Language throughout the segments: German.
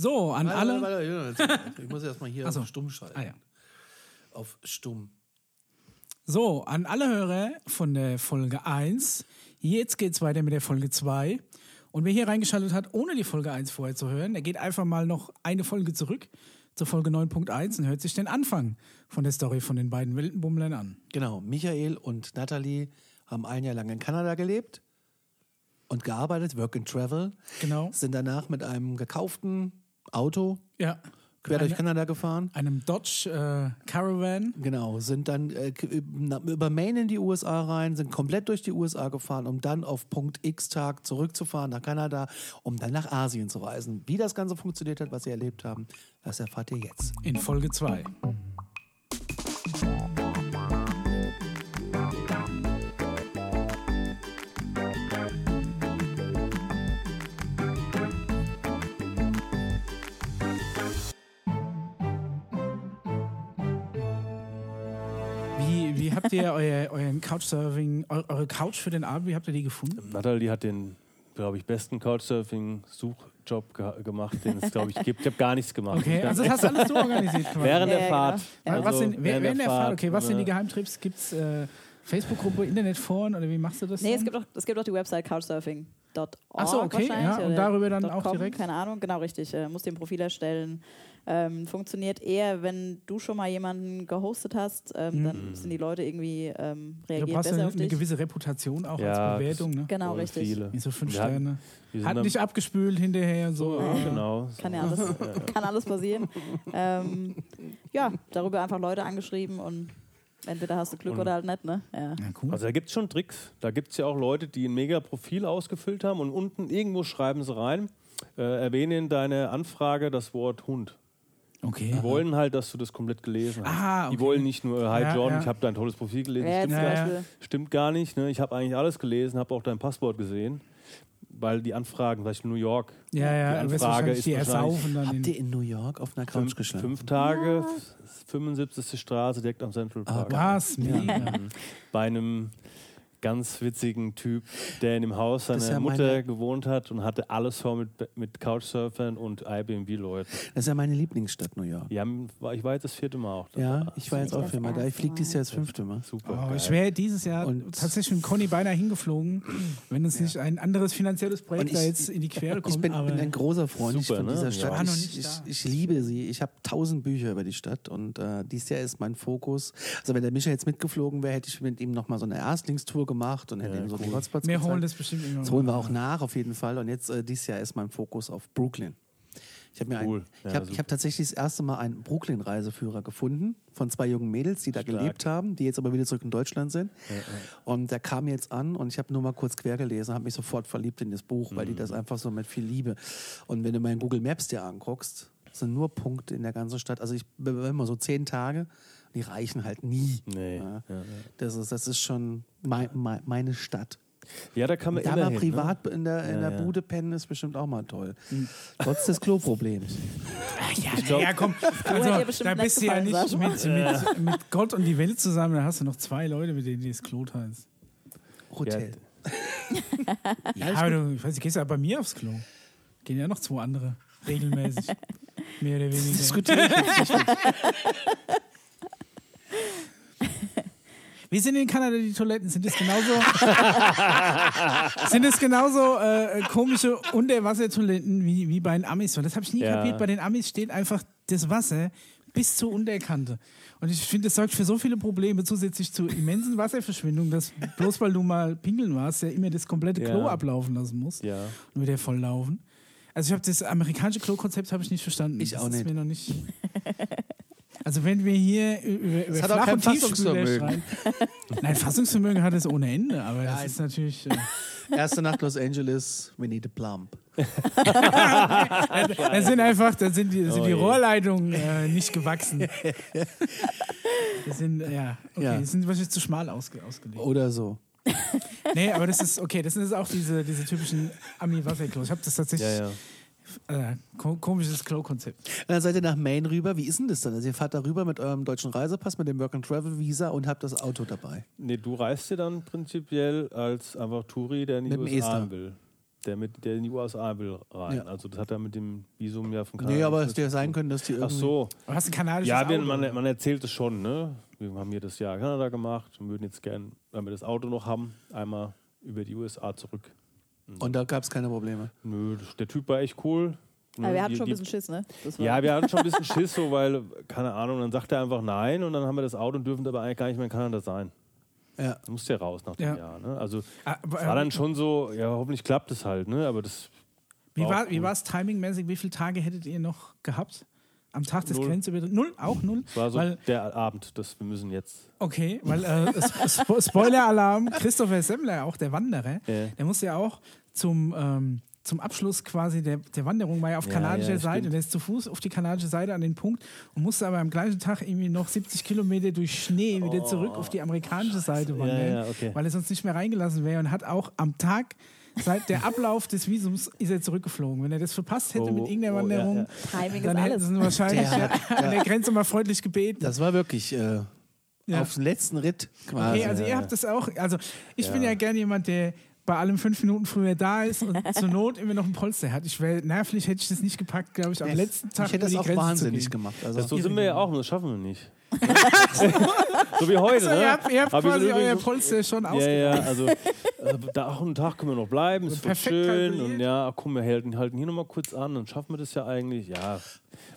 So, an Warte, alle. warte, warte. Ich muss erstmal hier so. auf Stumm schalten. Ah, ja. Auf Stumm. So, an alle Hörer von der Folge 1. Jetzt geht's weiter mit der Folge 2. Und wer hier reingeschaltet hat, ohne die Folge 1 vorher zu hören, der geht einfach mal noch eine Folge zurück zur Folge 9.1 und hört sich den Anfang von der Story von den beiden Weltenbummlern an. Genau, Michael und Natalie haben ein Jahr lang in Kanada gelebt und gearbeitet, Work and Travel. Genau. Sind danach mit einem gekauften Auto Ja. quer durch Eine- Kanada gefahren. Einem Dodge äh, Caravan. Genau, sind dann äh, na- über Maine in die USA rein, sind komplett durch die USA gefahren, um dann auf Punkt X-Tag zurückzufahren nach Kanada, um dann nach Asien zu reisen. Wie das Ganze funktioniert hat, was sie erlebt haben, das erfahrt ihr jetzt. In Folge 2. habt ihr euer, euren Couchsurfing, eu- eure Couch für den Abend, wie habt ihr die gefunden? Natalie hat den, glaube ich, besten Couchsurfing-Suchjob ge gemacht, den es, glaube ich, gibt. Ich habe gar nichts gemacht. Okay, also das hast du alles so organisiert. während Ja, der Fahrt. genau. Was also sind, während, während der Fahrt, okay, was sind die äh, Geheimtrips? Gibt es äh, Facebook-Gruppe, Internetforen oder wie machst du das? Nee, es gibt auch, es gibt auch die Website couchsurfing.org. Ach so, okay, ja, und darüber dann auch .com, direkt? Keine Ahnung, genau richtig. Äh, musst dir ein Profil erstellen. Ähm, funktioniert eher, wenn du schon mal jemanden gehostet hast, ähm, dann sind die Leute irgendwie ähm, Du reagieren brauchst ja besser eine, auf eine dich. gewisse Reputation auch Ja, als Bewertung. Ne? Genau, richtig. Viele. So fünf hatten- Sterne. Hat nicht abgespült hinterher. So. Ja, genau. Kann ja alles, kann alles passieren. ähm, ja, darüber einfach Leute angeschrieben und entweder hast du Glück Und- oder halt nicht, ne? Ja. Ja, cool. Also da gibt es schon Tricks. Da gibt es ja auch Leute, die ein mega Profil ausgefüllt haben und unten irgendwo schreiben sie rein, äh, erwähne in deine Anfrage das Wort Hund. Okay. Die wollen halt, dass du das komplett gelesen hast. Ah, Die okay. wollen nicht nur, hi Ja, John, ja. ich habe dein tolles Profil gelesen. Ja, Stimmt. Beispiel. stimmt gar nicht. Ne? Ich habe eigentlich alles gelesen, habe auch dein Passwort gesehen. Weil die Anfragen, zum Beispiel New York, Ja, ja, die Anfrage ist die wahrscheinlich ersaufen dann. Habt In, ihr in New York auf einer Couch fünf, geschlafen? fünf Tage, 75. Straße direkt am Central Park. was? Mega. bei einem ganz witzigen Typ, der in dem Haus seiner ja Mutter meine- gewohnt hat und hatte alles voll mit, mit Couchsurfern und Airbnb-Leuten. Das ist ja meine Lieblingsstadt, New York. Ja, ich war jetzt das vierte Mal auch da. Ja, ich war jetzt auch viermal da. Ich fliege dieses Jahr das fünfte Mal. Super. Oh, ich wäre dieses Jahr Und- tatsächlich mit Conny beinahe hingeflogen, wenn uns nicht ein anderes finanzielles Projekt Und da ich- jetzt in die Quere kommt. Ich bin, aber bin ein großer Freund Super, von ne? dieser Ja. Stadt. Noch Ich, ich, ich liebe sie. Ich habe tausend Bücher über die Stadt und äh, dieses Jahr ist mein Fokus. Also wenn der Micha jetzt mitgeflogen wäre, hätte ich mit ihm nochmal so eine Erstlingstour gemacht und hätte Ja, ihm so die cool. Hotspots wir gezeigt. holen das bestimmt irgendwann. Das holen wir auch nach, auf jeden Fall. Und jetzt, äh, dieses Jahr ist mein Fokus auf Brooklyn. Ich habe mir Cool. ein, Ja, ich hab, ich hab tatsächlich das erste Mal einen Brooklyn-Reiseführer gefunden von zwei jungen Mädels, die da Stark. gelebt haben, die jetzt aber wieder zurück in Deutschland sind. Und der kam jetzt an und ich habe nur mal kurz quer gelesen, habe mich sofort verliebt in das Buch, weil die Mhm. das einfach so mit viel Liebe. Und wenn du mal in Google Maps dir anguckst, sind nur Punkte in der ganzen Stadt. Also ich bin immer so zehn Tage, die reichen halt nie. Nee. Ja. Ja, ja. Das ist, das ist schon mei, mei, meine Stadt. ja, da kann man Da immer mal hin, privat in der, in Ja, der ja. Bude pennen ist bestimmt auch mal toll. Trotz des Kloproblems. Ja, ja, komm. Also, da bist du ja nicht mit, mit, mit Gott und die Welt zusammen. Da hast du noch zwei Leute, mit denen die das Klo teilst. Hotel. Ja, aber du, ich weiß nicht, gehst ja bei mir aufs Klo. Gehen ja noch zwei andere. Regelmäßig. Mehr oder weniger. Diskutiere ich jetzt nicht. Wie sind in Kanada die Toiletten? Sind das genauso, sind das genauso äh, komische Unterwassertoiletten wie, wie bei den Amis? Und das habe ich nie Ja. kapiert. Bei den Amis steht einfach das Wasser bis zur Unterkante. Und ich finde, das sorgt für so viele Probleme zusätzlich zu immensen Wasserverschwendung, dass bloß weil du mal pingeln warst, ja immer das komplette Klo Ja. ablaufen lassen musst Ja. und wieder volllaufen. Also ich habe das amerikanische Klo-Konzept habe ich nicht verstanden. Ich das auch ist nicht. Mir noch nicht. Also wenn wir hier über, über hat auch Flach- kein und Fassungsvermögen. schreien. Nein, Fassungsvermögen hat es ohne Ende, aber das Nein. ist natürlich. Äh, Erste Nacht Los Angeles, we need a plump. da sind einfach, da sind die, sind Oh die. Rohrleitungen äh, nicht gewachsen. Das sind, ja, okay, Ja. die sind wahrscheinlich zu schmal ausge, ausgelegt. Oder so. Nee, aber das ist, okay, das sind auch diese, diese typischen Ami-Wasserklos. Ich habe das tatsächlich, Ja, ja. Äh, ko komisches Klo-Konzept. Dann seid ihr nach Maine rüber. Wie ist denn das dann? Also ihr fahrt da rüber mit eurem deutschen Reisepass, mit dem Work-and-Travel-Visa und habt das Auto dabei. Nee, du reist ja dann prinzipiell als einfach Touri, der in die Mit USA Ester. will. der, mit, der in die USA will rein. Ja. Also das hat er mit dem Visum ja von Kanada. Nee, aber es hätte ja sein können, dass die Ach irgendwie... so. Du hast ein kanadisches Ja, wir, Auto. man, man erzählt es schon, ne? Wir haben hier das Jahr in Kanada gemacht und würden jetzt gern, wenn wir das Auto noch haben, einmal über die USA zurück. Und da gab es keine Probleme. Nö, der Typ war echt cool. Aber wir hatten Die- schon ein bisschen Schiss, ne? Das war- Ja, wir hatten schon ein bisschen Schiss, so, weil, keine Ahnung, dann sagt er einfach nein und dann haben wir das Auto und dürfen aber eigentlich gar nicht mehr in Kanada sein. Ja. Da musste ja raus nach dem Ja. Jahr. Ne? Also Ah, aber, es war dann schon so, ja, hoffentlich klappt es halt, ne? Aber das Wie war wie cool. war es timingmäßig? Wie viele Tage hättet ihr noch gehabt? Am Tag des Null. Grenzübertritts? Null? Auch null? es war so weil, der Abend, das wir müssen jetzt. okay, weil äh, Spo Spoiler-Alarm, Christopher Semmler, auch der Wanderer, Ja. der musste ja auch zum, ähm, zum Abschluss quasi der, der Wanderung, war ja auf Ja, kanadischer ja, Seite, stimmt. der ist zu Fuß auf die kanadische Seite an den Punkt und musste aber am gleichen Tag irgendwie noch 70 Kilometer durch Schnee wieder zurück auf die amerikanische Seite wandern, Oh, okay. weil er sonst nicht mehr reingelassen wäre und hat auch am Tag Seit der Ablauf des Visums ist er zurückgeflogen. Wenn er das verpasst hätte Oh, mit irgendeiner oh, ja, Wanderung, ja. Timing ist dann hätten sie ihn wahrscheinlich Der ja, an der Grenze mal freundlich gebeten. Das war wirklich äh, Ja. auf den letzten Ritt quasi. Okay, also ihr habt das auch. Also ich bin ja gern jemand, der bei allem fünf Minuten früher da ist und zur Not immer noch ein Polster hat. Ich wäre nervlich, hätte ich das nicht gepackt, glaube ich, am letzten Tag ich hätte das auch Grenze wahnsinnig gemacht. Also, Das, so sind wir ja auch, und das schaffen wir nicht. so wie heute, Also, ne? ihr habt, ihr habt quasi euer Polster schon Ja, ja, also äh, da auch einen Tag können wir noch bleiben, ist voll perfekt schön kalkuliert. und ja, ach, komm, wir halten, halten hier nochmal kurz an, dann schaffen wir das ja eigentlich. Ja,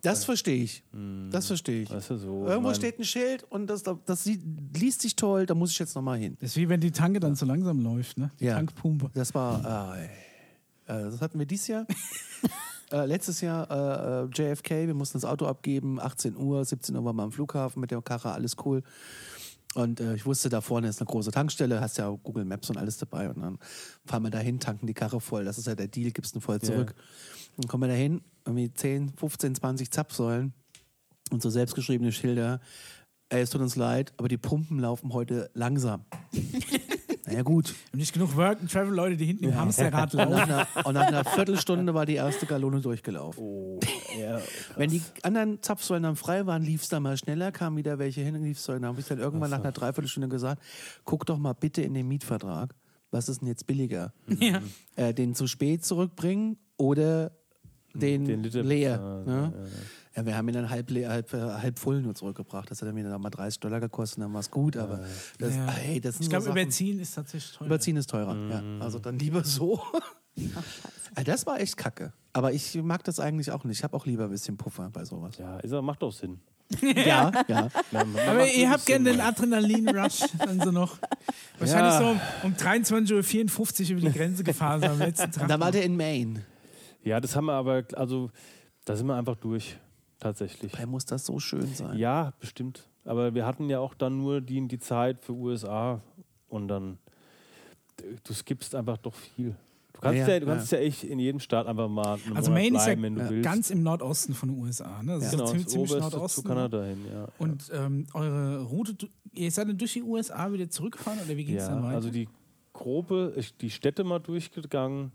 das verstehe ich. Das verstehe ich. weißt du so. Irgendwo mein- steht ein Schild und das, das sieht, liest sich toll, da muss ich jetzt nochmal hin. Das ist wie wenn die Tanke dann so langsam läuft, ne? Die Ja. Tankpumpe. Das war, äh, äh, das hatten wir dieses Jahr. äh, letztes Jahr äh, äh, JFK, wir mussten das Auto abgeben, 18 Uhr, 17 Uhr waren wir am Flughafen mit der Karre, alles cool. Und äh, ich wusste, da vorne ist eine große Tankstelle, hast ja Google Maps und alles dabei. Und dann fahren wir dahin, tanken die Karre voll. Das ist ja der Deal, gibst du voll zurück. Dann kommen wir dahin, irgendwie 10, 15, 20 Zapfsäulen und so selbstgeschriebene Schilder. Ey, es tut uns leid, aber die Pumpen laufen heute langsam. naja, gut. Und nicht genug Work-and-Travel-Leute, die hinten im Hamsterrad Und nach, laufen. einer, und nach einer Viertelstunde war die erste Galone durchgelaufen. Oh, ja. Wenn die anderen Zapfsäulen dann frei waren, lief es dann mal schneller, kamen wieder welche hin und lief es Dann habe ich dann irgendwann nach einer Dreiviertelstunde gesagt, guck doch mal bitte in den Mietvertrag, was ist denn jetzt billiger? Ja. Äh, den zu spät zurückbringen oder den, Den Liter- leer? Ah, ne? ja, wir haben ihn dann halb, leer, halb, äh, halb voll nur zurückgebracht. Das hat dann wieder mal 30 Dollar gekostet, dann war es gut. Aber das, Ja. ey, das sind Ich so glaube, Sachen- überziehen ist tatsächlich teuer. Überziehen ist teurer, Mhm. ja. Also dann lieber so. Äh, das war echt kacke. Aber ich mag das eigentlich auch nicht. Ich habe auch lieber ein bisschen Puffer bei sowas. ja, ist, er- macht doch Sinn. Ja, ja. Aber ihr habt gerne den Adrenalin-Rush dann so noch. Wahrscheinlich Ja. so um, um 23.54 Uhr über die Grenze gefahren am letzten Tag. Dann war der in Maine. Ja, das haben wir aber, also da sind wir einfach durch, tatsächlich. Dabei muss das so schön sein. Ja, bestimmt. Aber wir hatten ja auch dann nur die, die Zeit für USA und dann, du skippst einfach doch viel. Du kannst Ja, ja, ja, du kannst ja. echt in jedem Staat einfach mal einen Also Monat Maine ist ja bleiben, wenn du willst. ganz im Nordosten von den USA. Ne? Das ist genau, ziemlich, ziemlich Nordosten. zu Kanada hin, ja. Und ähm, eure Route, ihr seid dann durch die USA wieder zurückgefahren oder wie ging es ja, dann weiter? also die grobe, ich- die Städte mal durchgegangen,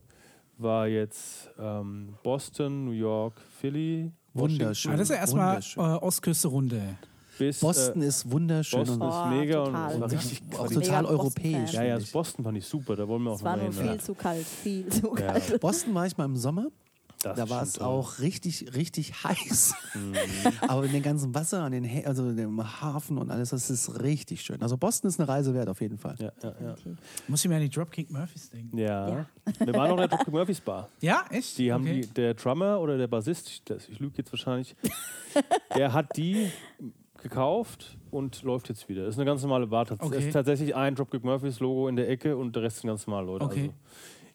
war jetzt ähm, Boston, New York, Philly, Wunderschön. Aber das ist ja erstmal äh, Wunderschön. Ostküste runter. bis Boston äh, ist wunderschön Boston und ist Oh, mega total. und war Ja. richtig auch Mega total Boston-Fan. europäisch. Ja, ja. Boston fand ich super, da wollen wir auch Es war nochmal nur hin. viel ja. zu kalt, viel zu Ja. kalt. Boston war ich mal im Sommer. Das Da war es auch richtig, richtig heiß. Mhm. Aber in dem ganzen Wasser, an den Hä- also dem Hafen und alles, das ist richtig schön. Also Boston ist eine Reise wert auf jeden Fall. Ja, ja, ja. Muss ich mir an die Dropkick Murphys denken. ja. Ja. Wir waren noch in der Dr. Murphys Bar. Ja, echt? Die haben Okay. die, der Drummer oder der Bassist, ich, das- ich lüge jetzt wahrscheinlich, der hat die gekauft und läuft jetzt wieder. Das ist eine ganz normale Bar. Es Okay. ist tatsächlich ein Dropkick Murphys Logo in der Ecke und der Rest sind ganz normale Leute. Okay. Also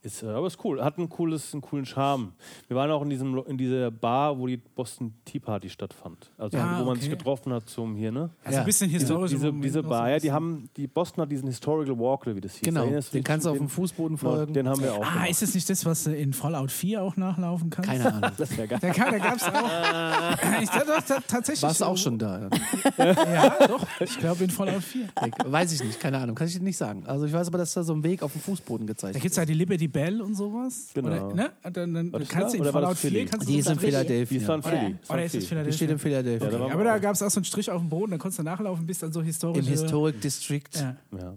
ist, äh, aber ist cool. Hat ein cooles, einen coolen Charme. Wir waren auch in, diesem, Lo- in dieser Bar, wo die Boston Tea Party stattfand. Also Ja, wo man okay. sich getroffen hat zum hier, ne? Also Ja. ein bisschen Diese, historisch. diese, diese Bar, ja, die haben, die Boston hat diesen Historical Walk, wie das hieß. Genau, Erinnerst den kannst du auf dem Fußboden genau, folgen. Den haben wir auch. Ah, gemacht. ist das nicht das, was du in Fallout 4 auch nachlaufen kannst? Keine Ahnung. das wäre geil. Da, da gab es auch. ich dachte tatsächlich. Warst du auch schon da? Ja, doch. Ich glaube in Fallout 4. Weiß ich nicht, keine Ahnung, kann ich dir nicht sagen. Also ich weiß aber, dass da so ein Weg auf dem Fußboden Da gezeichnet gibt es ja die Liberty Bell und sowas. Genau. Oder, ne? Und Dann, dann kannst da? du in Fallout 4 Philly? kannst du Die ist so in Philadelphia. Die ist von Philly. Oder, ist das Die Philadelphia? steht in Philadelphia. Ja, da waren Aber da auch. gab es auch so einen Strich auf dem Boden, da konntest du nachlaufen, bis dann so historische... Im Historic District. Ja. Ja.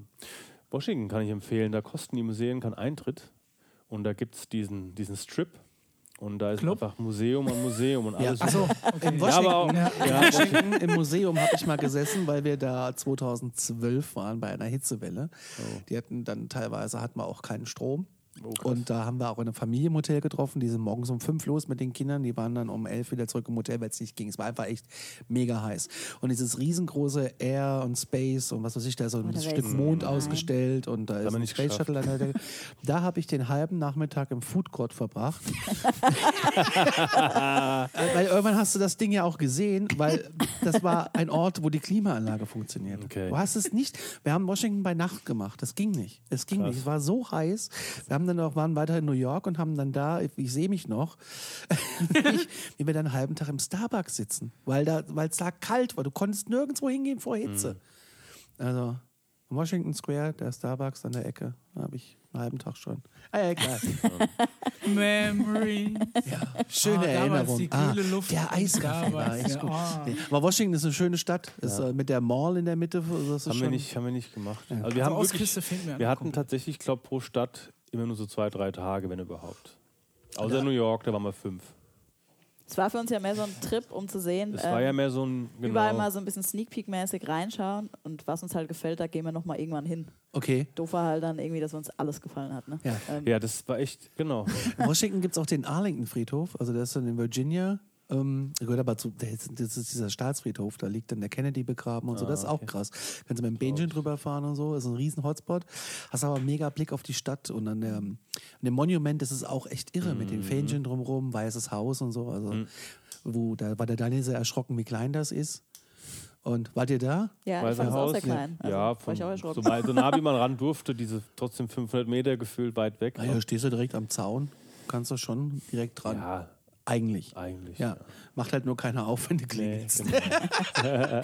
Washington kann ich empfehlen. Da kosten die Museen keinen Eintritt. Und da gibt es diesen, diesen Strip. Und da ist Club? einfach Museum an Museum und alles. Achso, in Ja, aber auch, Washington, ja, in Washington im Museum habe ich mal gesessen, weil wir da 2012 waren bei einer Hitzewelle. Die hatten dann teilweise hatten wir auch keinen Strom. Oh, krass. und da haben wir auch in einem Familienhotel getroffen. Die sind morgens um fünf los mit den Kindern. Die waren dann um elf wieder zurück im Hotel, weil es nicht ging. Es war einfach echt mega heiß. Und dieses riesengroße Air und Space und was weiß ich, da ist so ein Oh, wär Stück Mond Nein. ausgestellt und da ist ein nicht Space. Shuttle. an der- Da habe ich den halben Nachmittag im Food Court verbracht. Äh, weil irgendwann hast du das Ding ja auch gesehen, weil das war ein Ort, wo die Klimaanlage funktioniert. Okay. Du hast es nicht. Wir haben Washington bei Nacht gemacht. Das ging nicht. Es ging nicht. Es war so heiß. Wir haben dann auch waren weiter in New York und haben dann da, ich sehe mich noch, ich, wie wir dann einen halben Tag im Starbucks sitzen, weil da, weil es da kalt war. Du konntest nirgendwo hingehen vor Hitze. Also Washington Square, der Starbucks an der Ecke, da habe ich einen halben Tag schon. Ah ja, egal. Memory. Schöne Ah, Erinnerung. die Luft der Eiskaffee war Starbucks, echt ja, gut. Nee, Aber Washington ist eine schöne Stadt. Ist, äh, mit der Mall in der Mitte. Das ist haben, wir nicht, haben wir nicht gemacht. Also wir, haben wirklich, wir hatten komplett. tatsächlich, ich glaube, pro Stadt immer nur so zwei, drei Tage, wenn überhaupt. Außer New York, da waren wir fünf. Es war für uns ja mehr so ein Trip, um zu sehen, Es war ja ähm, mehr so ein. Genau, überall mal so ein bisschen Sneak Peek-mäßig reinschauen und was uns halt gefällt, da gehen wir nochmal irgendwann hin. Okay. Doof war halt dann irgendwie, dass uns alles gefallen hat. Ne? Ja. Ähm, ja, das war echt, genau. In Washington gibt es auch den Arlington-Friedhof. Also der ist dann in Virginia. Ähm, gehört aber zu, ist, das ist dieser Staatsfriedhof, da liegt dann der Kennedy begraben und so. Das ist auch krass. Kannst du mit dem Bähnchen drüber fahren und so. Das ist ein riesen Hotspot. Hast aber einen mega Blick auf die Stadt und an, der, an dem Monument ist es auch echt irre mit den Fähnchen drumherum, weißes Haus und so. Also, wo, da war der Daniel sehr erschrocken, wie klein das ist. Und wart ihr da? ja, ich Weiße fand es auch Haus. sehr klein. Also, ja, war von, ich auch so, so nah wie man ran durfte, diese trotzdem 500 Meter gefühlt weit weg. Naja, stehst du direkt am Zaun, kannst du schon direkt dran. Ja, Eigentlich. eigentlich. Ja, macht halt nur keiner auf, wenn du Nee, klingelst. genau.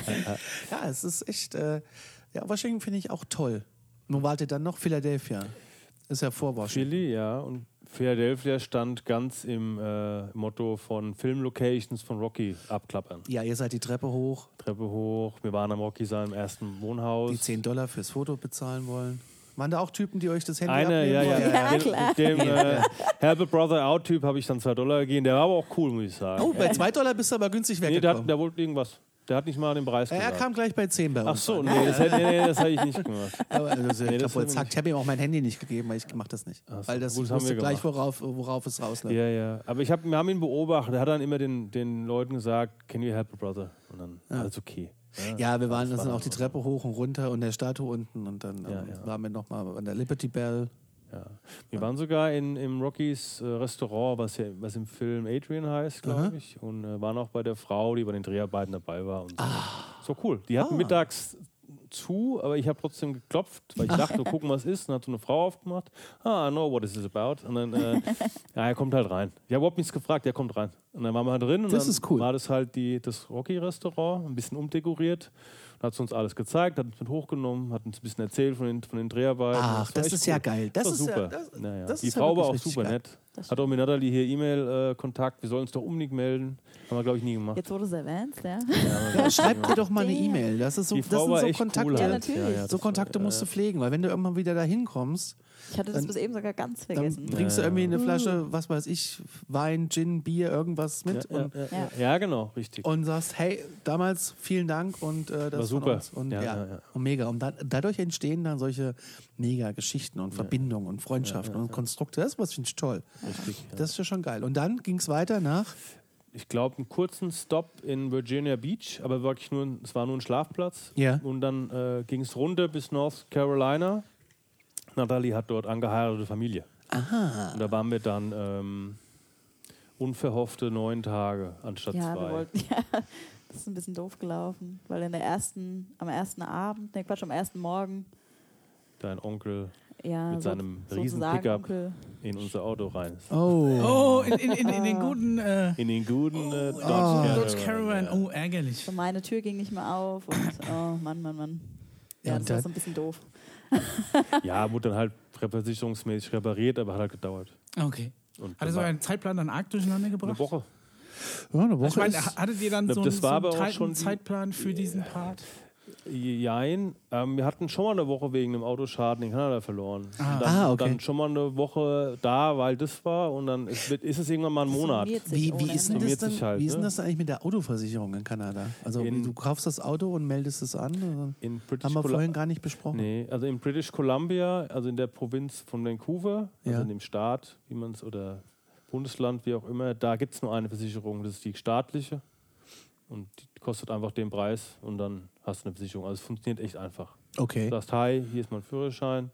Ja, es ist echt. Äh, ja, Washington finde ich auch toll. Nun wart ihr dann noch Philadelphia. Ist ja vor Washington. Philly, ja. Und Philadelphia stand ganz im äh, Motto von Filmlocations von Rocky abklappern. Ja, ihr seid die Treppe hoch, Treppe hoch, wir waren am Rocky seinem ersten Wohnhaus. die 10 Dollar fürs Foto bezahlen wollen. Waren da auch Typen, die euch das Handy Eine, abnehmen ja, ja? Ja, Mit- klar. Mit dem äh, Herbert Brother Out-Typ habe ich dann 2 Dollar gegeben. Der war aber auch cool, muss ich sagen. Oh, bei 2 Dollar bist du aber günstig nee, der, hat, weggekommen. der wollte irgendwas. Der hat nicht mal den Preis Ja, er gesagt. kam gleich bei 10 bei uns. Ach so, nee, das hätte nee, nee, das hätte ich nicht gemacht. Aber, also, ich Nee, hab ich habe ihm auch mein Handy nicht gegeben, weil ich mache das nicht. So, weil das gut, wusste wir gleich, worauf, worauf es rausläuft. Ja, ja. Aber ich hab, wir haben ihn beobachtet. Er hat dann immer den, den Leuten gesagt, can you help a brother? Und dann, alles okay. Ja, wir waren das dann auch die. Treppe hoch und runter und der Statue unten und dann Ja, ähm, ja. waren wir nochmal an der Liberty Bell. Ja. Wir waren sogar in, im Rockys äh, Restaurant, was, ja, was im Film Adrian heißt, glaube ich. Und äh, waren auch bei der Frau, die bei den Dreharbeiten dabei war. Und so. so cool. Die hatten Ah. mittags zu, aber ich habe trotzdem geklopft, weil ich dachte, gucken, was ist. Und hat so eine Frau aufgemacht. Ah, I know what this is about. Und dann, äh, ja, er kommt halt rein. Ich habe überhaupt nichts gefragt, er kommt rein. Und dann waren wir halt drin. Und Das dann ist cool. war das halt die, das Rocky-Restaurant, ein bisschen umdekoriert. Hat uns alles gezeigt, hat uns mit hochgenommen, hat uns ein bisschen erzählt von den, von den Dreharbeiten. Ach, das echt ist ja cool. geil. Das war ist ja- super. das- Naja. das Die ist ja Frau war auch super geil. nett. Hat auch mit Natalie hier E-Mail-Kontakt. wir sollen uns doch unbedingt melden. Haben wir, glaube ich, nie gemacht. Jetzt, wo du es erwähnst, ja. Ja, schreib dir doch mal eine E-Mail. Das ist so, das sind so Kontakte. cool. Ja, halt. natürlich. So das Kontakte war, musst du pflegen, weil wenn du irgendwann wieder da hinkommst, Ich hatte das bis eben sogar ganz dann vergessen. bringst du irgendwie eine. Flasche, was weiß ich, Wein, Gin, Bier, irgendwas mit Ja, und, ja, ja, Ja. ja, genau, richtig. und sagst, hey, damals vielen Dank und äh, das War von super. uns. Und, ja, Ja, ja, ja. Und mega. Und da, dadurch entstehen dann solche mega Geschichten und Verbindungen und Freundschaften und Konstrukte. Das was finde ich toll. richtig ja. Das ist ja schon geil. Und dann ging es weiter nach. ich glaube, einen kurzen Stop in Virginia Beach, aber wirklich nur, es war nur ein Schlafplatz. Ja. Und dann äh, ging es runter bis North Carolina. Natalie hat dort angeheiratete Familie. Aha. Und da waren wir dann ähm, unverhoffte neun Tage anstatt Ja, wir zwei. wollten, ja, das ist ein bisschen doof gelaufen, weil in der ersten, am ersten Abend, ne Quatsch, am ersten Morgen, Dein Onkel ja, Mit so- seinem riesen sozusagen Pickup. Onkel, in unser Auto rein ist. Oh. Oh, in, in, in, in den guten äh, In den guten äh, Dodge, Ah. Dodge Caravan. ja. Oh, ärgerlich. so meine Tür ging nicht mehr auf und oh Mann, Mann, Mann. Ja, Ja, das war so ein bisschen doof. Ja, wurde dann halt versicherungsmäßig repariert, aber hat halt gedauert. Okay. Und Hat er so einen Zeitplan dann arg durcheinander eine gebracht? Woche. Ja, eine Woche Ich meine, hattet ihr dann Das so einen, war so einen aber auch tighten schon Zeitplan für diesen Part? Jein. Ähm, wir hatten schon mal eine Woche wegen einem Autoschaden in Kanada verloren. Und Dann, Ah, okay. dann schon mal eine Woche da, weil das war und dann ist, ist es irgendwann mal ein Monat. Wie, wie ist denn das dann, halt, wie ist denn ne? das eigentlich mit der Autoversicherung in Kanada? Also In- du kaufst das Auto und meldest es an? In British haben wir Colu- vorhin gar nicht besprochen. Nee, also in British Columbia, also in der Provinz von Vancouver, also Ja. in dem Staat, wie man es, oder Bundesland, wie auch immer, da gibt es nur eine Versicherung, das ist die staatliche. Und die kostet einfach den Preis und dann hast du eine Versicherung. Also es funktioniert echt einfach. Okay. Du sagst, hi, hier ist mein Führerschein,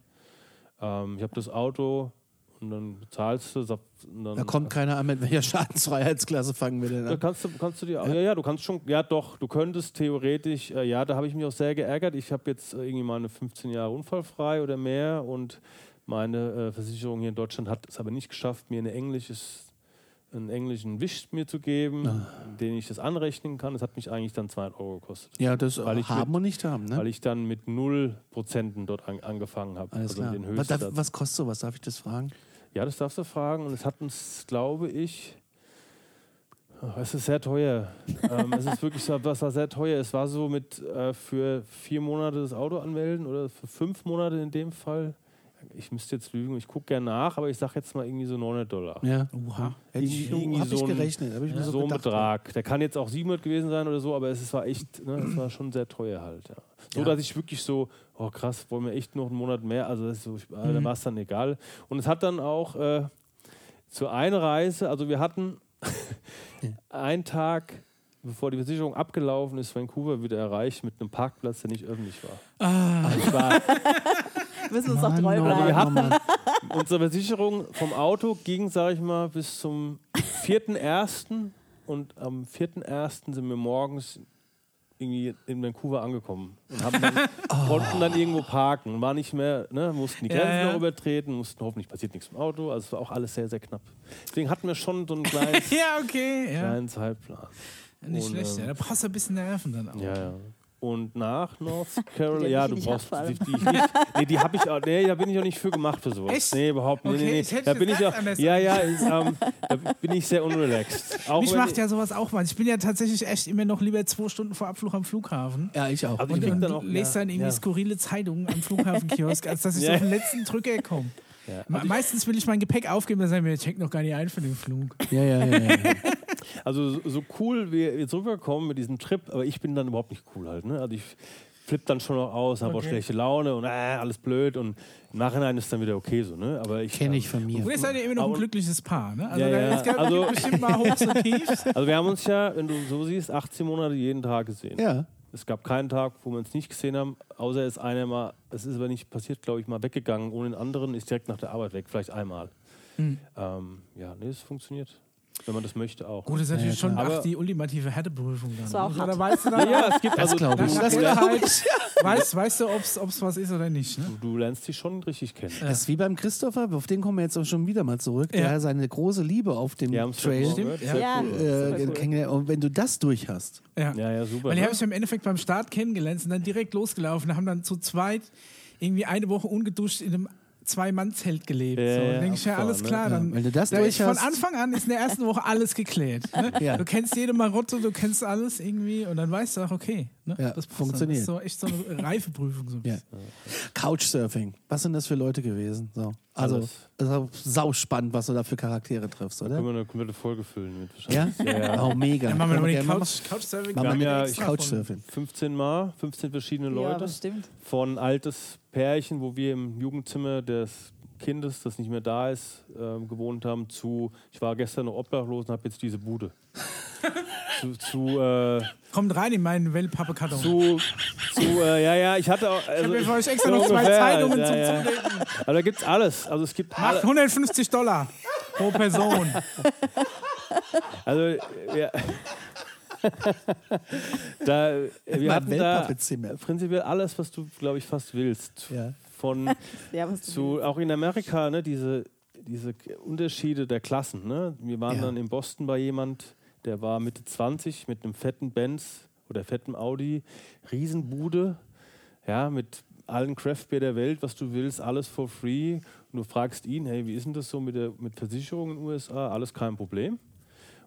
ähm, ich habe das Auto und dann bezahlst du. dann Da kommt keiner an, mit welcher Schadensfreiheitsklasse fangen wir denn Da an? kannst du, kannst du dir, ja. ja, du kannst schon, ja doch, du könntest theoretisch, äh, ja, da habe ich mich auch sehr geärgert. Ich habe jetzt äh, irgendwie meine 15 Jahre unfallfrei oder mehr und meine äh, Versicherung hier in Deutschland hat es aber nicht geschafft, mir eine englisches, einen englischen Wisch mir zu geben, Ah. den ich das anrechnen kann. Das hat mich eigentlich dann 200 Euro gekostet. Ja, das Weil ich haben mit- und nicht haben, ne? Weil ich dann mit 0 Prozenten dort an, angefangen habe. Alles also klar. den Was, darf, was kostet sowas? Darf ich das fragen? Ja, das darfst du fragen. Und es hat uns, glaube ich, ach, es ist sehr teuer. ähm, es ist wirklich so, was war sehr teuer. Es war so mit äh, für vier Monate das Auto anmelden oder für fünf Monate in dem Fall. Ich müsste jetzt lügen, ich gucke gerne nach, aber ich sage jetzt mal irgendwie so 900 Dollar. Ja. Oha. Hätte ich, Irgendwie hab ich so ein- gerechnet. Hab ich mir so, so ein. Betrag. Der kann jetzt auch 700 gewesen sein oder so, aber es war echt, ne, es war schon sehr teuer halt. Ja. So, Ja. dass ich wirklich so, oh krass, wollen wir echt noch einen Monat mehr? Also das ist so, ich, äh, Mhm. da war es dann egal. Und es hat dann auch äh, zur Einreise, also wir hatten einen Tag, bevor die Versicherung abgelaufen ist, Vancouver wieder erreicht mit einem Parkplatz, der nicht öffentlich war. Ah, Ich war müssen uns auch treu oh bleiben. wir hatten- oh. Unsere Versicherung vom Auto ging, sage ich mal, bis zum 4.1. Und am 4.1. sind wir morgens irgendwie in Vancouver angekommen und haben dann, konnten dann irgendwo parken und war nicht mehr, ne, mussten die Ja, Grenzen ja. noch übertreten, mussten hoffentlich passiert nichts im Auto. Also es war auch alles sehr, sehr knapp. Deswegen hatten wir schon so einen kleinen, ja, okay. Ja. kleinen Zeitplan. Nicht Und, schlecht. ähm, Ja. Da brauchst du ein bisschen Nerven dann auch. Ja, ja. Und nach North Carolina, ja, du brauchst die, die, ich nicht, nee, die habe ich auch, nee, da bin ich auch nicht für gemacht für sowas. Echt? Nee, überhaupt nicht. Okay, nee, nee, ich Da bin ich auch, ja, ja, ist, ähm, da bin ich sehr unrelaxed. Auch Mich macht ich, ja sowas auch mal. Ich bin ja tatsächlich echt immer noch lieber zwei Stunden vor Abflug am Flughafen. Ja, ich auch. Also ich Und, krieg und dann auch- lese ja, dann irgendwie ja. skurrile Zeitungen am Flughafenkiosk, als dass ich Ja. so auf den letzten Drücker komme. ja. Me- Meistens will ich mein Gepäck aufgeben, dann sagen wir, check noch gar nicht ein für den Flug. Ja, ja, ja. ja. Also so, cool wir jetzt rüberkommen mit diesem Trip, aber ich bin dann überhaupt nicht cool halt. Ne? Also ich flippe dann schon noch aus, habe auch Okay. schlechte Laune und äh, alles blöd und im Nachhinein ist dann wieder okay so. Ne? Aber ich Kenne ich von mir. Und ihr seid ja immer noch ein glückliches Paar, ne? Also Ja, ja. es gibt Also- bestimmt mal Hochs und. Also wir haben uns ja, wenn du so siehst, 18 Monate jeden Tag gesehen. Ja. Es gab keinen Tag, wo wir uns nicht gesehen haben, außer es ist einer mal, es ist aber nicht passiert, glaube ich, mal weggegangen, ohne den anderen, ist direkt nach der Arbeit weg, vielleicht einmal. Hm. Ähm, ja, nee, es funktioniert. Wenn man das möchte auch. Gut, das ist natürlich Ja, schon Aber- die ultimative Härteprüfung dann. Das war auch da weißt du Ja, dann, ja, es gibt Das also, glaube ich. Das der glaube Zeit, weißt, weißt du, ob es was ist oder nicht. Ne? du, du lernst dich schon richtig kennen. Das ist wie beim Christopher, auf den kommen wir jetzt auch schon wieder mal zurück, Ja. der seine große Liebe auf dem Trail ja. Ja. cool. äh, kennengelernt. Und wenn du das durch hast, Ja. Ja, ja, super. Weil die ne? habe ich im Endeffekt beim Start kennengelernt, sind dann direkt losgelaufen, haben dann zu zweit irgendwie eine Woche ungeduscht in einem Zwei-Mann-Zelt gelebt. Ja, so. Dann denke ich, ja, alles ne? klar. Dann, wenn du das da durch ist von Anfang an ist in der ersten Woche alles geklärt. Ne? Ja. Du kennst jede Marotte, du kennst alles irgendwie und dann weißt du auch, okay, ne? Ja, das funktioniert. Das ist so echt so eine Reifeprüfung. So. ein Ja. bisschen. Couchsurfing, was sind das für Leute gewesen? So. Also, Alles. also sau spannend, was du da für Charaktere triffst, oder? Können wir eine komplette Folge füllen mit Ja? wahrscheinlich. Ja, ja. Oh, mega. Dann machen wir Können mal die gerne mal Couch, Couchsurfing. machen. Wir haben ja Couchsurfing. 15 Mal, 15 verschiedene Ja, Leute. bestimmt. Von altes Pärchen, wo wir im Jugendzimmer des Kindes, das nicht mehr da ist, ähm, gewohnt haben, zu, ich war gestern noch obdachlos und habe jetzt diese Bude. zu, zu, äh, Kommt rein in meinen Wellpappekarton. zu, zu äh, ja, ja, ich hatte auch. Ich Also, habe mir für euch extra noch zwei ungefähr, Zeitungen ja, zum ja. Zulegen. Aber da gibt's alles. Also es gibt Macht alle, 150 Dollar pro Person. Also, ja. da, wir hatten da prinzipiell alles, was du, glaube ich, fast willst. Ja. Von Ja, zu, auch in Amerika, ne, diese, diese Unterschiede der Klassen. Ne? Wir waren Ja. dann in Boston bei jemand, der war Mitte 20 mit einem fetten Benz oder fetten Audi, Riesenbude, ja, mit allen Craftbeer der Welt, was du willst, alles for free. Und du fragst ihn, hey, wie ist denn das so mit, der, mit Versicherungen in den USA? Alles kein Problem.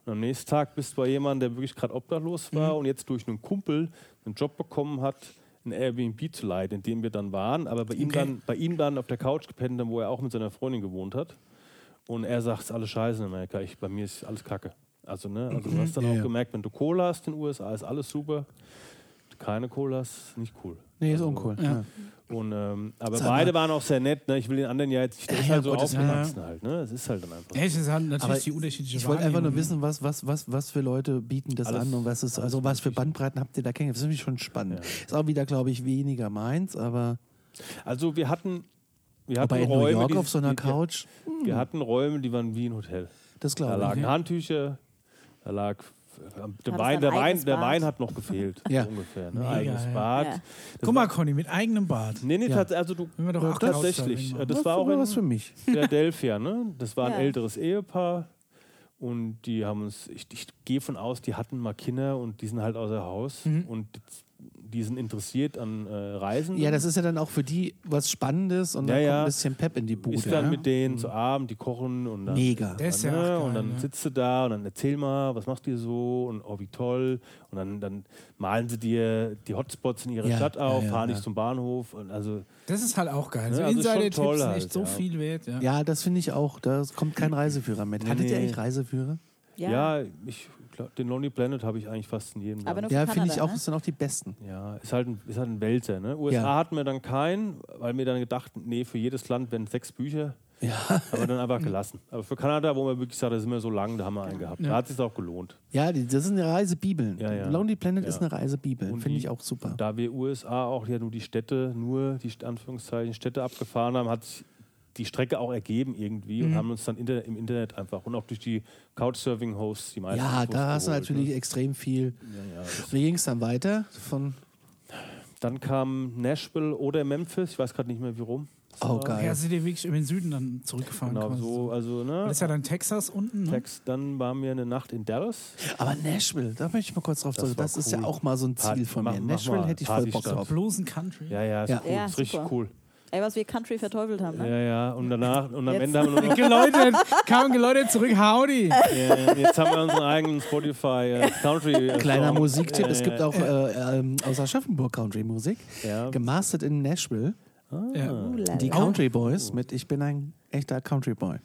Und am nächsten Tag bist du bei jemandem, der wirklich gerade obdachlos war und jetzt durch einen Kumpel einen Job bekommen hat, ein Airbnb zu leihen, in dem wir dann waren, aber bei ihm, Okay. dann, bei ihm dann auf der Couch gepennt haben, wo er auch mit seiner Freundin gewohnt hat. Und er sagt, es ist alles scheiße in Amerika, ich, bei mir ist alles Kacke. Also, ne, also du hast dann Ja, auch ja. gemerkt, wenn du Cola hast in den USA, ist alles super. Keine Cola ist nicht cool. Nee, ist Also, uncool. Ja. Ja. Und, ähm, aber Sag mal. beide waren auch sehr nett. Ne? Ich will den anderen ja jetzt, der Ja, ist ja, halt so Gottes Willen. aufgewachsen halt. Ne? Es ist halt dann einfach. Ja, es ist halt natürlich Aber die unterschiedliche Ich wollte einfach nur Wahrnehmung. wissen, was, was, was, was für Leute bieten das Alles- an und was ist, also was für. Bandbreiten habt ihr da kennengelernt? Das ist nämlich schon spannend. Ja. Ist auch wieder, glaube ich, weniger meins, aber, Also wir hatten, wir hatten aber in New Räume, York die, auf so einer die, Couch, Die, wir hatten Räume, die waren wie ein Hotel. das Da glaube ich. lagen Handtücher, da lag der das Wein, ein der Wein, der? Wein hat noch gefehlt, Ja. ungefähr. Ne? Mega, Eigenes. Bad. Ja. Das Guck mal, Conny, mit eigenem Bad. Nee, nee, Ja. also du Wenn wir doch das- tatsächlich. Das machen. war auch was für mich. Philadelphia, ne? Das war ein Ja. älteres Ehepaar und die haben uns, ich, ich gehe von aus, die hatten mal Kinder und die sind halt außer Haus Mhm. und die sind interessiert an äh, Reisen. Ja, das ist ja dann auch für die was Spannendes und Ja, dann ja. kommt ein bisschen Pep in die Bude. ist dann ja? mit denen zu Abend, die kochen und dann Mega. Das ist ja ne? auch geil, und dann ja. sitzt du da und dann erzähl mal, was macht ihr so und oh, wie toll. Und dann, dann malen sie dir die Hotspots in ihrer Ja, Stadt auf, ja, ja, fahren ja. dich zum Bahnhof. Und also, Das ist halt auch geil. So Ja, also Insider-Tipps sind halt, echt so ja. viel wert. Ja. Ja, das finde ich auch. Da kommt kein Reiseführer mit. Hattet ihr nee. eigentlich Reiseführer? ja, ich, den Lonely Planet habe ich eigentlich fast in jedem Aber Land. nur Ja, finde ich auch. ne? Das sind auch die besten. Ja, ist halt ein, ist halt ein Wälzer. Ne? USA Ja. hatten wir dann keinen, weil wir dann gedacht, nee, für jedes Land wären sechs Bücher. Ja. Aber dann einfach gelassen. Aber für Kanada, wo man wirklich sagt, das ist immer so lang, da haben wir einen gehabt. Ja. Da hat es sich auch gelohnt. Ja, das sind Reisebibeln. Ja, ja. Lonely Planet Ja. ist eine Reisebibel. Finde ich auch super. Da wir USA auch ja nur die Städte, nur die Anführungszeichen Städte abgefahren haben, hat sich die Strecke auch ergeben irgendwie Mhm. und haben uns dann inter, im Internet einfach und auch durch die Couchsurfing-Hosts die meisten Ja, Infos da hast du geholt, natürlich Ne? extrem viel. Ja, ja, das, Wie ging es dann weiter? Von dann kam Nashville oder Memphis, ich weiß gerade nicht mehr wie rum. Das Oh, war. geil. Ja, sind die wirklich über den Süden dann zurückgefahren. Genau quasi. so, also ne. Das ist ja dann Texas unten. Ne? Text, dann waren wir eine Nacht in Dallas. Aber Nashville, da möchte ich mal kurz drauf Das zurück. war Das ist ja auch mal so ein Ziel Party- von mach- mir. mach Nashville mal, hätte ich voll Bock drauf. Blues and Country. Ja, ja, ist Ja. cool, Ja, ist richtig cool. Ey, was wir Country verteufelt haben, ne? Ja, ja, und danach, und am Jetzt- Ende haben wir noch, Geläutet, kamen geläutet zurück, howdy. ja, jetzt haben wir unseren eigenen Spotify äh, Country. Äh, Kleiner Song. Musiktipp, Ja, es gibt auch äh, ähm, aus Aschaffenburg Country Musik, Ja. gemastert in Nashville. Ja. Ulala. Die Country Boys mit Ich bin ein echter Country Boy.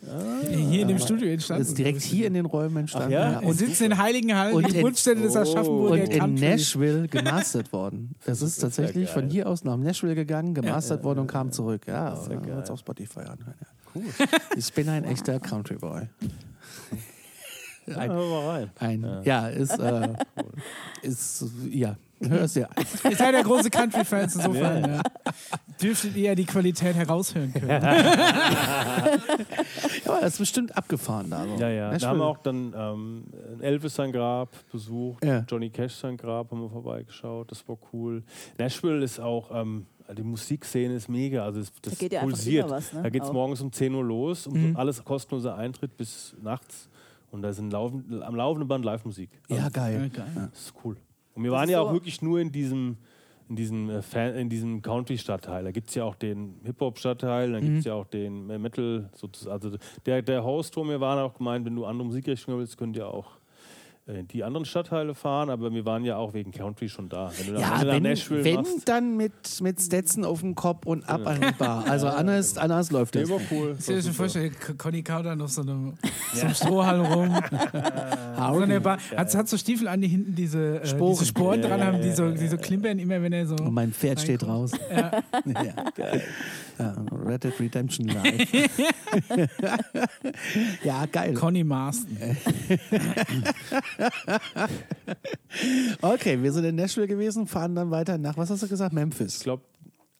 Hier in dem Studio entstanden. Das ist direkt hier in den Räumen entstanden. Ach ja? ja. Und, sitzen in Heiligenhallen, und die in- Geburtsstätte des. Aschaffenburger und in Country. Nashville gemastert worden. Das ist tatsächlich von hier aus nach Nashville gegangen, gemastert worden und kam zurück. Ja, ja jetzt auf Spotify anhören. Ja. Cool. Ich bin ein echter Country Boy. Ja, Ein, ein, ja. ist, äh, ist, ja, hörst an. Ihr seid ja große Country-Fans insofern. Ja. Dürftet ihr ja die Qualität heraushören können. Ja, das ist bestimmt abgefahren da. So. Ja, ja. Da haben wir auch dann ähm, Elvis sein Grab besucht, Ja. Johnny Cash sein Grab haben wir vorbeigeschaut, das war cool. Nashville ist auch, ähm, die Musikszene ist mega, also das, das geht ja pulsiert. was, ne? Da geht es morgens um 10 Uhr los, um Mhm. alles kostenloser Eintritt bis nachts und da sind laufen, am laufenden Band Live-Musik. Also Ja, geil. geil. Das ist cool. Und wir Das waren ja so- auch wirklich nur in diesem, in diesem, äh, Fan, in diesem Country-Stadtteil. Da gibt es ja auch den Hip-Hop-Stadtteil, dann gibt es ja auch den äh, Metal, sozusagen. Also der, der Host, wir waren, hat auch gemeint, wenn du andere Musikrichtungen willst, könnt ihr auch in die anderen Stadtteile fahren. Aber wir waren ja auch wegen Country schon da. Wenn du dann Ja, wenn Nashville wenn machst, dann mit, mit Stetson auf dem Kopf und ab an die Bar. Also anders, anders läuft das. immer cool. Ich schon vorstellen, Conny kaut da noch so einem, so einem Strohhalm rum. so eine Bar. Hat, hat so Stiefel an, die hinten diese, äh, Sporen. diese Sporen Ja, dran ja, haben, die ja, so, ja, die so klimpern immer, wenn er so. Und mein Pferd steht raus. Ja. Ja. Ja, Red Dead Redemption Live. ja, geil. Conny Marston. Okay, wir sind in Nashville gewesen, fahren dann weiter nach, was hast du gesagt? Ich Memphis. glaube,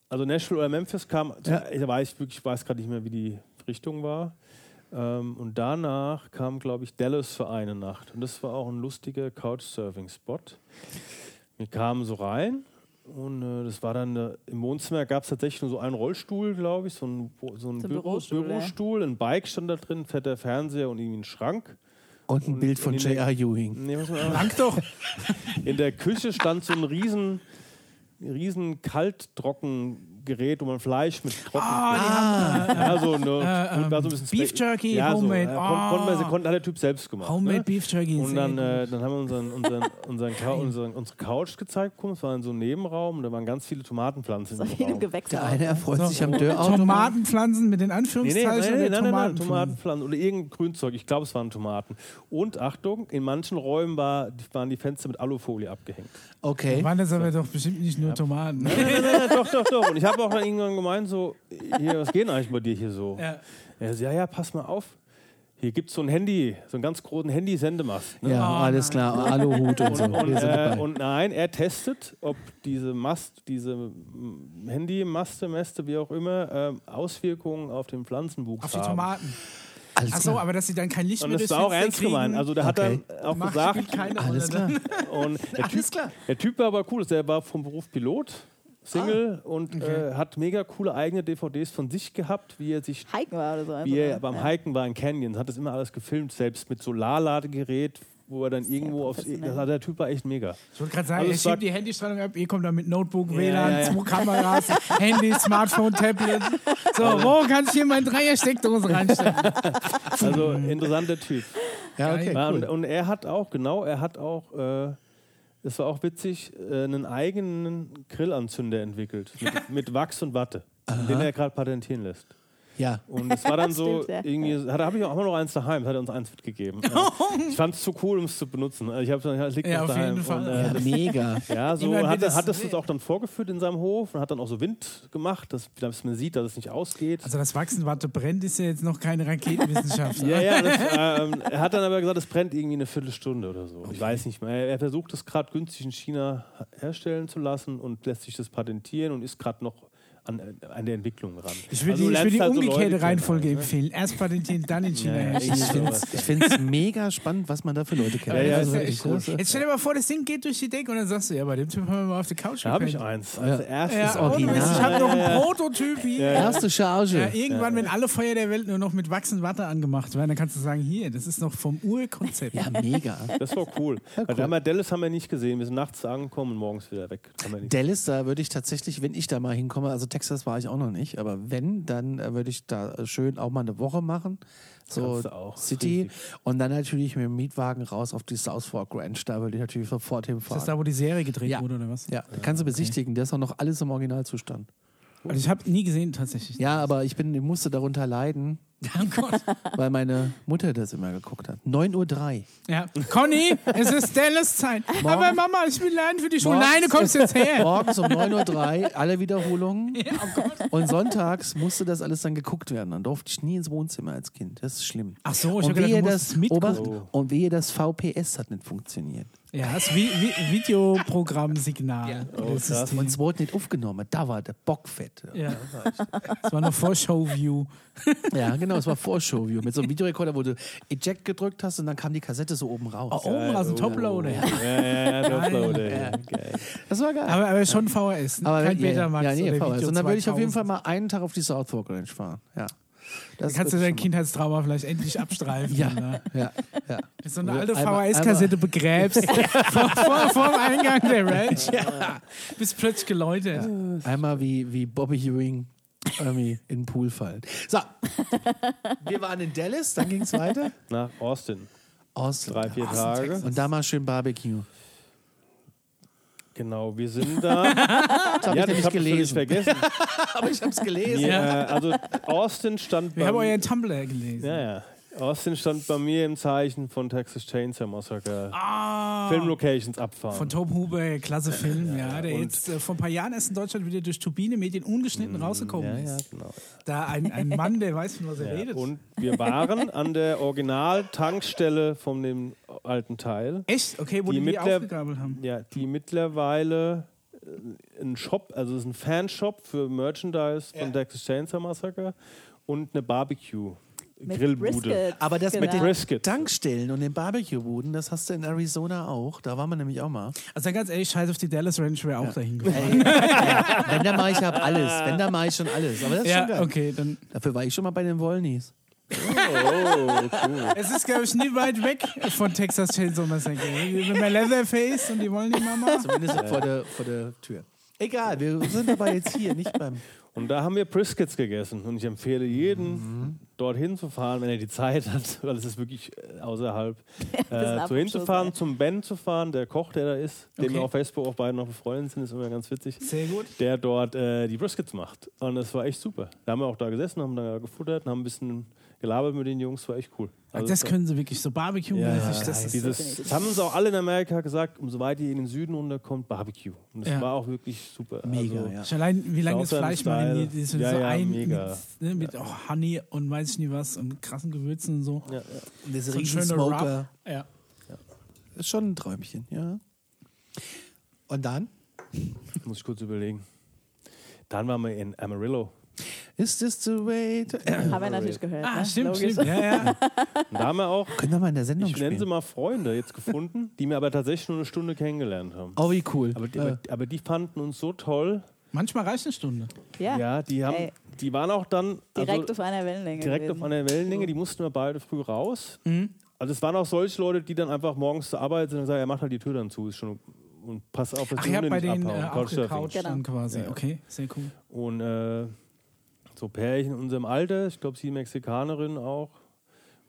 also Nashville oder Memphis kam, Ja. da weiß ich wirklich, ich weiß gerade nicht mehr, wie die Richtung war. Ähm, und danach kam, glaube ich, Dallas für eine Nacht. Und das war auch ein lustiger Couchsurfing-Spot. Wir kamen so rein und äh, das war dann, äh, im Wohnzimmer gab es tatsächlich nur so einen Rollstuhl, glaube ich, so ein, so ein So ein Büro, Bürostuhl, Bürostuhl, ein Bike stand da drin, fetter Fernseher und irgendwie ein Schrank. Und ein Und- Bild von J.R. Ewing. Nee, Lang doch. in der Küche stand so ein riesen, riesen Kalttrocken Gerät, wo man Fleisch mit trocken. Ah, die haben ja, so eine, äh, war so ein bisschen Beef Spe- Jerky, ja, Homemade. So, ja, kon, konnten wir, Ah. konnten, hat der Typ selbst gemacht. Homemade ne? Beef Jerky. Und dann, äh, dann haben wir unseren, unseren, unseren, unseren, unsere Couch gezeigt bekommen. Es war in so einem Nebenraum und da waren ganz viele Tomatenpflanzen So im wie in einem Raum. Gewächs. Der eine erfreut So. sich am Dörrautomat. Tomatenpflanzen mit den Nee, nee, Anführungszeichen nein, oder nein, nein, nein, Tomatenpflanzen? Oder irgendein Grünzeug. Ich glaube, es waren Tomaten. Und Achtung, in manchen Räumen war, waren die Fenster mit Alufolie abgehängt. Okay. Waren das aber doch bestimmt nicht nur Tomaten. Nein, nein, nein, nein, doch, doch, doch. Und ich habe auch dann irgendwann gemeint, so, hier, was geht denn eigentlich bei dir hier so? Ja. Er so, ja, ja, pass mal auf. Hier gibt es so ein Handy, so einen ganz großen Handy-Sendemast. Ne? Ja, Oh, alles klar. Aluhut und so. Und, äh, und nein, er testet, ob diese Mast, diese Handy-Maste, Mäste, wie auch immer, ähm, Auswirkungen auf den Pflanzenwuchs Auf die haben. Tomaten. Alles Achso, klar. aber dass sie dann kein Licht Und mehr das durchs war auch ernst gemeint. Also der hat Okay. dann auch macht, gesagt, Alles Rolle. klar. und der Alles typ, klar. der typ war aber cool, der war vom Beruf Pilot, Single Ah, und äh, hat mega coole eigene DVDs von sich gehabt, wie er sich Hiken war oder so. einfach, wie er ne? beim ja. Hiken war in Canyons, hat das immer alles gefilmt, selbst mit Solarladegerät, wo er dann irgendwo aufs. Das hat der Typ war echt mega. Ich wollte gerade sagen, Also er schiebt die Handystrahlung ab, ihr kommt dann mit Notebook, WLAN, ja, ja. zwei Kameras, Handy, Smartphone, Tablet. So, wo kann ich hier meine Dreier-Steckdose reinstecken? Also interessanter Typ. Ja, okay. Ja, cool. und, und er hat auch, genau, er hat auch, äh, es war auch witzig, äh, einen eigenen Grillanzünder entwickelt. Mit, mit Wachs und Watte, den er gerade patentieren lässt. Ja. Und es war dann so, Stimmt, ja. irgendwie, da habe ich auch immer noch eins daheim, hat er uns eins mitgegeben. Ja. Ich fand es zu cool, um es zu benutzen. Also Ich habe gesagt, ja, es liegt Ja, noch auf daheim. jeden Fall. Und, Ja, äh, das, mega. ja, so hat, er- das- hat es das auch dann vorgeführt in seinem Hof und hat dann auch so Wind gemacht, dass, dass man sieht, dass es nicht ausgeht. Also das Wachsenwatte brennt ist ja jetzt noch keine Raketenwissenschaft. Ja, ja, das, ähm, er hat dann aber gesagt, es brennt irgendwie eine Viertelstunde oder so. Ich weiß nicht mehr. Er, er versucht es gerade günstig in China herstellen zu lassen und lässt sich das patentieren und ist gerade noch an, an der Entwicklung ran. Ich will Also die, du ich will die halt so umgekehrte Leute Reihenfolge kennen, ne? empfehlen. Erst patentieren, dann in China Ja, ja. Ich finde es mega spannend, was man da für Leute kennt. Ja, ja, ja das echt cool. cool. Jetzt stell dir mal vor, das Ding geht durch die Decke und dann sagst du, ja, bei dem Typ haben wir mal auf der Couch Da habe ich eins. Als erstes. Ja, Original. Ich habe noch einen Prototyp hier. Erste Charge. Ja, irgendwann, wenn alle Feuer der Welt nur noch mit Wachs und Watte angemacht werden, dann kannst du sagen, hier, das ist noch vom Urkonzept. Ja, mega. Das war cool. Weil wir haben ja Dallas haben wir nicht gesehen. Wir sind nachts angekommen und morgens wieder weg. Haben wir nicht. Dallas, da würde ich tatsächlich, wenn ich da mal hinkomme, also Texas war ich auch noch nicht, aber wenn, dann äh, würde ich da schön auch mal eine Woche machen. So. City. Riesig. Und dann natürlich mit dem Mietwagen raus auf die South Fork Ranch. Da würde ich natürlich sofort Ist hinfahren. das da, wo die Serie gedreht Ja. wurde oder was? ja, da kannst du besichtigen. Der ist auch noch alles im Originalzustand. Also ich habe nie gesehen tatsächlich. Ja, aber ich, bin, ich musste darunter leiden, Oh Gott. weil meine Mutter das immer geguckt hat. 9.03 Uhr. Ja. Conny, es ist Dallas Zeit. Aber Mama, ich will lernen für die Schule. Morgens- Nein, du kommst jetzt her. Morgens um 9.03 Uhr, alle Wiederholungen. Ja, oh Gott. Und sonntags musste das alles dann geguckt werden. Dann durfte ich nie ins Wohnzimmer als Kind. Das ist schlimm. Ach so, ich und hab gedacht, du das. Ober und wehe das VPS hat nicht funktioniert. Ja, das Vi Vi Videoprogrammsignal. Das, ist die, Und es wurde nicht aufgenommen. Da war der Bockfett. ja. das war noch vor Showview. Ja, genau, es war Vorshowview. Mit so einem Videorekorder, wo du Eject gedrückt hast und dann kam die Kassette so oben raus. Oh, oben aus dem Toploader. Ja, ja, ja, Toploader. Ja. Geil. Das war geil. Aber, aber schon VHS, ne? Aber kein ja, Betamax ja, nee, VHS. Und dann würde ich auf jeden 2000. Fall mal einen Tag auf die South Fork Ranch fahren. Ja. Das Dann kannst du dein Kindheitstrauma vielleicht endlich abstreifen. Ja. ne? Ja, ja. So eine alte VHS-Kassette begräbst vor, vor, vor dem Eingang der Ranch. Bis plötzlich geläutet. Einmal wie, wie Bobby Ewing irgendwie in den Pool fallen. So, wir waren in Dallas, dann ging es weiter. Nach Austin. Austin. Drei, vier Austin, Tage. Texas. Und da mal schön Barbecue. Genau, wir sind da. Das habe ja, ich nämlich hab ich gelesen. vergessen. Aber ich habe es gelesen. Ja. Also Austin stand Wir haben euren Tumblr gelesen. ja, ja. Austin stand bei mir im Zeichen von Texas Chainsaw Massacre. Ah, Filmlocations abfahren. von Tom Huber, klasse Film, ja, der und- jetzt äh, vor ein paar Jahren erst in Deutschland wieder durch Turbine Medien ungeschnitten rausgekommen ja, ja, ist. genau. Da ein, ein Mann, der weiß, von was er Ja, redet. und wir waren an der Original-Tankstelle von dem alten Teil. Echt? Okay, wo die, Die die aufgegabelt haben. Ja, die mittlerweile äh, ein Shop, also es ist ein Fanshop für Merchandise von Texas Chainsaw Massacre und eine Barbecue Mit Grillbude. Briskets, Aber das mit genau. den Brisket. Tankstellen und den Barbecue-Buden, das hast du in Arizona auch. Da waren wir nämlich auch mal. Also ganz ehrlich, scheiß auf die Dallas Ranch wäre auch dahin gefahren. Wenn, da mache ich hab alles. Wenn, da mache ich schon alles. Aber das ist schon Ja, geil. okay, dann. Dafür war ich schon mal bei den Wollnies. Oh, cool. Es ist, glaube ich, nie weit weg von Texas Chainsaw Massacre. Wenn man Leatherface und die wollen die Mama. Zumindest vor, der, vor der Tür. Egal, wir sind aber jetzt hier, nicht beim. Und da haben wir Briskets gegessen. Und ich empfehle jedem, Mhm. dorthin zu fahren, wenn er die Zeit hat, weil es ist wirklich äh, außerhalb, äh, so hinzufahren, zum Ben zu fahren, der Koch, der da ist, dem Okay. wir auf Facebook auch beide noch befreundet sind, ist immer ganz witzig, Sehr gut. der dort äh, die Briskets macht. Und das war echt super. Da haben wir auch da gesessen, haben da gefuttert und haben ein bisschen gelabert mit den Jungs, war echt cool. Also das können sie wirklich so Barbecue-mäßig. ja, das dieses, das haben uns auch alle in Amerika gesagt, umso weiter ihr in den Süden runterkommt, Barbecue. Und das Ja. war auch wirklich super. Mega, also, ja. Schon allein, wie lange das Fleisch Style. mariniert ist und so ja, ein mega. mit, ne, mit oh, Honey und weiß ich nicht was und krassen Gewürzen und so. Ja, ja. Diese So ein riesen schöner Smoker. Ja. Ist schon ein Träumchen, ja. Und dann? Muss ich kurz überlegen. Dann waren wir in Amarillo. Is this the way to... Haben wir natürlich gehört. Ah, ne? stimmt, Logisch. stimmt. Ja, ja. Und da haben wir auch, Können wir mal in der Sendung ich nenne sie mal Freunde jetzt gefunden, die mir aber tatsächlich nur eine Stunde kennengelernt haben. Oh, wie cool. Aber die, Äh, aber, aber die fanden uns so toll. Manchmal reicht eine Stunde. Ja, Ja, die haben, Ey. die waren auch dann direkt also, auf einer Wellenlänge. direkt gewesen. auf einer Wellenlänge. Die mussten wir beide früh raus. Mhm. Also es waren auch solche Leute, die dann einfach morgens zur Arbeit sind und sagen, er macht halt die Tür dann zu, ist schon und pass auf, dass Ach, Hunde bei nicht denen äh, abhauen. auch Couchsurfing. gecoucht dann quasi. Ja. Okay, sehr cool. Und äh, so Pärchen in unserem Alter, ich glaube, sie Mexikanerin auch.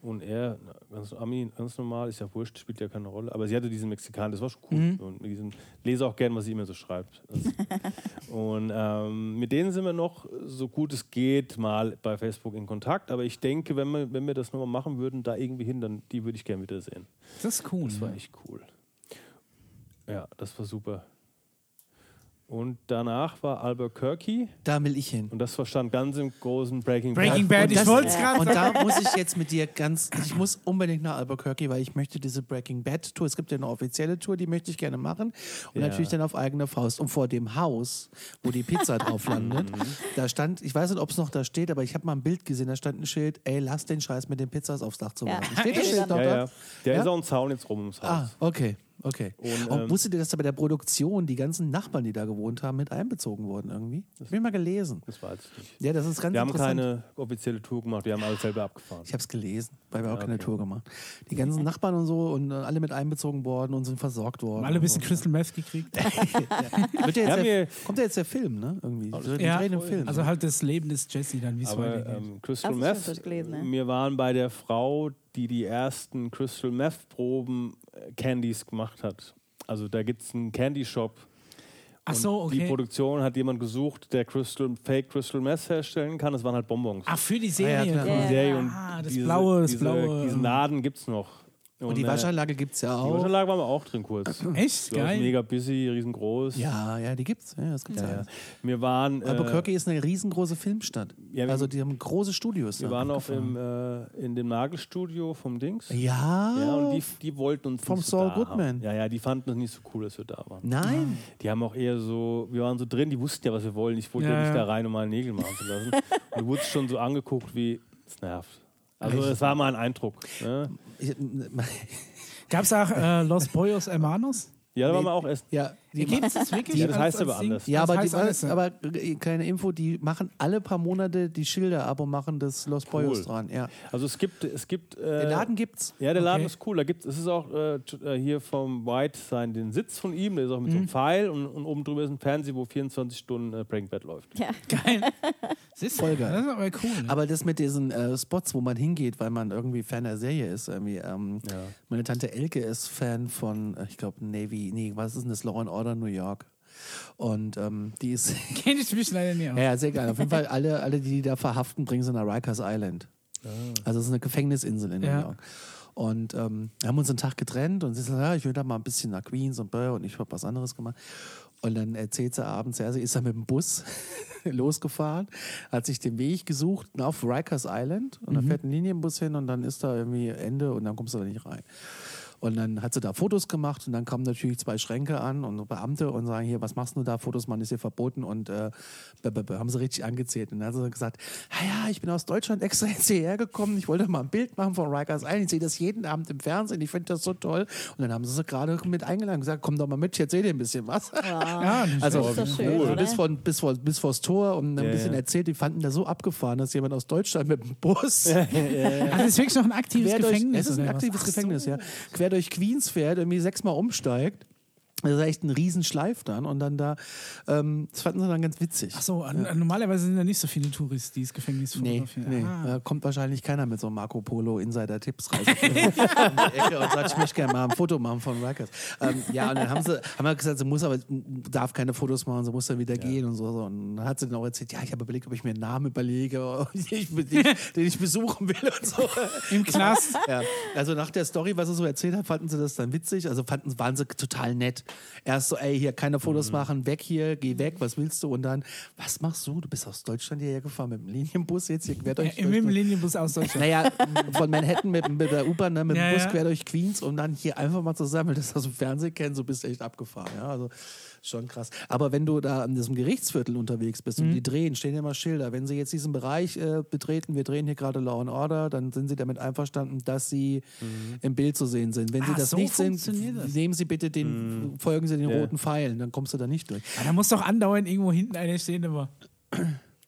Und er, ganz Ami, ganz normal, ist ja wurscht, spielt ja keine Rolle. Aber sie hatte diesen Mexikaner, das war schon cool. Mhm. Und diesem, lese auch gern, was sie immer so schreibt. Das, und ähm, mit denen sind wir noch, so gut es geht, mal bei Facebook in Kontakt. Aber ich denke, wenn wir, wenn wir das nochmal machen würden, da irgendwie hin, dann die würde ich gerne wiedersehen. Das ist cool. Das war echt cool. Ja, das war super. Und danach war Albuquerque. da will ich hin. Und das verstand ganz im großen Breaking, Breaking Bad. Bad, ich wollte es gerade Und da muss ich jetzt mit dir ganz, ich muss unbedingt nach Albuquerque, weil ich möchte diese Breaking Bad Tour, es gibt ja eine offizielle Tour, die möchte ich gerne machen und Ja. natürlich dann auf eigene Faust. Und vor dem Haus, wo die Pizza drauf landet, da stand, ich weiß nicht, ob es noch da steht, aber ich habe mal ein Bild gesehen, da stand ein Schild, ey, lass den Scheiß mit den Pizzas aufs Dach zu Ja. machen. Steht das? Schild noch Ja, da? ja. Der Ja? ist auch ein Zaun jetzt rum ums Haus. Ah, okay. Okay. Und, Und ähm, wusstet ihr, dass da bei der Produktion die ganzen Nachbarn, die da gewohnt haben, mit einbezogen wurden irgendwie? Das habe ich mal gelesen. Das weiß ich nicht. Ja, das ist ganz Wir haben keine offizielle Tour gemacht, wir haben alles selber abgefahren. Ich habe es gelesen, weil wir auch keine okay. Tour gemacht. Die ganzen Nachbarn und so und äh, alle mit einbezogen worden und sind versorgt worden. Haben alle ein bisschen und Crystal Meth gekriegt. Wird ja Ja, jetzt der, kommt ja jetzt der Film, ne? Irgendwie. Die ja, Film. also halt das Leben des Jesse dann, wie es weitergeht. ähm, Crystal Meth, gelesen, ne? wir waren bei der Frau, die die ersten Crystal Meth Proben Candies gemacht hat. Also da gibt es einen Candy Shop. Ach und so, Die okay. Produktion hat jemand gesucht, der Crystal, Fake Crystal Meth herstellen kann. Das waren halt Bonbons. Ach, für die ja, Serie. die Ja. Serie und Ah, das diese, Blaue, das diese, Blaue. Diesen Laden gibt es noch. Und die äh, Waschanlage gibt es ja Die auch. Waschanlage waren wir auch drin kurz. Echt? Ja, Geil. mega busy, riesengroß. Ja, ja, die gibt's. Ja, das gibt's ja. Ja. Wir waren, äh, Albuquerque ist eine riesengroße Filmstadt. Ja, wir- also die haben große Studios. wir waren auch im, äh, in dem Nagelstudio vom Dings. Ja. Ja, und die, die wollten uns Vom so Saul da Goodman. Haben. Ja, ja, die fanden es nicht so cool, dass wir da waren. Nein. Die haben auch eher so, wir waren so drin, die wussten ja, was wir wollen. Ich wollte ja, nicht da rein, um mal Nägel machen zu lassen. und du wurdest schon so angeguckt wie, es nervt. Also es war mal ein Eindruck. Ne? Gab es auch äh, Los Pollos Hermanos? Ja, da waren wir auch essen. ja, die Gibt es das wirklich? Ja, das heißt aber anders. Ja, Das aber, die, aber äh, kleine Info, die machen alle paar Monate die Schilder ab und machen das Los Cool. dran. Ja. Also es gibt, es gibt. Äh, Den Laden gibt's. Ja, der Laden Okay. ist cool. Da gibt's, es ist auch äh, äh, hier vom White sein den Sitz von ihm, der ist auch mit so Mhm. einem Pfeil und, und oben drüber ist ein Fernseher, wo 24 Stunden äh, Breaking Bad läuft. Ja. Geil. Siehst du? Voll geil. Das ist aber cool. Ne? Aber das mit diesen äh, Spots, wo man hingeht, weil man irgendwie Fan der Serie ist, irgendwie. Ähm, Ja. Meine Tante Elke ist Fan von, äh, ich glaube, Navy, nee, was ist denn das? Law and Order New York. Und ähm, die ist, Kenne ich mich leider nicht aus. ja, sehr geil. Auf jeden Fall, alle, alle, die die da verhaften, bringen sie nach Rikers Island. Also, es ist eine Gefängnisinsel in Ja. New York. Und ähm, wir haben uns einen Tag getrennt und sie sagt, ja, ich will da mal ein bisschen nach Queens und Böll und ich habe was anderes gemacht. Und dann erzählt sie abends, ja, sie ist da mit dem Bus losgefahren, hat sich den Weg gesucht auf Rikers Island und dann fährt ein Linienbus hin und dann ist da irgendwie Ende und dann kommst du da nicht rein. Und dann hat sie da Fotos gemacht und dann kamen natürlich zwei Schränke an und Beamte und sagen, hier, was machst du da? Fotos machen ist hier verboten und äh, haben sie richtig angezählt. Und dann hat sie gesagt, ja, ja, ich bin aus Deutschland extra jetzt hierher gekommen, ich wollte mal ein Bild machen von Rikers Island, ich sehe das jeden Abend im Fernsehen, ich finde das so toll. Und dann haben sie sie gerade mit eingeladen und gesagt, komm doch mal mit, ich erzähle dir ein bisschen was. Ja, Also schlecht. Das ist doch schön, oder? bis, von, bis, vor, bis vors Tor und ein Ja, bisschen ja. erzählt, die fanden das so abgefahren, dass jemand aus Deutschland mit dem Bus Also das ist wirklich noch ein aktives quer durch, Gefängnis. es ist ein aktives Ach so. Gefängnis, ja. Quer durch Queens fährt, irgendwie sechsmal umsteigt. Das ist echt ein Riesenschleif dann und dann da, ähm, das fanden sie dann ganz witzig. Ach so, an, an, normalerweise sind da nicht so viele Touris, die das Gefängnis Nee, fotografieren. nee. Ah. Da kommt wahrscheinlich keiner mit so einem Marco Polo Insider-Tipps rein und sagt, ich möchte gerne mal ein Foto machen von Rikers. Ähm, ja, und dann haben sie haben wir gesagt, sie muss aber darf keine Fotos machen, sie muss dann wieder gehen und so. so. Und dann hat sie dann auch erzählt, ja, ich habe überlegt, ob ich mir einen Namen überlege, den ich, den, ich- den ich besuchen will und so. Im Knast. Ja, also nach der Story, was er so erzählt hat, fanden sie das dann witzig. Also fanden, waren sie total nett. Erst so, ey, hier keine Fotos machen, weg hier, geh weg, was willst du? Und dann, was machst du? Du bist aus Deutschland hierher gefahren mit dem Linienbus jetzt hier quer durch. Ja, Im Linienbus aus Deutschland. naja, von Manhattan mit, mit der U-Bahn, ne, mit dem Ja, Bus ja. quer durch Queens und dann hier einfach mal zusammen, das aus dem Fernsehen kennen, so bist du echt abgefahren. Ja, also schon krass. Aber wenn du da in diesem Gerichtsviertel unterwegs bist Mhm. und die drehen, stehen ja immer Schilder. Wenn sie jetzt diesen Bereich äh, betreten, wir drehen hier gerade Law and Order, dann sind sie damit einverstanden, dass sie im Bild zu sehen sind. Wenn sie Ah, das so nicht sind, nehmen sie bitte den, folgen sie den Ja. roten Pfeilen, dann kommst du da nicht durch. Da muss doch andauernd irgendwo hinten einer stehen immer.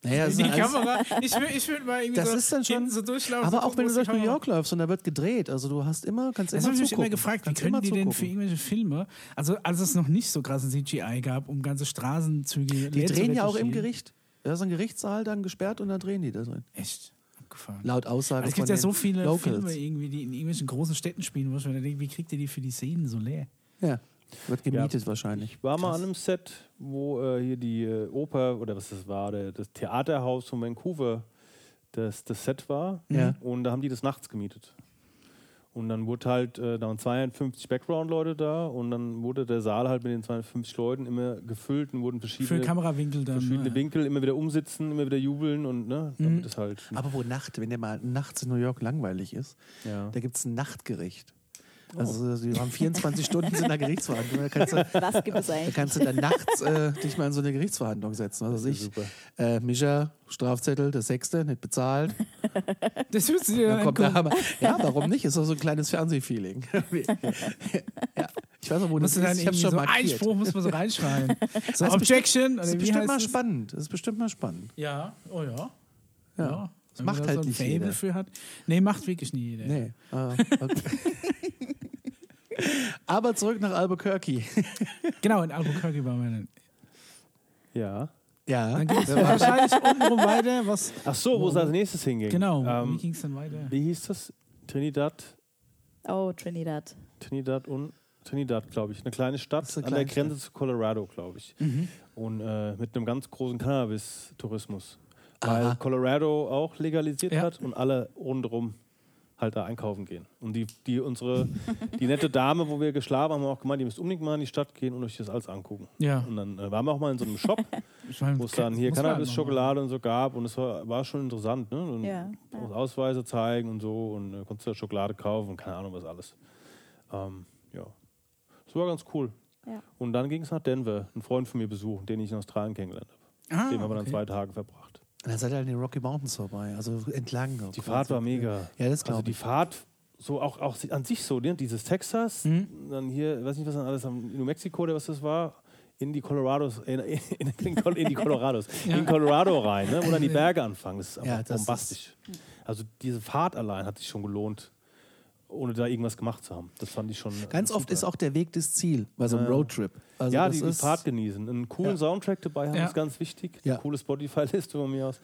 Naja, das Die Kamera. Ich will, ich will mal irgendwie Das so ist dann schon. so durchlaufen. aber auch wenn du durch New York läufst und da wird gedreht, also du hast immer, kannst Das immer habe ich mich zugucken. immer gefragt, wie können immer die denn für irgendwelche Filme, also als es noch nicht so krassen CGI gab, um ganze Straßenzüge Die drehen ja auch im? Gericht. Da ist ein Gerichtssaal dann gesperrt und dann drehen die da drin. Echt abgefahren. Laut Aussage Also es gibt ja so viele Locals. Filme irgendwie, die in irgendwelchen großen Städten spielen, wo ich mir denke, wie kriegt ihr die für die Szenen so leer? Ja, wird gemietet wahrscheinlich. Ich war mal an einem Set, wo äh, hier die äh, Oper oder was das war, der, das Theaterhaus von Vancouver, das, das Set war. Ja. Und da haben die das nachts gemietet. Und dann wurde halt, äh, da waren 250 Background-Leute da und dann wurde der Saal halt mit den 250 Leuten immer gefüllt und wurden Für verschiedene, Kamerawinkel dann. verschiedene ne? Winkel immer wieder umsitzen, immer wieder jubeln und ne, damit es halt. Aber wo Nacht, wenn der mal nachts in New York langweilig ist, ja. da gibt es ein Nachtgericht. Oh. Also die haben 24 Stunden in der Gerichtsverhandlung. Da kannst du, Was gibt es da eigentlich? kannst du dann nachts äh, dich mal in so eine Gerichtsverhandlung setzen. Also ich, äh, Mischa, Strafzettel, der Sechste, nicht bezahlt. Das Dann kommt der angucken. Hammer. Ja, warum nicht? Ist doch so ein kleines Fernsehfeeling. ja. Ich weiß noch, wo das ist. dann Ich hab's schon so markiert. Einspruch muss man so reinschreiben. So Das ist Objection. Das Oder ist bestimmt heißt mal das? spannend. Das ist bestimmt mal spannend. Ja, oh ja. Ja. ja. Das macht halt so ein nicht jeder. für hat. Nee, macht wirklich nie jeder. Nee. Ah, okay. Aber zurück nach Albuquerque. Genau, in Albuquerque waren wir dann. ja. Ja. Dann ging es wahrscheinlich untenrum weiter. Was, Ach so, wo es als nächstes hinging. genau, wie Ähm, ging es dann weiter? wie hieß das? Trinidad? Oh, Trinidad. Trinidad und Trinidad, glaube ich. Eine kleine Stadt eine an der kleine Grenze zu Colorado, glaube ich. Mhm. Und äh, mit einem ganz großen Cannabis-Tourismus. Weil Aha. Colorado auch legalisiert Ja. hat und alle rundherum halt da einkaufen gehen. Und die, die unsere, die nette Dame, wo wir geschlafen haben, haben auch gemeint, ihr müsst unbedingt mal in die Stadt gehen und euch das alles angucken. Ja. Und dann äh, waren wir auch mal in so einem Shop, wo es dann hier halt Cannabis-Schokolade und so gab und es war, war schon interessant, ne? Und Ja, und Ausweise zeigen und so und äh, konntest da Schokolade kaufen und keine Ahnung was alles. Ähm, ja, das war ganz cool. Ja. Und dann ging es nach Denver, einen Freund von mir besuchen, den ich in Australien kennengelernt habe. Ah, Den haben wir dann okay. zwei Tage verbracht. Und dann seid ihr an den Rocky Mountains vorbei, also entlang. Die Fahrt war mega. Ja, das Also glaube die ich. Fahrt, so auch, auch an sich so, ne? dieses Texas, Mhm. dann hier, weiß nicht was dann alles, am New Mexico oder was das war, in die Colorados, in, in, in, in die Colorados, in Colorado rein, ne? wo dann die Berge anfangen. Das ist einfach Ja, das bombastisch. Also diese Fahrt allein hat sich schon gelohnt, ohne da irgendwas gemacht zu haben. Das fand ich schon. Ganz oft super. ist auch der Weg das Ziel bei so einem Ja. Roadtrip. Also ja, das die, die ist, Fahrt genießen. Einen coolen Ja. Soundtrack dabei haben Ja. ist ganz wichtig. Ja. Eine coole Spotify-Liste von mir aus.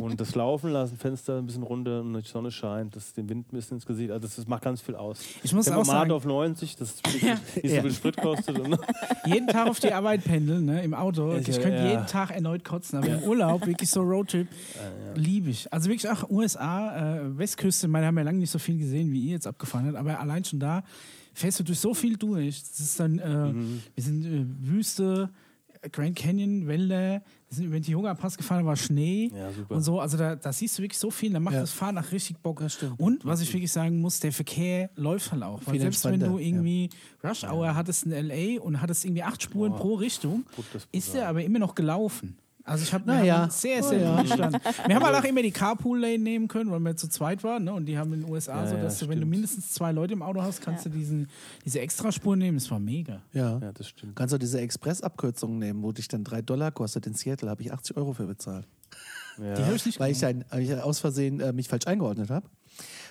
Und das Laufen lassen, Fenster ein bisschen runter und die Sonne scheint, das den Wind ein bisschen ins Gesicht. Also das, das macht ganz viel aus. Ich muss auch Tempomat sagen, auf 90, das ist wie so Ja. viel Sprit kostet. Und jeden Tag auf die Arbeit pendeln, ne, im Auto. Ich, Ich könnte ja. jeden Tag erneut kotzen, aber im Urlaub, wirklich so Roadtrip, liebe ich. Also wirklich auch USA, äh, Westküste, meine haben ja lange nicht so viel gesehen, wie ihr jetzt abgefahren habt, aber allein schon da fährst du durch so viel durch. Das ist dann, äh, Mhm. wir sind äh, Wüste, Grand Canyon, Wälder, wir sind über den Tioga Pass gefahren, da war Schnee Ja, und so. Also da, da siehst du wirklich so viel, da macht Ja. das Fahren nach richtig Bock. Und was ich wirklich sagen muss, der Verkehr läuft halt auch. Weil selbst wenn du irgendwie Rush Hour hattest in L.A. und hattest irgendwie acht Spuren pro Richtung, ist der aber immer noch gelaufen. Also ich habe Naja. sehr, sehr Oh ja. gut verstanden. Wir haben halt auch immer die Carpool-Lane nehmen können, weil wir zu zweit waren. Ne? Und die haben in den USA Ja, so, ja, dass du, wenn du mindestens zwei Leute im Auto hast, kannst du diesen, diese Extraspur nehmen. Das war mega. Ja. ja, das stimmt. Kannst du diese Express-Abkürzung nehmen, wo dich dann drei Dollar kostet. In Seattle habe ich 80 Euro für bezahlt. Die Ja. habe ich nicht Weil ich, ein, weil ich aus Versehen äh, mich falsch eingeordnet habe.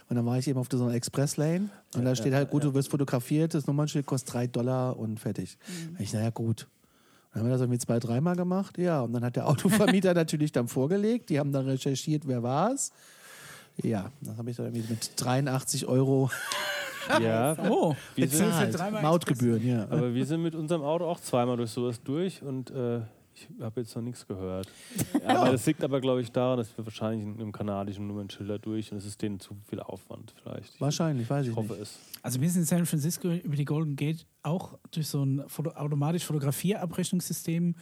Und dann war ich eben auf so einer Express-Lane und da steht halt, gut, du wirst fotografiert, das Nummernschild kostet drei Dollar und fertig. Mhm. Ich, naja, gut. Dann haben wir das irgendwie zwei, dreimal gemacht. Ja, und dann hat der Autovermieter natürlich dann vorgelegt. Die haben dann recherchiert, wer war es. Ja, dann habe ich dann irgendwie mit 83 Euro Ja, Oh, Wir sind- bezahlt. dreimal Mautgebühren, ja. aber wir sind mit unserem Auto auch zweimal durch sowas durch und äh, ich habe jetzt noch nichts gehört. Aber das liegt aber, glaube ich, daran, dass wir wahrscheinlich in einem kanadischen Nummernschilder durch und es ist denen zu viel Aufwand vielleicht. Wahrscheinlich, weiß ich, Ich hoffe nicht. es. Also wir sind in San Francisco über die Golden Gate auch durch so ein Foto automatisch Fotografierabrechnungssystem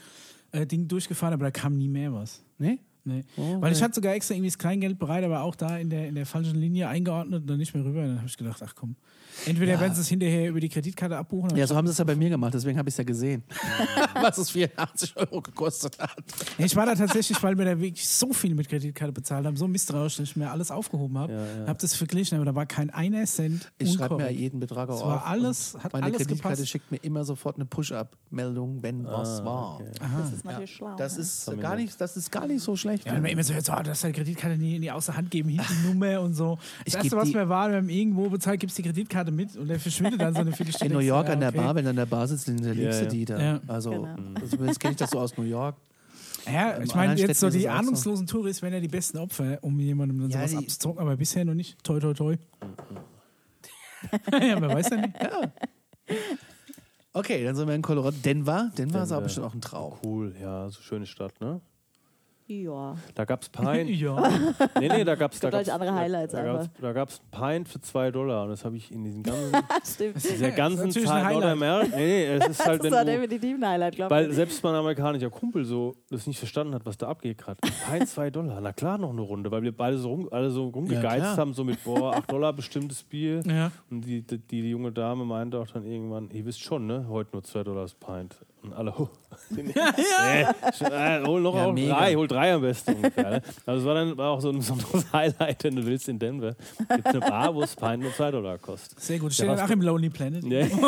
äh, Ding durchgefahren, aber da kam nie mehr was. Nee? Nee. Oh, Weil ich nee. hatte sogar extra irgendwie das Kleingeld bereit, aber auch da in der, in der falschen Linie eingeordnet und dann nicht mehr rüber. Dann habe ich gedacht, ach komm. Entweder Ja. werden sie es hinterher über die Kreditkarte abbuchen. oder- Ja, so haben sie es ja bei mir gemacht, deswegen habe ich es ja gesehen. Was es 84 Euro gekostet hat. Ich war da tatsächlich, weil wir da wirklich so viel mit Kreditkarte bezahlt haben, so misstrauisch, dass ich mir alles aufgehoben habe. Ja, ja. Habe das verglichen, aber da war kein einer Cent. Ich schreibe mir jeden Betrag auch Es war auf. alles- hat meine alles Kreditkarte gepasst. schickt mir immer sofort eine Push-Up-Meldung, wenn was Ah, war. okay. Das ist natürlich schlau. Das ne? ist, wir gar nicht. das ist gar nicht so schlecht. Ja, wenn man immer so hört, oh, das ist deine Kreditkarte nie, nie außer Hand geben, hinten die Nummer und so. Das Ich Erste, was die- wir waren, wir haben irgendwo bezahlt, gibst die Kreditkarte mit und der verschwindet dann so eine Viertelstunde. In New York Ja, an der okay. Bar, wenn du an der Bar sitzt, dann hinterlegst Ja, du die da. Ja. Also, Genau. also jetzt kenne ich das so aus New York. Ja, ich meine, jetzt so die auch so. ahnungslosen Touristen wären ja die besten Opfer, um jemandem dann Ja, sowas abzudrucken, aber bisher noch nicht. Toi, toi, toi. ja, man weiß ja nicht. Okay, dann sind wir in Colorado. Denver. Denver ist aber Denver. bestimmt auch ein Traum. Cool, ja, so schöne Stadt, ne? Ja. Da gab's Pine. ja. Nee, nee, da gab's, da Gibt euch gab's, andere Highlights da, da gab's, da gab's Pint für 2 Dollar und das habe ich in diesem ganzen, Stimmt. dieser ganzen natürlich Zeit ein Highlight. Nordamerica. Nee, nee, es ist halt, Das wenn war definitiv ein Highlight, glaube weil ich. selbst mein amerikanischer Kumpel so das nicht verstanden hat, was da abgeht gerade. Pint 2 Dollar, na klar noch eine Runde, weil wir beide so, rum, alle so rumgegeizt klar. haben, so mit, boah, 8 Dollar bestimmtes Bier. ja. Und die, die, die junge Dame meinte auch dann irgendwann, ihr wisst schon, ne, heute nur 2 Dollar das Pint. Und alle, oh, nee, äh, hol noch Ja, auch mega. drei, hol drei am besten ungefähr. Ne? Also es war dann war auch so ein besonderes Highlight, wenn du willst in Denver. Gibt eine Bar, wo es Pint nur 2 Dollar kostet. Sehr gut. Ja, Steht dann auch im Lonely Planet. Nee. In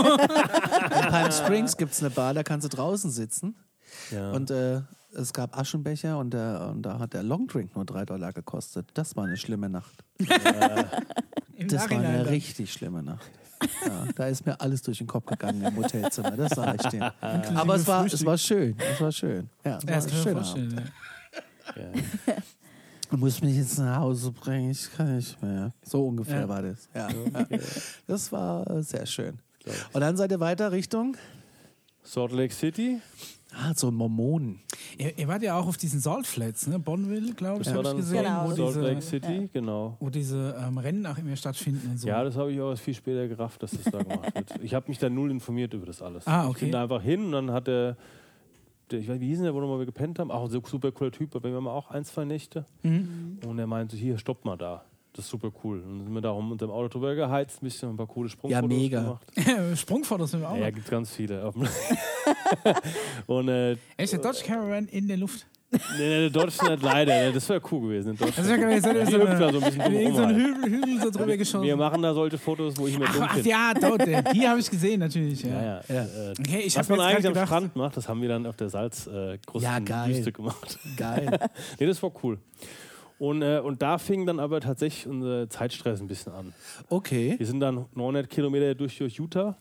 Palm Springs gibt es eine Bar, da kannst du draußen sitzen. Ja. Und äh, es gab Aschenbecher und, der, und da hat der Longdrink nur drei Dollar gekostet. Das war eine schlimme Nacht. Das war eine dann. richtig schlimme Nacht. Ja, da ist mir alles durch den Kopf gegangen im Hotelzimmer, das sage ich dir. Aber es war, es war schön, es war schön. Ja, es Ja, war ein schöner Abend. Ja. Du musst mich jetzt nach Hause bringen, ich kann nicht mehr. So ungefähr Ja. war das. Ja. Das war sehr schön. Und dann seid ihr weiter Richtung Salt Lake City, ah, so Mormonen. Ihr, ihr wart ja auch auf diesen Salt Flats, ne? Bonneville, glaube ich, habe ich gesehen, Genau. wo Salt diese, Lake City, genau. wo diese ähm, Rennen auch immer stattfinden und so. Ja, das habe ich auch erst viel später gerafft, dass das da gemacht wird. Ich habe mich da null informiert über das alles. Ah, Ich okay. bin da einfach hin und dann hat der, der ich weiß, wie hieß denn der, wo wir mal gepennt haben? Auch ein so super cooler Typ, bei dem haben wir auch ein, zwei Nächte. Mhm. Und er meinte, hier, stopp mal da. Das ist super cool. Und dann sind wir da rum mit dem Auto drüber geheizt, ein bisschen ein paar coole Sprungfotos Ja, mega. gemacht. Sprungfotos sind wir auch. Ja, noch. gibt ganz viele. Und äh, Echt, der Dodge Caravan in der Luft. nee, nee, der Dodge nicht leider. ne, Das wäre cool gewesen. in Deutschland. Also, ich hab gesagt, ihr seid Die über hüpft da so ein bisschen so einen Hügel, Hügel so drüber geschossen. Wir machen da solche Fotos, wo ich mir dumm finde. ja, dort, äh, die habe ich gesehen, natürlich. Ja. Ja, ja. Äh, Okay, ich was man jetzt eigentlich am Strand macht, das haben wir dann auf der Salzkrustenwüste äh. Wüste gemacht. Geil. nee, das war cool. Und, äh, und da fing dann aber tatsächlich unser Zeitstress ein bisschen an. Okay. Wir sind dann 900 Kilometer durch, durch Utah,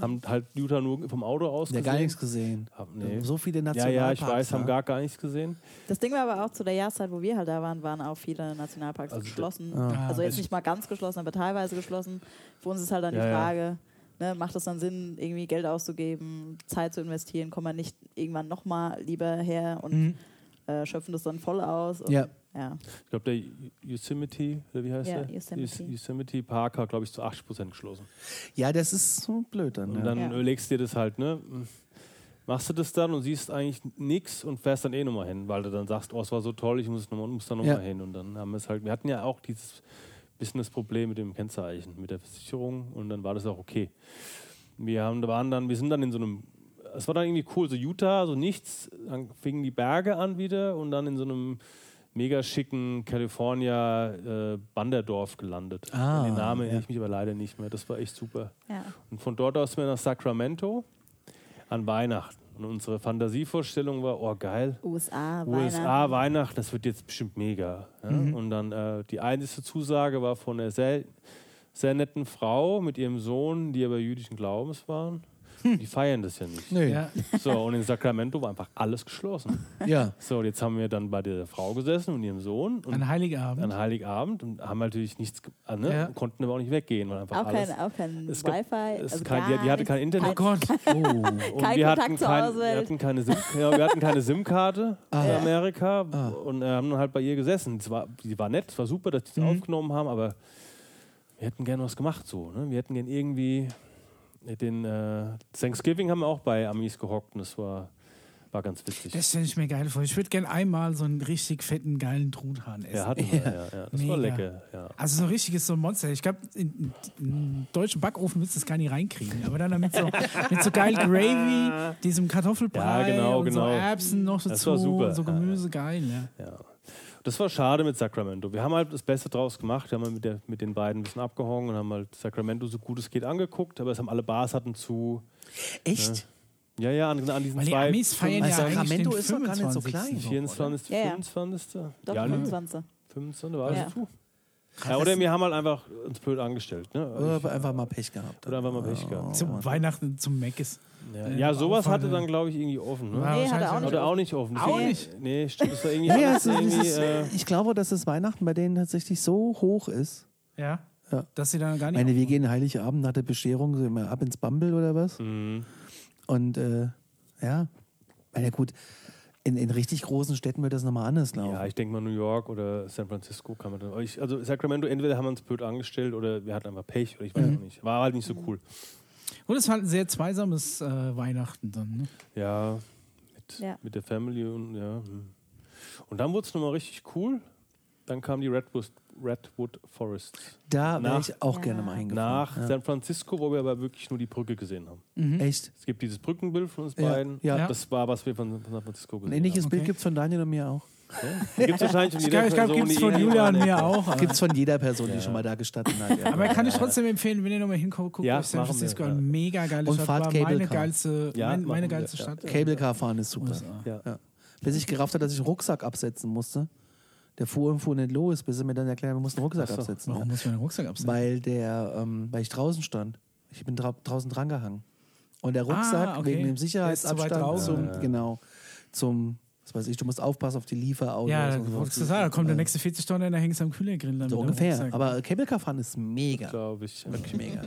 haben halt Utah nur vom Auto aus Ja, gesehen. gar nichts gesehen. Hab, nee. So viele Ja, Nationalparks. ja, ich weiß, haben ne? gar, gar nichts gesehen. Das Ding war aber auch zu der Jahreszeit, wo wir halt da waren, waren auch viele Nationalparks Also, geschlossen. Ah. Also jetzt nicht mal ganz geschlossen, aber teilweise geschlossen. Für uns ist halt dann Ja, die ja. Frage, ne, macht es dann Sinn, irgendwie Geld auszugeben, Zeit zu investieren, kommen wir nicht irgendwann nochmal lieber her und Mhm. äh, schöpfen das dann voll aus. Und, Ja. Ja. Ich glaube, der Yosemite, oder wie heißt Ja, der? Yosemite. Yos- Yosemite Park hat, glaube ich, zu 80 Prozent geschlossen. ja, das ist so blöd dann. Und dann Ja. überlegst du dir das halt, ne? Machst du das dann und siehst eigentlich nichts und fährst dann eh nochmal hin, weil du dann sagst, oh, es war so toll, ich muss, noch muss da nochmal Ja. hin. Und dann haben wir es halt, wir hatten ja auch dieses bisschen das Problem mit dem Kennzeichen, mit der Versicherung und dann war das auch okay. Wir haben, waren dann, wir sind dann in so einem, es war dann irgendwie cool, so Utah, so nichts, dann fingen die Berge an wieder und dann in so einem mega schicken California äh, Banderdorf gelandet. Ah, den Namen erinnere ja. ich mich aber leider nicht mehr. Das war echt super. Ja. Und von dort aus sind wir nach Sacramento an Weihnachten. Und unsere Fantasievorstellung war, oh geil, USA, USA, Weihnachten, das wird jetzt bestimmt mega. Ja? Und dann äh, die einzige Zusage war von einer sehr, sehr netten Frau mit ihrem Sohn, die aber jüdischen Glaubens waren. Die feiern das ja nicht. Nee. Ja. So, und in Sacramento war einfach alles geschlossen. Ja. So, und jetzt haben wir dann bei der Frau gesessen und ihrem Sohn und An Heiligabend. an Heiligabend und haben natürlich nichts, äh, ne? Ja. konnten aber auch nicht weggehen, weil einfach Auch alles. kein, auch kein Es gab- Wi-Fi. es also kein- die- die hatte kein Internet. oh Gott. Oh. Und Kein wir hatten, kein, wir hatten keine SIM, ja, wir hatten keine SIM-Karte Ah. in Amerika Ah. und äh, haben dann halt bei ihr gesessen. Die war, die war nett, es war super, dass die das Mhm. aufgenommen haben, aber wir hätten gerne was gemacht so. Ne? Wir hätten gerne irgendwie den äh, Thanksgiving haben wir auch bei Amis gehockt und das war, war ganz witzig. Das stelle ich mir geil vor. Ich würde gerne einmal so einen richtig fetten, geilen Truthahn essen. ja, hatten wir, ja. Ja, Das war Mega. lecker. Ja. Also so ein richtiges so ein Monster. Ich glaube, in, in deutschen Backofen würdest du das gar nicht reinkriegen. Aber dann mit so, mit so geil Gravy, diesem Kartoffelbrei Ja, genau, und so genau. Erbsen noch Das dazu, war super. so Gemüse, geil. Ja. Ja. Das war schade mit Sacramento. Wir haben halt das Beste draus gemacht. Wir haben halt mit, der, mit den beiden ein bisschen abgehangen und haben halt Sacramento so gut es geht angeguckt. Aber es haben alle Bars hatten zu. Echt? Ja, ja, an, an diesen Weil die zwei. Amis feiern Also ja eigentlich Sacramento ist doch gar nicht so 25. klein. 24. Ja, ja. 25. Doch, ja, ne? 25. 25 war Ja. das zu. Ja, oder wir haben halt einfach uns blöd angestellt. Ne? Oder einfach mal Pech gehabt. Oder einfach mal Pech gehabt. Zum Weihnachten zum Meckes. Ja, äh, ja sowas Aufwand, hatte dann, glaube ich, irgendwie offen. Ne? Nee, hat wahrscheinlich auch nicht. Oder auch nicht offen. Auch nicht? Nee, stimmt. Das irgendwie. Es ist, irgendwie, ist, äh, ich glaube, dass das Weihnachten bei denen tatsächlich so hoch ist. Ja. Ja. Dass sie dann gar Ich nicht. meine, wir gehen Heiligabend nach der Bescherung so immer ab ins Bumble oder was. mh. Und äh, ja, meine gut, in, in richtig großen Städten wird das nochmal anders laufen. Ja, ich denke mal New York oder San Francisco kann man dann. Ich, also Sacramento, entweder haben wir uns blöd angestellt oder wir hatten einfach Pech oder ich weiß auch nicht. War halt nicht so cool. Und es war halt ein sehr zweisames äh, Weihnachten dann. Ne? Ja, mit, Ja. mit der Family und ja. hm. Und dann wurde es nochmal richtig cool. Dann kam die Redwood, Redwood Forests. da wäre ich auch Ja. gerne mal hingefahren. Nach ja. San Francisco, wo wir aber wirklich nur die Brücke gesehen haben. Echt? Es gibt dieses Brückenbild von uns Ja, beiden. ja. Das war, was wir von San Francisco Ein gesehen ähnliches haben. Bild Okay. gibt es von Daniel und mir auch. Ja? Gibt es wahrscheinlich von Ich jeder glaube, glaub, Person, gibt es von Julia und mir auch. Gibt es von jeder Person, die schon mal da gestanden hat. Ja. Aber kann ich trotzdem empfehlen, wenn ihr nochmal hinguckt, guckt Ja, euch San wir, Francisco ja. an. Mega geile Und Stadt. fahrt War Cable meine Car. geilste, Ja, mein, meine wir, geilste ja. Stadt. Cable Car fahren ist super. Bis ich gerafft hat, dass ich einen Rucksack absetzen musste. Der fuhr und fuhr nicht los, bis er mir dann erklärt, wir mussten einen Rucksack Ach so. absetzen. Warum Ja. muss ich meinen Rucksack absetzen? Weil, der, ähm, weil ich draußen stand. Ich bin dra draußen drangehangen. Und der Rucksack, Ah, okay. wegen dem Sicherheitsabstand, zum, Ja, ja. genau, zum, was weiß ich, du musst aufpassen auf die Lieferautos. ja, und da, so. sagen, da kommt der nächste 40 Tonnen, da hängst du am Kühlergrill. Dann So ungefähr. Rucksack. Aber Cable Car fahren ist mega. Glaube ich. Wirklich mega.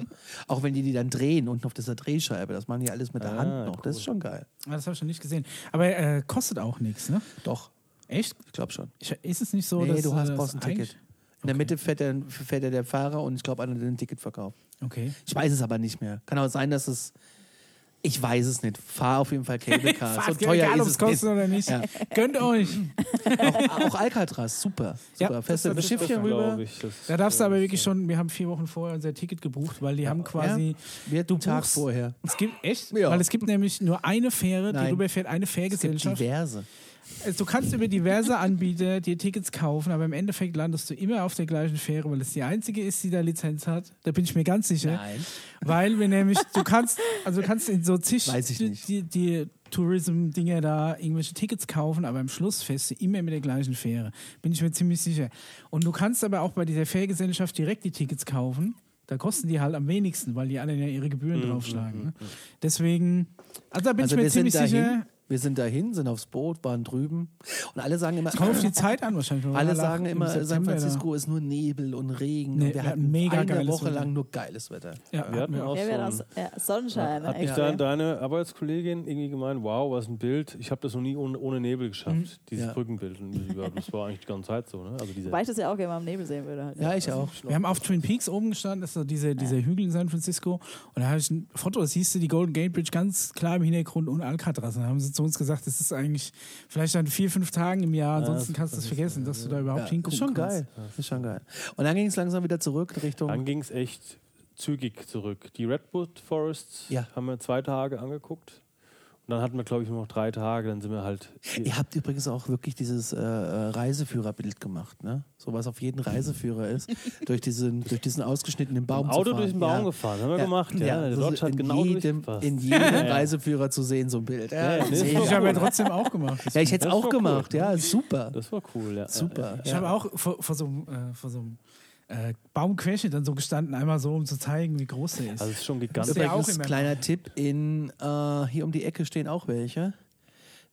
Auch wenn die die dann drehen unten auf dieser Drehscheibe, das machen die alles mit der Ah, Hand noch. Das ist cool. schon geil. Ah, das habe ich schon nicht gesehen. Aber äh, kostet auch nichts, ne? Doch, Echt? ich glaube schon. Ich, ist es nicht so, nee, dass du hast, brauchst ein Ticket. In der Okay. Mitte fährt der, fährt der, Fahrer und ich glaube, einer, der ein Ticket verkauft. Okay. Ich weiß es aber nicht mehr. Kann auch sein, dass es. Ich weiß es nicht. Fahr auf jeden Fall Cable Car. so teuer egal, ist es kostet nicht. oder nicht. Ja. Gönnt euch. Auch, auch Alcatraz, super. Ja, super. das- Fährst du das mit Schiffchen Das rüber. glaube ich. Da darfst du aber wirklich schon, wir haben vier Wochen vorher unser Ticket gebucht, weil die haben quasi. Wir Du Tag buchst- vorher. Es gibt echt, Ja. weil es gibt nämlich nur eine Fähre, die rüberfährt, eine Es gibt Fährgesellschaft. diverse. Also, du kannst über diverse Anbieter dir Tickets kaufen, aber im Endeffekt landest du immer auf der gleichen Fähre, weil es die einzige ist, die da Lizenz hat. Da bin ich mir ganz sicher. Nein. Weil wir nämlich, du kannst, also du kannst in so zig die, die, Tourism-Dinger da irgendwelche Tickets kaufen, aber am Schluss fährst du immer mit der gleichen Fähre. Bin ich mir ziemlich sicher. Und du kannst aber auch bei dieser Fährgesellschaft direkt die Tickets kaufen. Da kosten die halt am wenigsten, weil die alle ja ihre Gebühren draufschlagen. Ne? Deswegen, also da bin Also ich mir ziemlich sicher. Wir sind dahin, sind aufs Boot, waren drüben. Und alle sagen immer, Es kommt auf die Zeit an wahrscheinlich. weil alle sagen im immer, San September da- Francisco ist nur Nebel und Regen. Nee, und wir wir hatten mega eine geiles Woche Wetter. lang nur geiles Wetter. Ja, Wir hatten auch Ja, so auch, ja, Sonnenschein. Hat nicht echt, da ja. deine Arbeitskollegin irgendwie gemeint, wow, was ein Bild. Ich habe das noch nie ohne, ohne Nebel geschafft, Mhm. dieses Ja. Brückenbild. Das war eigentlich die ganze Zeit so. Ne? Also diese, Wobei ich das ja auch gerne mal am Nebel sehen würde. Halt. Ja, ich auch. Wir haben auf Twin Peaks oben gestanden, das ist so diese, dieser Hügel in San Francisco. Und da habe ich ein Foto, da siehst du die Golden Gate Bridge ganz klar im Hintergrund und Alcatraz. Und da haben sie zu uns gesagt, das ist eigentlich vielleicht an vier, fünf Tagen im Jahr, ansonsten das- kannst du es vergessen, dass du da überhaupt Ja, hingucken ist schon kannst. geil. Ist schon geil. Und dann ging es langsam wieder zurück Richtung. Dann ging es echt zügig zurück. Die Redwood Forests Ja. haben wir zwei Tage angeguckt. Und dann hatten wir, glaube ich, nur noch drei Tage, dann sind wir halt. Ihr habt übrigens auch wirklich dieses äh, äh, Reiseführerbild gemacht, ne? So was auf jeden Reiseführer ist, durch diesen, durch diesen ausgeschnittenen Baum Auto zu fahren. durch den Baum ja. gefahren, haben wir gemacht. Ja, der so Dodge hat in genau jedem, in jedem Reiseführer zu sehen, so ein Bild. Ja, Ja, nee, das Ich habe ja trotzdem auch gemacht. ja ich hätte es Das auch war cool. gemacht, ja, super. Das war cool, ja. Super. Ich ja. habe auch vor, vor so einem, äh, vor so einem äh, Baumquerschnitt dann so gestanden, einmal so, um zu zeigen, wie groß der ist. Also es ist schon gigantisch. ja Übrigens, immer- kleiner Tipp, in, äh, hier um die Ecke stehen auch welche.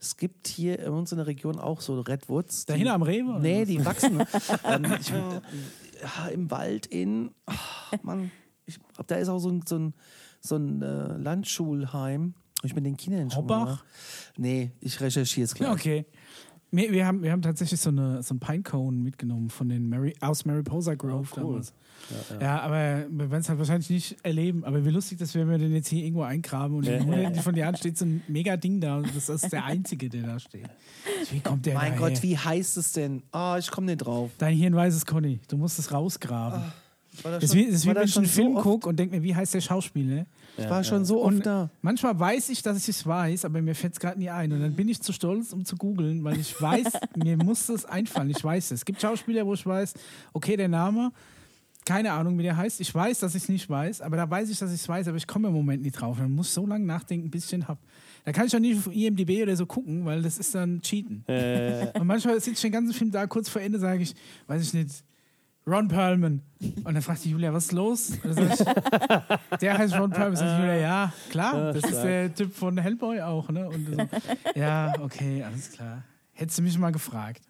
Es gibt hier in uns in der Region auch so Redwoods. da hinten am Rewe? oder Nee, was? die wachsen. ähm, ich, ja, Im Wald in, ach, Mann, ich, da ist auch so ein, so ein, so ein äh, Landschulheim. Ich mit den Kindern schon mal. Hobbach? Nee, ich recherchiere es gleich. Ja, okay. Wir, wir, haben, wir haben tatsächlich so, eine, so einen Pinecone mitgenommen von den Mary, aus Mariposa Grove Oh, cool. damals. Ja, aber wir werden es halt wahrscheinlich nicht erleben. Aber wie lustig, dass wir den jetzt hier irgendwo eingraben und in von Jahren steht so ein mega Ding da und das ist der einzige, der da steht. Wie kommt der Mein Gott, her? wie heißt es denn? Ah, ich komme nicht drauf. Dein Hirn weiß es, Conny. Du musst es rausgraben. War das das ist schon- wie, das wie wenn ich einen Film so gucke und denke mir, wie heißt der Schauspieler? Ich war schon so Und oft da. manchmal weiß ich, dass ich es weiß, aber mir fällt es gerade nie ein. Und dann bin ich zu stolz, um zu googeln, weil ich weiß, mir muss es einfallen. Ich weiß es. Es gibt Schauspieler, wo ich weiß, okay, der Name, keine Ahnung, wie der heißt. Ich weiß, dass ich es nicht weiß, aber da weiß ich, dass ich es weiß, aber ich komme im Moment nicht drauf. Dann muss so lange nachdenken, bis ich den hab. Da kann ich auch nicht auf IMDb oder so gucken, weil das ist dann Cheaten. Äh, Und manchmal sitze ich den ganzen Film da, kurz vor Ende sage ich, weiß ich nicht, Ron Perlman. Und dann fragt die Julia, was ist los? Ich, der heißt Ron Perlman. Sagt Julia, ja, klar, das ist der Typ von Hellboy auch. Ne? Und so, ja, okay, alles klar. Hättest du mich mal gefragt.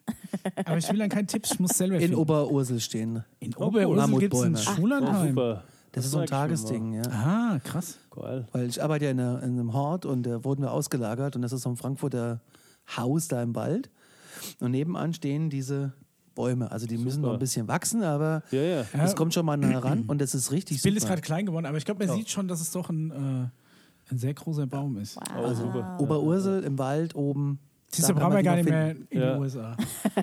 Aber ich will dann keinen Tipp, ich muss selber In. Oberursel stehen. In Oberursel gibt es ein Schullandheim. super. Das ist so ein. Tagesding, ja. Ah, krass. Geil. Weil ich arbeite ja in, einer, in einem Hort und da wurden wir ausgelagert und das ist so ein Frankfurter Haus da im Wald. Und nebenan stehen diese Bäume. Also die müssen noch ein bisschen wachsen, aber Ja, ja. Ja. es kommt schon mal nah ran und das ist richtig Das Bild ist super. gerade klein geworden, aber ich glaube, man sieht schon, dass es doch ein, äh, ein sehr großer Baum ist. Oh, super. Oberursel im Wald oben. Siehst du, brauchen wir gar nicht mehr finden. in Ja. die USA.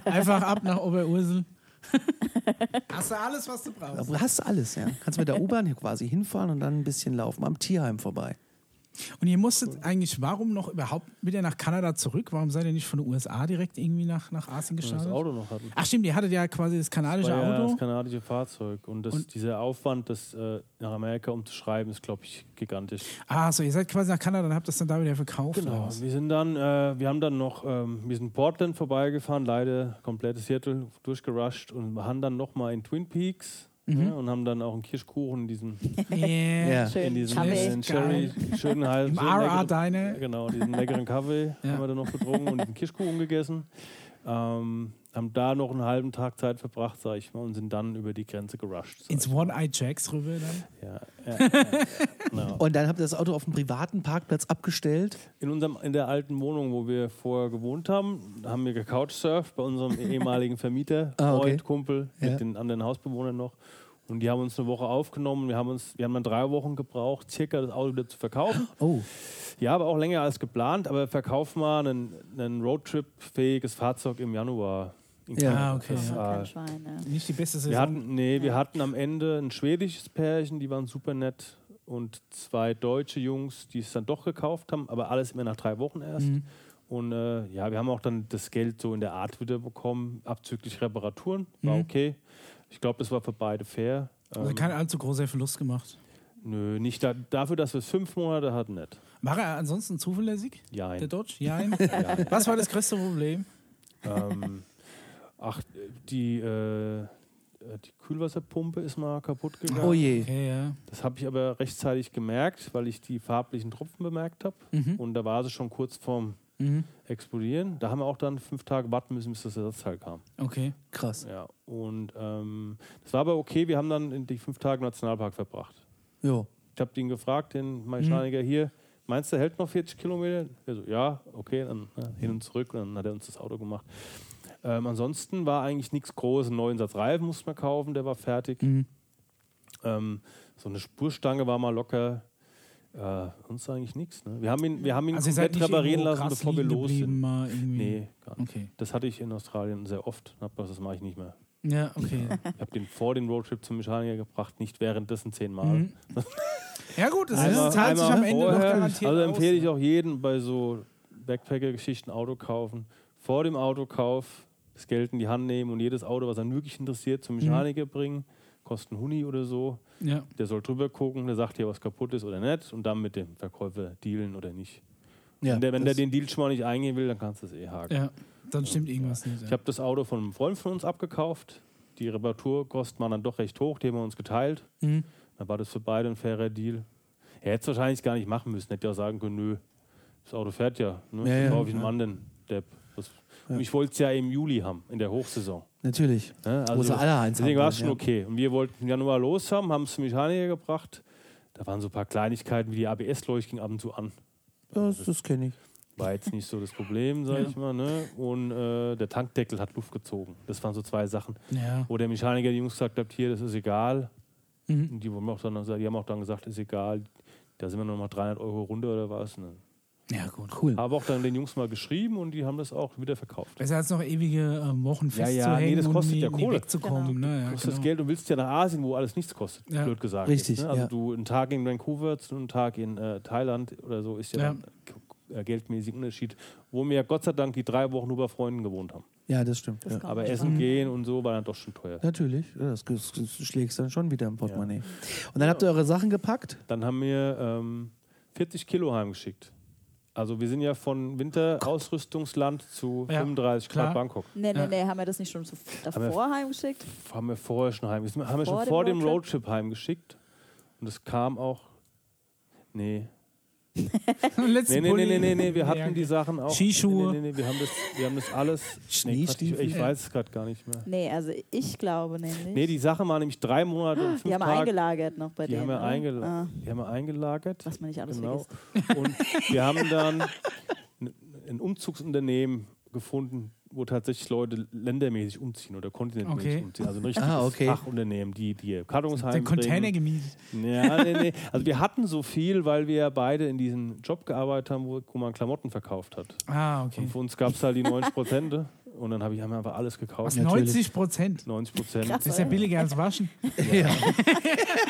Einfach ab nach Oberursel. Hast du alles, was du brauchst. Du hast alles, ja. Kannst mit der U-Bahn hier quasi hinfahren und dann ein bisschen laufen. Am Tierheim vorbei. Und ihr musstet eigentlich, warum noch überhaupt wieder nach Kanada zurück? Warum seid ihr nicht von den USA direkt irgendwie nach, nach Asien Wenn wir das gestartet? Auto noch hatten. Ach stimmt, ihr hattet ja quasi das kanadische ja Auto. das kanadische Fahrzeug. Und, das, Und- dieser Aufwand, das äh, nach Amerika umzuschreiben, ist, glaube ich, gigantisch. ah, so, ihr seid quasi nach Kanada und habt das dann da wieder verkauft. Genau. Wir sind dann, äh, wir haben dann noch, ähm, wir sind Portland vorbeigefahren, leider komplettes Seattle durchgerusht und haben dann nochmal in Twin Peaks Mhm. ja, und haben dann auch einen Kirschkuchen in diesem, Yeah. In diesem Kaffee. äh, Cherry, schönen halt. Im Diner. Genau, diesen leckeren Kaffee Ja. haben wir dann noch getrunken und diesen Kirschkuchen gegessen. Ähm, haben da noch einen halben Tag Zeit verbracht, sag ich mal, und sind dann über die Grenze gerusht. Ins ich mal. One-Eye Jacks rüber dann. Ja, ja, ja, genau. Und dann habt ihr das Auto auf einem privaten Parkplatz abgestellt. In, unserem, in der alten Wohnung, wo wir vorher gewohnt haben, haben wir gecouchsurft bei unserem ehemaligen Vermieter, Ah, okay. Freund, Kumpel, Ja. mit den anderen Hausbewohnern noch. Und die haben uns eine Woche aufgenommen. Wir haben, uns, wir haben dann drei Wochen gebraucht, circa das Auto wieder zu verkaufen. Oh, Ja, aber auch länger als geplant. Aber verkauf mal ein, ein Roadtrip-fähiges Fahrzeug im Januar. In Ja. Ah, okay, Das ja. war- Kein Schwein, ja. Nicht die beste Saison. wir hatten, nee, wir hatten am Ende ein schwedisches Pärchen, die waren super nett. Und zwei deutsche Jungs, die es dann doch gekauft haben, aber alles immer nach drei Wochen erst. Mhm. Und äh, ja, wir haben auch dann das Geld so in der Art wieder bekommen, abzüglich Reparaturen. War Mhm. okay. Ich glaube, das war für beide fair. also Ähm, kein allzu großer Verlust gemacht. nö, nicht da, dafür, dass wir es fünf Monate hatten, nicht. War er ansonsten zuverlässig, Ja, der Dodge? Ja. Was war das größte Problem? ähm, ach, die, äh, die Kühlwasserpumpe ist mal kaputt gegangen. oh je. Okay, ja. Das habe ich aber rechtzeitig gemerkt, weil ich die farblichen Tropfen bemerkt habe. Mhm. Und da war sie schon kurz vorm Mhm. Explodieren. Da haben wir auch dann fünf Tage warten müssen, bis das Ersatzteil kam. Okay. Krass. Ja, und ähm, das war aber okay. Wir haben dann in die fünf Tage im Nationalpark verbracht. Jo. Ich habe den gefragt, den Mhm. Mechaniker hier, meinst du, er hält noch 40 Kilometer? Er so, ja, okay, dann ja, hin und zurück. Und dann hat er uns das Auto gemacht. Ähm, ansonsten war eigentlich nichts Großes. Einen neuen Satz Reifen mussten wir kaufen, der war fertig. Mhm. Ähm, so eine Spurstange war mal locker. Äh, sonst eigentlich nichts. Ne? Wir haben ihn, wir haben ihn Also komplett reparieren lassen, bevor wir los sind. Nee, gar nicht. Okay. Das hatte ich in Australien sehr oft. Das mache ich nicht mehr. Ja, okay. Ich habe den vor dem Roadtrip zum Mechaniker gebracht, nicht währenddessen zehnmal. Mhm. Ja gut, es Einmal- ist, zahlt sich am Ende noch vorher. garantiert Also aus. empfehle ich auch jeden bei so Backpacker-Geschichten Auto kaufen. Vor dem Autokauf das Geld in die Hand nehmen und jedes Auto, was einen wirklich interessiert, zum Mechaniker bringen. Kostet ein Huni oder so. Ja, Der soll drüber gucken, der sagt dir, was kaputt ist oder nicht und dann mit dem Verkäufer dealen oder nicht. Ja, wenn der, wenn der den Deal schon mal nicht eingehen will, dann kannst du es eh haken. ja, dann stimmt irgendwas nicht. Ich habe das Auto von einem Freund von uns abgekauft. Die Reparaturkosten waren dann doch recht hoch, die haben wir uns geteilt. Mhm. Dann war das für beide ein fairer Deal. Er hätte es wahrscheinlich gar nicht machen müssen. Hätte ja auch sagen können, nö, das Auto fährt ja. Ne? Ja, ja, ich einem ja. anderen Depp. Ja. Und ich wollte es ja im Juli haben, in der Hochsaison. Natürlich. Ne? Wo sie alle eins deswegen war es schon wollen, okay. Und wir wollten im Januar los haben, haben es zum Mechaniker gebracht. Da waren so ein paar Kleinigkeiten, wie die ABS-Leuchte ging ab und zu an. Ja, das, das kenne ich. War jetzt nicht so das Problem, sag Ja. ich mal. Ne? Und äh, der Tankdeckel hat Luft gezogen. Das waren so zwei Sachen. Ja. Wo der Mechaniker die Jungs gesagt hat, hier, das ist egal. Mhm. Und die, haben auch dann, die haben auch dann gesagt, ist egal. Da sind wir noch mal 300 Euro runter oder was. Ne? Ja, gut. Cool. Habe auch dann den Jungs mal geschrieben und die haben das auch wieder verkauft. Besser als noch ewige ähm, Wochen Ja, ja, festzuhängen nee, das kostet und nie, ja Kohle. wegzukommen. Ne? Ja, kostet genau. Geld und willst ja nach Asien, wo alles nichts kostet, Ja. blöd gesagt. Richtig, Jetzt, ne? Also ja. du einen Tag in Vancouver zu einem Tag in äh, Thailand oder so ist ja, Ja. dann äh, geldmäßig Unterschied, wo wir Gott sei Dank die drei Wochen nur bei Freunden gewohnt haben. Ja, das stimmt. Das ja. Aber Essen an. gehen und so war dann doch schon teuer. Natürlich. Ja, das, das, das schlägst dann schon wieder im Portemonnaie. Und dann habt ihr eure Sachen gepackt? Dann haben wir ähm, 40 Kilo heimgeschickt. Also wir sind ja von Winterausrüstungsland zu Ja, 35 klar. Grad Bangkok. Nee, nee, nee, haben wir das nicht schon so davor heimgeschickt? Haben wir vorher schon heimgeschickt. Haben wir Vor schon dem vor dem Roadtrip? Roadtrip heimgeschickt. Und es kam auch. Nee. Letzten Nee, nee, nee, nee, nee, nee. Wir hatten die Sachen auch. Skischuhe. Nee, nee, nee, wir haben das, wir haben das alles. Nee, Quatsch, ich Schneestiefel? ich weiß es gerade gar nicht mehr. Nee, also ich glaube nämlich. Nee, die Sachen waren nämlich drei Monate und fünf die haben Tage. eingelagert noch bei Die denen. haben wir, eingela Ah, die haben wir eingelagert. was man nicht alles Genau. vergisst. Und wir haben dann ein Umzugsunternehmen gefunden, wo tatsächlich Leute ländermäßig umziehen oder kontinentmäßig Okay. umziehen. Also ein richtiges Ah, okay. Fachunternehmen, die, die Kartons Den Container gemietet. Ja, nee, nee. Also wir hatten so viel, weil wir beide in diesem Job gearbeitet haben, wo, wo man Klamotten verkauft hat. Ah, okay. Und für uns gab es halt die 90 Prozent. Und dann hab ich, haben wir einfach alles gekauft. Was, Natürlich. 90 Prozent? 90 Prozent. Das ist ja billiger als waschen. Ja.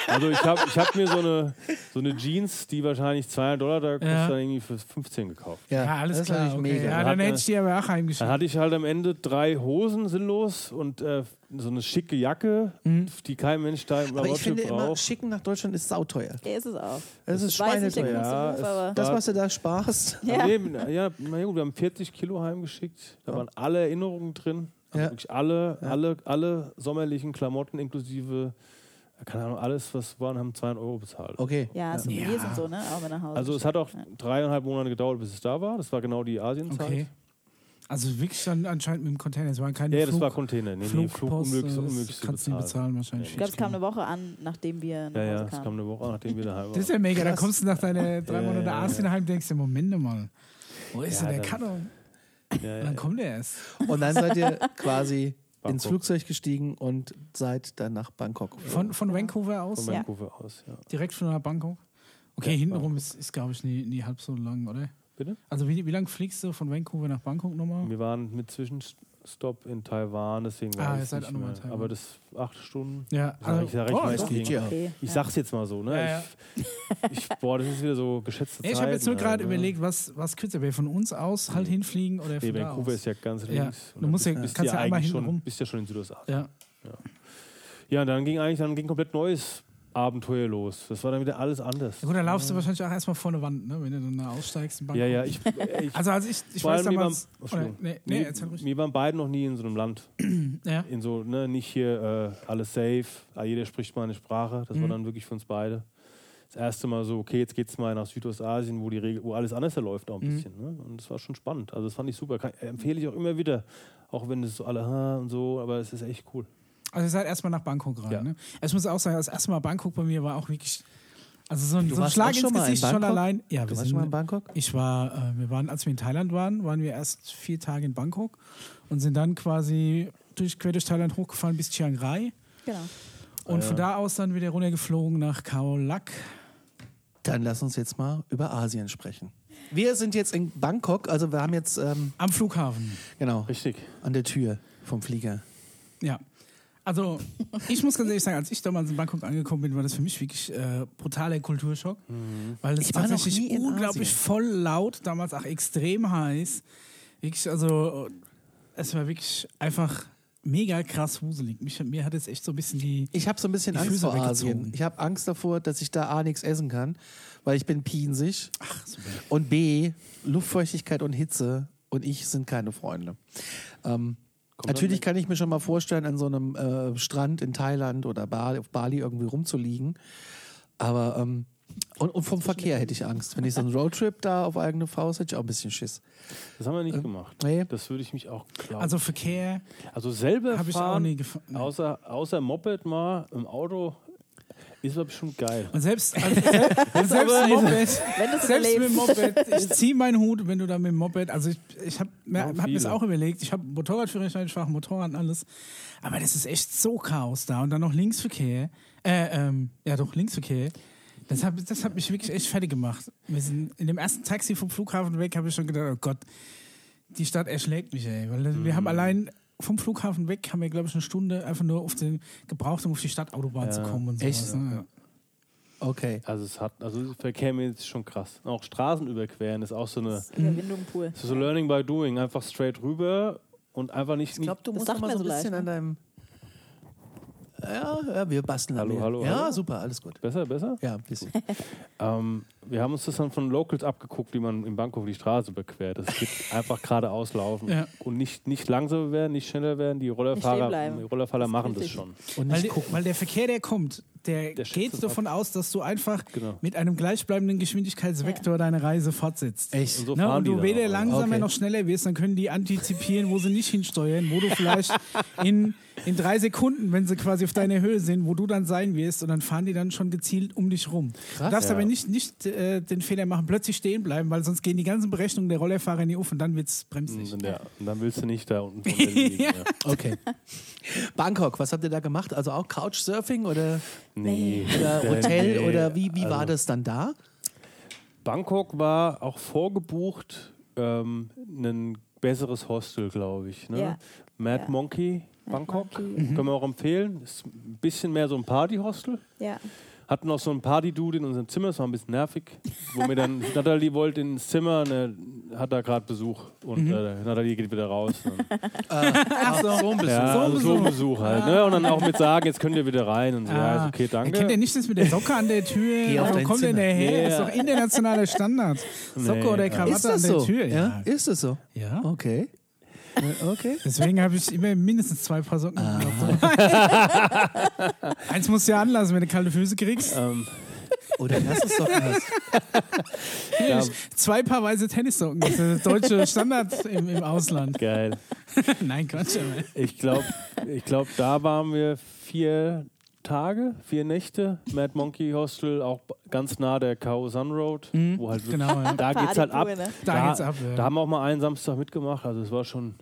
Also ich habe ich hab mir so eine, so eine Jeans, die wahrscheinlich 200 Dollar da kostet, Ja. dann irgendwie für 15 gekauft. Ja, alles das ist klar. natürlich Okay. mega. Ja, Hat dann er- hätte ich die aber auch Dann heimgeschickt. hatte ich halt am Ende drei Hosen sinnlos und äh, so eine schicke Jacke, Mhm. die kein Mensch da im Aber ich finde Roadtrip immer, braucht. schicken nach Deutschland ist sauteuer. Ja, ist es auch. Es ist schweineteuer. Ja, aber. Das, was du da sparst. Ja. Nee, ja, na gut, wir haben 40 Kilo heimgeschickt. Da waren alle Erinnerungen drin. Also Ja. wirklich alle, Ja. alle, alle sommerlichen Klamotten inklusive, äh, keine Ahnung, alles, was waren, haben 200 Euro bezahlt. Okay. Ja, so Ja. wir sind so, ne? Auch wenn nach Hause. Also es hat auch dreieinhalb Monate gedauert, bis es da war. Das war genau die Asienzeit. Okay. Also wirklich dann anscheinend mit dem Container. Es waren keine Ja, das Flug, war Container. Nee, nee, Flug Flugpost. unmöglich, das unmöglich zu kannst du nicht bezahlen. wahrscheinlich. ich glaube, es kam eine Woche an, nachdem wir nach Ja, ja, Hause es kam kamen. eine Woche, nachdem wir daheim Das ist waren. ja mega. Da Krass. kommst du nach deinen drei Ja, Monaten ja, Asien ja. heim denkst du, Moment mal. Wo ist Ja, denn der dann- Karton? Ja, Und ja, dann kommt der erst. Und dann seid ihr quasi Bangkok. ins Flugzeug gestiegen und seid dann nach Bangkok. Von, von Vancouver aus? Von Ja. Vancouver aus, ja. Direkt von nach Bangkok? Okay, Ja, hintenrum ist, ist glaube ich, nie, nie halb so lang, oder? Bitte? Also wie, wie lange fliegst du von Vancouver nach Bangkok nochmal? Wir waren mit Zwischenstopp in Taiwan, deswegen Ah, es seid nicht mehr. Taiwan. Aber das acht Stunden. Ja, Sag ich, sag ich oh, das geht. ja. Okay. Ich ja. sag's jetzt mal so, ne? Ja, ja. Ich, ich, boah, das ist wieder so geschätzte Ja, ich habe jetzt nur gerade ne? überlegt, was, was kürzer wäre. Von uns aus halt hinfliegen oder von Nee, da Vancouver ist ja ganz Ja, links. du musst ja- bist, kannst ja einmal hinten rum. schon, bist ja schon in Südostasien. Ja. Ja, und dann ging eigentlich dann ging komplett neues Abenteuer los. Das war dann wieder alles anders. ja. Gut, dann laufst du wahrscheinlich auch erstmal vor eine Wand, ne? wenn du dann da aussteigst in Bangkok. Ja, ja, ich, ich Also als ich, ich weiß damals... waren, Oder, nee, nee, erzähl ruhig. wir waren beide noch nie in so einem Land. Ja. In so, ne, nicht hier äh, alles safe, ah, jeder spricht mal eine Sprache. Das war Mhm. dann wirklich für uns beide. Das erste Mal so, okay, jetzt geht's mal nach Südostasien, wo, die Regel, wo alles anders läuft auch ein Mhm. bisschen. Ne? Und das war schon spannend. Also das fand ich super. Kann, empfehle ich auch immer wieder. Auch wenn es so alle ha und so, aber es ist echt cool. Also ihr seid erstmal nach Bangkok rein. Ja. Ne? Ich muss auch sagen, das erste Mal Bangkok bei mir war auch wirklich... Also so ein, so ein Schlag ins schon mal in Gesicht schon allein. Ja, Du wir warst schon mal in sind, Bangkok? ich war, äh, wir waren, als wir in Thailand waren, waren wir erst vier Tage in Bangkok und sind dann quasi durch, quer durch Thailand hochgefahren bis Chiang Rai. Genau. Und Ah, von ja. da aus dann wieder runtergeflogen nach Khao Lak. Dann lass uns jetzt mal über Asien sprechen. Wir sind jetzt in Bangkok, also wir haben jetzt, ähm, Am Flughafen. genau, Richtig. an der Tür vom Flieger. Ja. Also, ich muss ganz ehrlich sagen, als ich damals in Bangkok angekommen bin, war das für mich wirklich äh, brutaler Kulturschock. Weil es tatsächlich unglaublich Asien. voll laut, damals auch extrem heiß. Wirklich, also, es war wirklich einfach mega krass wuselig. Mich, mir hat es echt so ein bisschen die. Ich habe so ein bisschen Angst Füße vor. Asien. Ich habe Angst davor, dass ich da A nichts essen kann, weil ich bin piensig. Ach, so Und B, Luftfeuchtigkeit und Hitze und ich sind keine Freunde. Ähm, natürlich kann ich mir schon mal vorstellen, an so einem äh, Strand in Thailand oder Bali, auf Bali irgendwie rumzuliegen. Aber ähm, und, und vom Verkehr hätte ich Angst. Wenn ich so einen Roadtrip da auf eigene Faust hätte ich auch ein bisschen Schiss. Das haben wir nicht gemacht. nee. Das würde ich mich auch glauben. Also, Verkehr Also selber habe ich auch fahren, nie gefahren. außer, außer Moped mal im Auto, ist aber bestimmt geil. Und selbst, also, selbst, selbst im Moped, Wenn du es selbst mit dem. Moped, ich ziehe meinen Hut, wenn du da mit dem Moped, also ich, ich habe Machen hab mir das auch überlegt, ich habe Motorradführerschein, ich fahre Motorrad und alles, aber das ist echt so Chaos da. Und dann noch Linksverkehr, äh, ähm, ja doch, Linksverkehr, das hat, das hat mich wirklich echt fertig gemacht. Wir sind in dem ersten Taxi vom Flughafen weg, habe ich schon gedacht, oh Gott, die Stadt erschlägt mich, ey, weil wir Mhm. haben allein vom Flughafen weg, haben wir glaube ich eine Stunde einfach nur auf den, gebraucht, um auf die Stadtautobahn Ja. zu kommen und Echt? sowas. Ne? Okay. Also es hat, also Verkehr mir ist schon krass. Auch Straßen überqueren ist auch so eine, Überwindung pur. so Learning by Doing. Einfach straight rüber und einfach nicht. Ich glaube, du musst noch mal so ein so bisschen leicht, an deinem. Ja, ja, wir basteln Hallo, mir. hallo, Ja, hallo. super, alles gut. besser, besser. Ja, ein bisschen. Ähm, wir haben uns das dann von Locals abgeguckt, wie man in Bangkok die Straße überquert. Es gibt einfach geradeaus laufen Ja. und nicht, nicht langsamer werden, nicht schneller werden. Die Rollerfahrer, die Rollerfahrer Das machen das schon. Und Weil, nicht die, gucken. weil der Verkehr, der kommt, der, Der geht davon aus, dass du einfach Genau. mit einem gleichbleibenden Geschwindigkeitsvektor deine Reise fortsetzt. Echt? Und so Ne? fahren Und du weder langsamer Okay. noch schneller wirst, dann können die antizipieren, wo sie nicht hinsteuern, wo du vielleicht in, in drei Sekunden, wenn sie quasi auf deiner Höhe sind, wo du dann sein wirst und dann fahren die dann schon gezielt um dich rum. Krass. du darfst Ja. aber nicht, nicht äh, den Fehler machen, plötzlich stehen bleiben, weil sonst gehen die ganzen Berechnungen der Rollerfahrer in die Uff und dann wird es bremsig. Und, ja, und dann willst du nicht da unten liegen. ja. Okay. Bangkok, was habt ihr da gemacht? Also auch Couchsurfing oder, Nee. oder Hotel nee. oder wie, wie war Also- das dann da? Bangkok war auch vorgebucht ähm, ein besseres Hostel, glaube ich. Ne? Ja. Mad Ja. Monkey Bangkok. Monkey. Können wir auch empfehlen. Ist ein bisschen mehr so ein Party-Hostel. Ja. Hatten auch so einen Party-Dude in unserem Zimmer, das war ein bisschen nervig. Wo mir dann, Natalie wollte ins Zimmer, ne, hat da gerade Besuch. Und äh, Natalie geht wieder raus. Und, Ach so, so ein bisschen. ja, so ein also so ein Besuch. Besuch halt. Ne? Und dann auch mit sagen, jetzt könnt ihr wieder rein. Und so, ja, ist okay, danke. Erkennt ihr nicht das mit der Socke an der Tür? Geh auf Wo dein kommt denn der her? Nee, ist ja. doch internationaler Standard. Socke Nee, oder ja. Krawatte Ist das an der so? Tür. Ja? Ist es so? ja. Okay. Okay. Deswegen habe ich immer mindestens zwei Paar Socken. Eins musst du ja anlassen, wenn du kalte Füße kriegst. Ähm, Oder lass es doch was. ja, Zwei Paar weiße Tennissocken. Das ist der deutsche Standard im, im Ausland. geil. Nein, Quatsch. aber- Ich glaube, ich glaub, da waren wir vier Tage, vier Nächte. Mad Monkey Hostel, auch ganz nah der Khao Sun Road. Wo halt Genau, ja. Da geht's halt ab. Ne? Da geht's ab, ja. Da haben wir auch mal einen Samstag mitgemacht. Also es war schon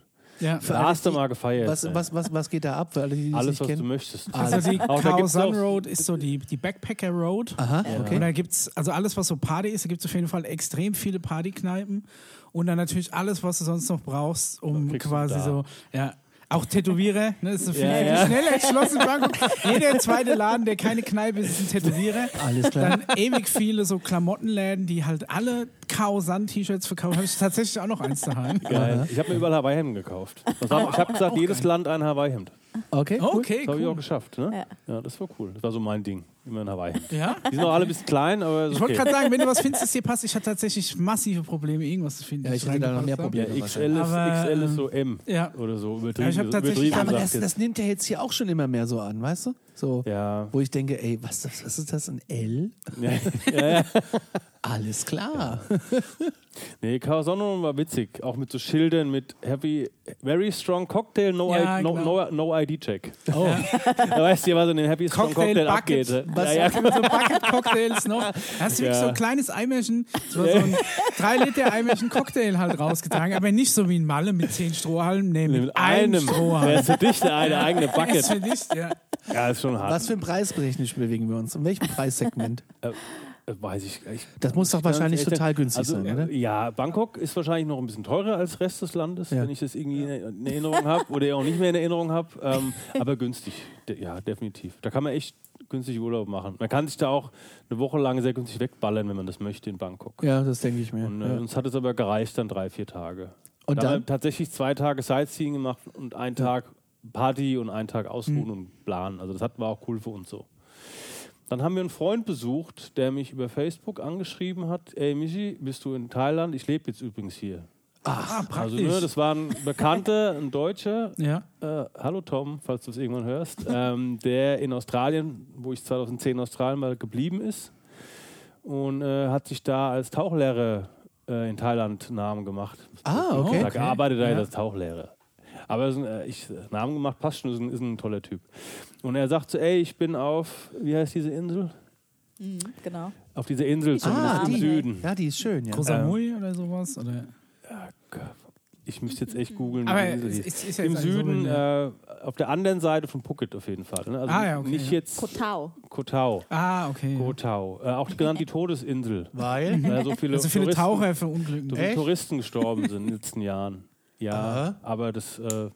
Ja. das erste Mal gefeiert. Was, was, was, was geht da ab? Für alle, die es Alles, was du kennen? möchtest. Also die Auch da Khao Sun Road ist so die, die Backpacker Road. Aha, Und okay. da gibt's, also alles, was so Party ist, da gibt es auf jeden Fall extrem viele Partykneipen. Und dann natürlich alles, was du sonst noch brauchst, um du quasi da. so, ja. Auch Tätowierer, ne? Das ist so viel, Ja, viel ja. schneller entschlossen. in Bangkok. Jeder zweite Laden, der keine Kneipe ist, ist ein Tätowierer. Alles klar. Dann ewig viele so Klamottenläden, die halt alle Kao-San-T-Shirts verkaufen. Habe ich tatsächlich auch noch eins daheim. Geil. Ich habe mir überall Hawaii-Hemden gekauft. Ich habe gesagt, jedes Land ein Hawaii-Hemd. Okay, cool. Okay, Das habe ich auch geschafft. Ne? Ja. das war cool. Das war so mein Ding. Immer ein Hawaii-Hemd. Ja? Die sind auch alle ein bisschen klein, aber Ich wollte okay. gerade sagen, wenn du was findest, das dir passt, ich hatte tatsächlich massive Probleme, irgendwas zu finden. Ja, ich hätte da noch mehr Probleme. Ja, XL ist, Aber, XL ist ähm, so M Ja. oder so. Ja, Übertrieben, ich hab tatsächlich- übertrieben Aber das, das nimmt ja jetzt hier auch schon immer mehr so an, weißt du? So, Ja. wo ich denke, ey, was, das, was ist das, ein L? ja, ja, ja. Alles klar. Nee, Casono war witzig. Auch mit so Schildern mit Heavy, Very Strong Cocktail, No, Ja, I, no, genau. no, no ID-Check. Oh, Da weißt du, was in den Happy Strong Cocktail, Cocktail Bucket, abgeht. was Ja, ja. so Bucket-Cocktails noch. Da hast du wirklich Ja. so ein kleines Eimerchen, so, so ein 3 Liter Eimerchen Cocktail halt rausgetragen, aber nicht so wie ein Malle mit 10 Strohhalmen, nee, mit, Mit einem einem. Strohhalm. Der ist für dich der eine eigene Bucket. finde ich, ja. Ja, ist schon hart. was für ein preistechnisch bewegen wir uns? In welchem Preissegment? Äh, Weiß ich. ich Das muss doch wahrscheinlich ehrlich total günstig also, sein, oder? äh, Ja, Bangkok ist wahrscheinlich noch ein bisschen teurer als Rest des Landes, Ja. wenn ich das irgendwie in Erinnerung habe oder auch nicht mehr in Erinnerung habe. Ähm, aber günstig, ja, definitiv. Da kann man echt günstig Urlaub machen. Man kann sich da auch eine Woche lang sehr günstig wegballern, wenn man das möchte in Bangkok. Ja, das denke ich mir. Und äh, ja. uns hat es aber gereicht dann drei, vier Tage. Und da haben dann? wir tatsächlich zwei Tage Sightseeing gemacht und einen Tag Party und einen Tag ausruhen Mhm. und planen. Also das hat, war auch cool für uns so. Dann haben wir einen Freund besucht, der mich über Facebook angeschrieben hat. Ey Michi, bist du in Thailand? Ich lebe jetzt übrigens hier. Ah, Also praktisch. ne, das war ein Bekannter, ein Deutscher. ja. Äh, hallo Tom, falls du es irgendwann hörst. ähm, der in Australien, wo ich 2010 in Australien mal geblieben ist. Und äh, hat sich da als Tauchlehrer äh, in Thailand Namen gemacht. Ah, okay. Da Okay. gearbeitet er Ja. als Tauchlehrer. Aber ist ein, äh, ich, Namen gemacht, passt schon, ist ein, ist ein toller Typ. Und er sagt so, ey, ich bin auf, wie heißt diese Insel? Mhm, genau. Auf dieser Insel, zumindest Ah, im die. Süden. Ja, die ist schön, ja. Ähm, Koh Samui oder sowas? Oder? Ich müsste jetzt echt googeln. wie Aber die Insel es ist, ist ja Im Süden, so äh, auf der anderen Seite von Phuket auf jeden Fall. Ne? Also Ah, ja, okay, nicht ja. jetzt Koh Tao. Koh Tao. ah, okay. Koh Tao. Äh, auch genannt die Todesinsel. Weil? Weil so viele, Also viele Touristen, Taucher verunglücken. so viele Echt? Touristen gestorben sind in den letzten Jahren. Ja, Aha. aber das, äh,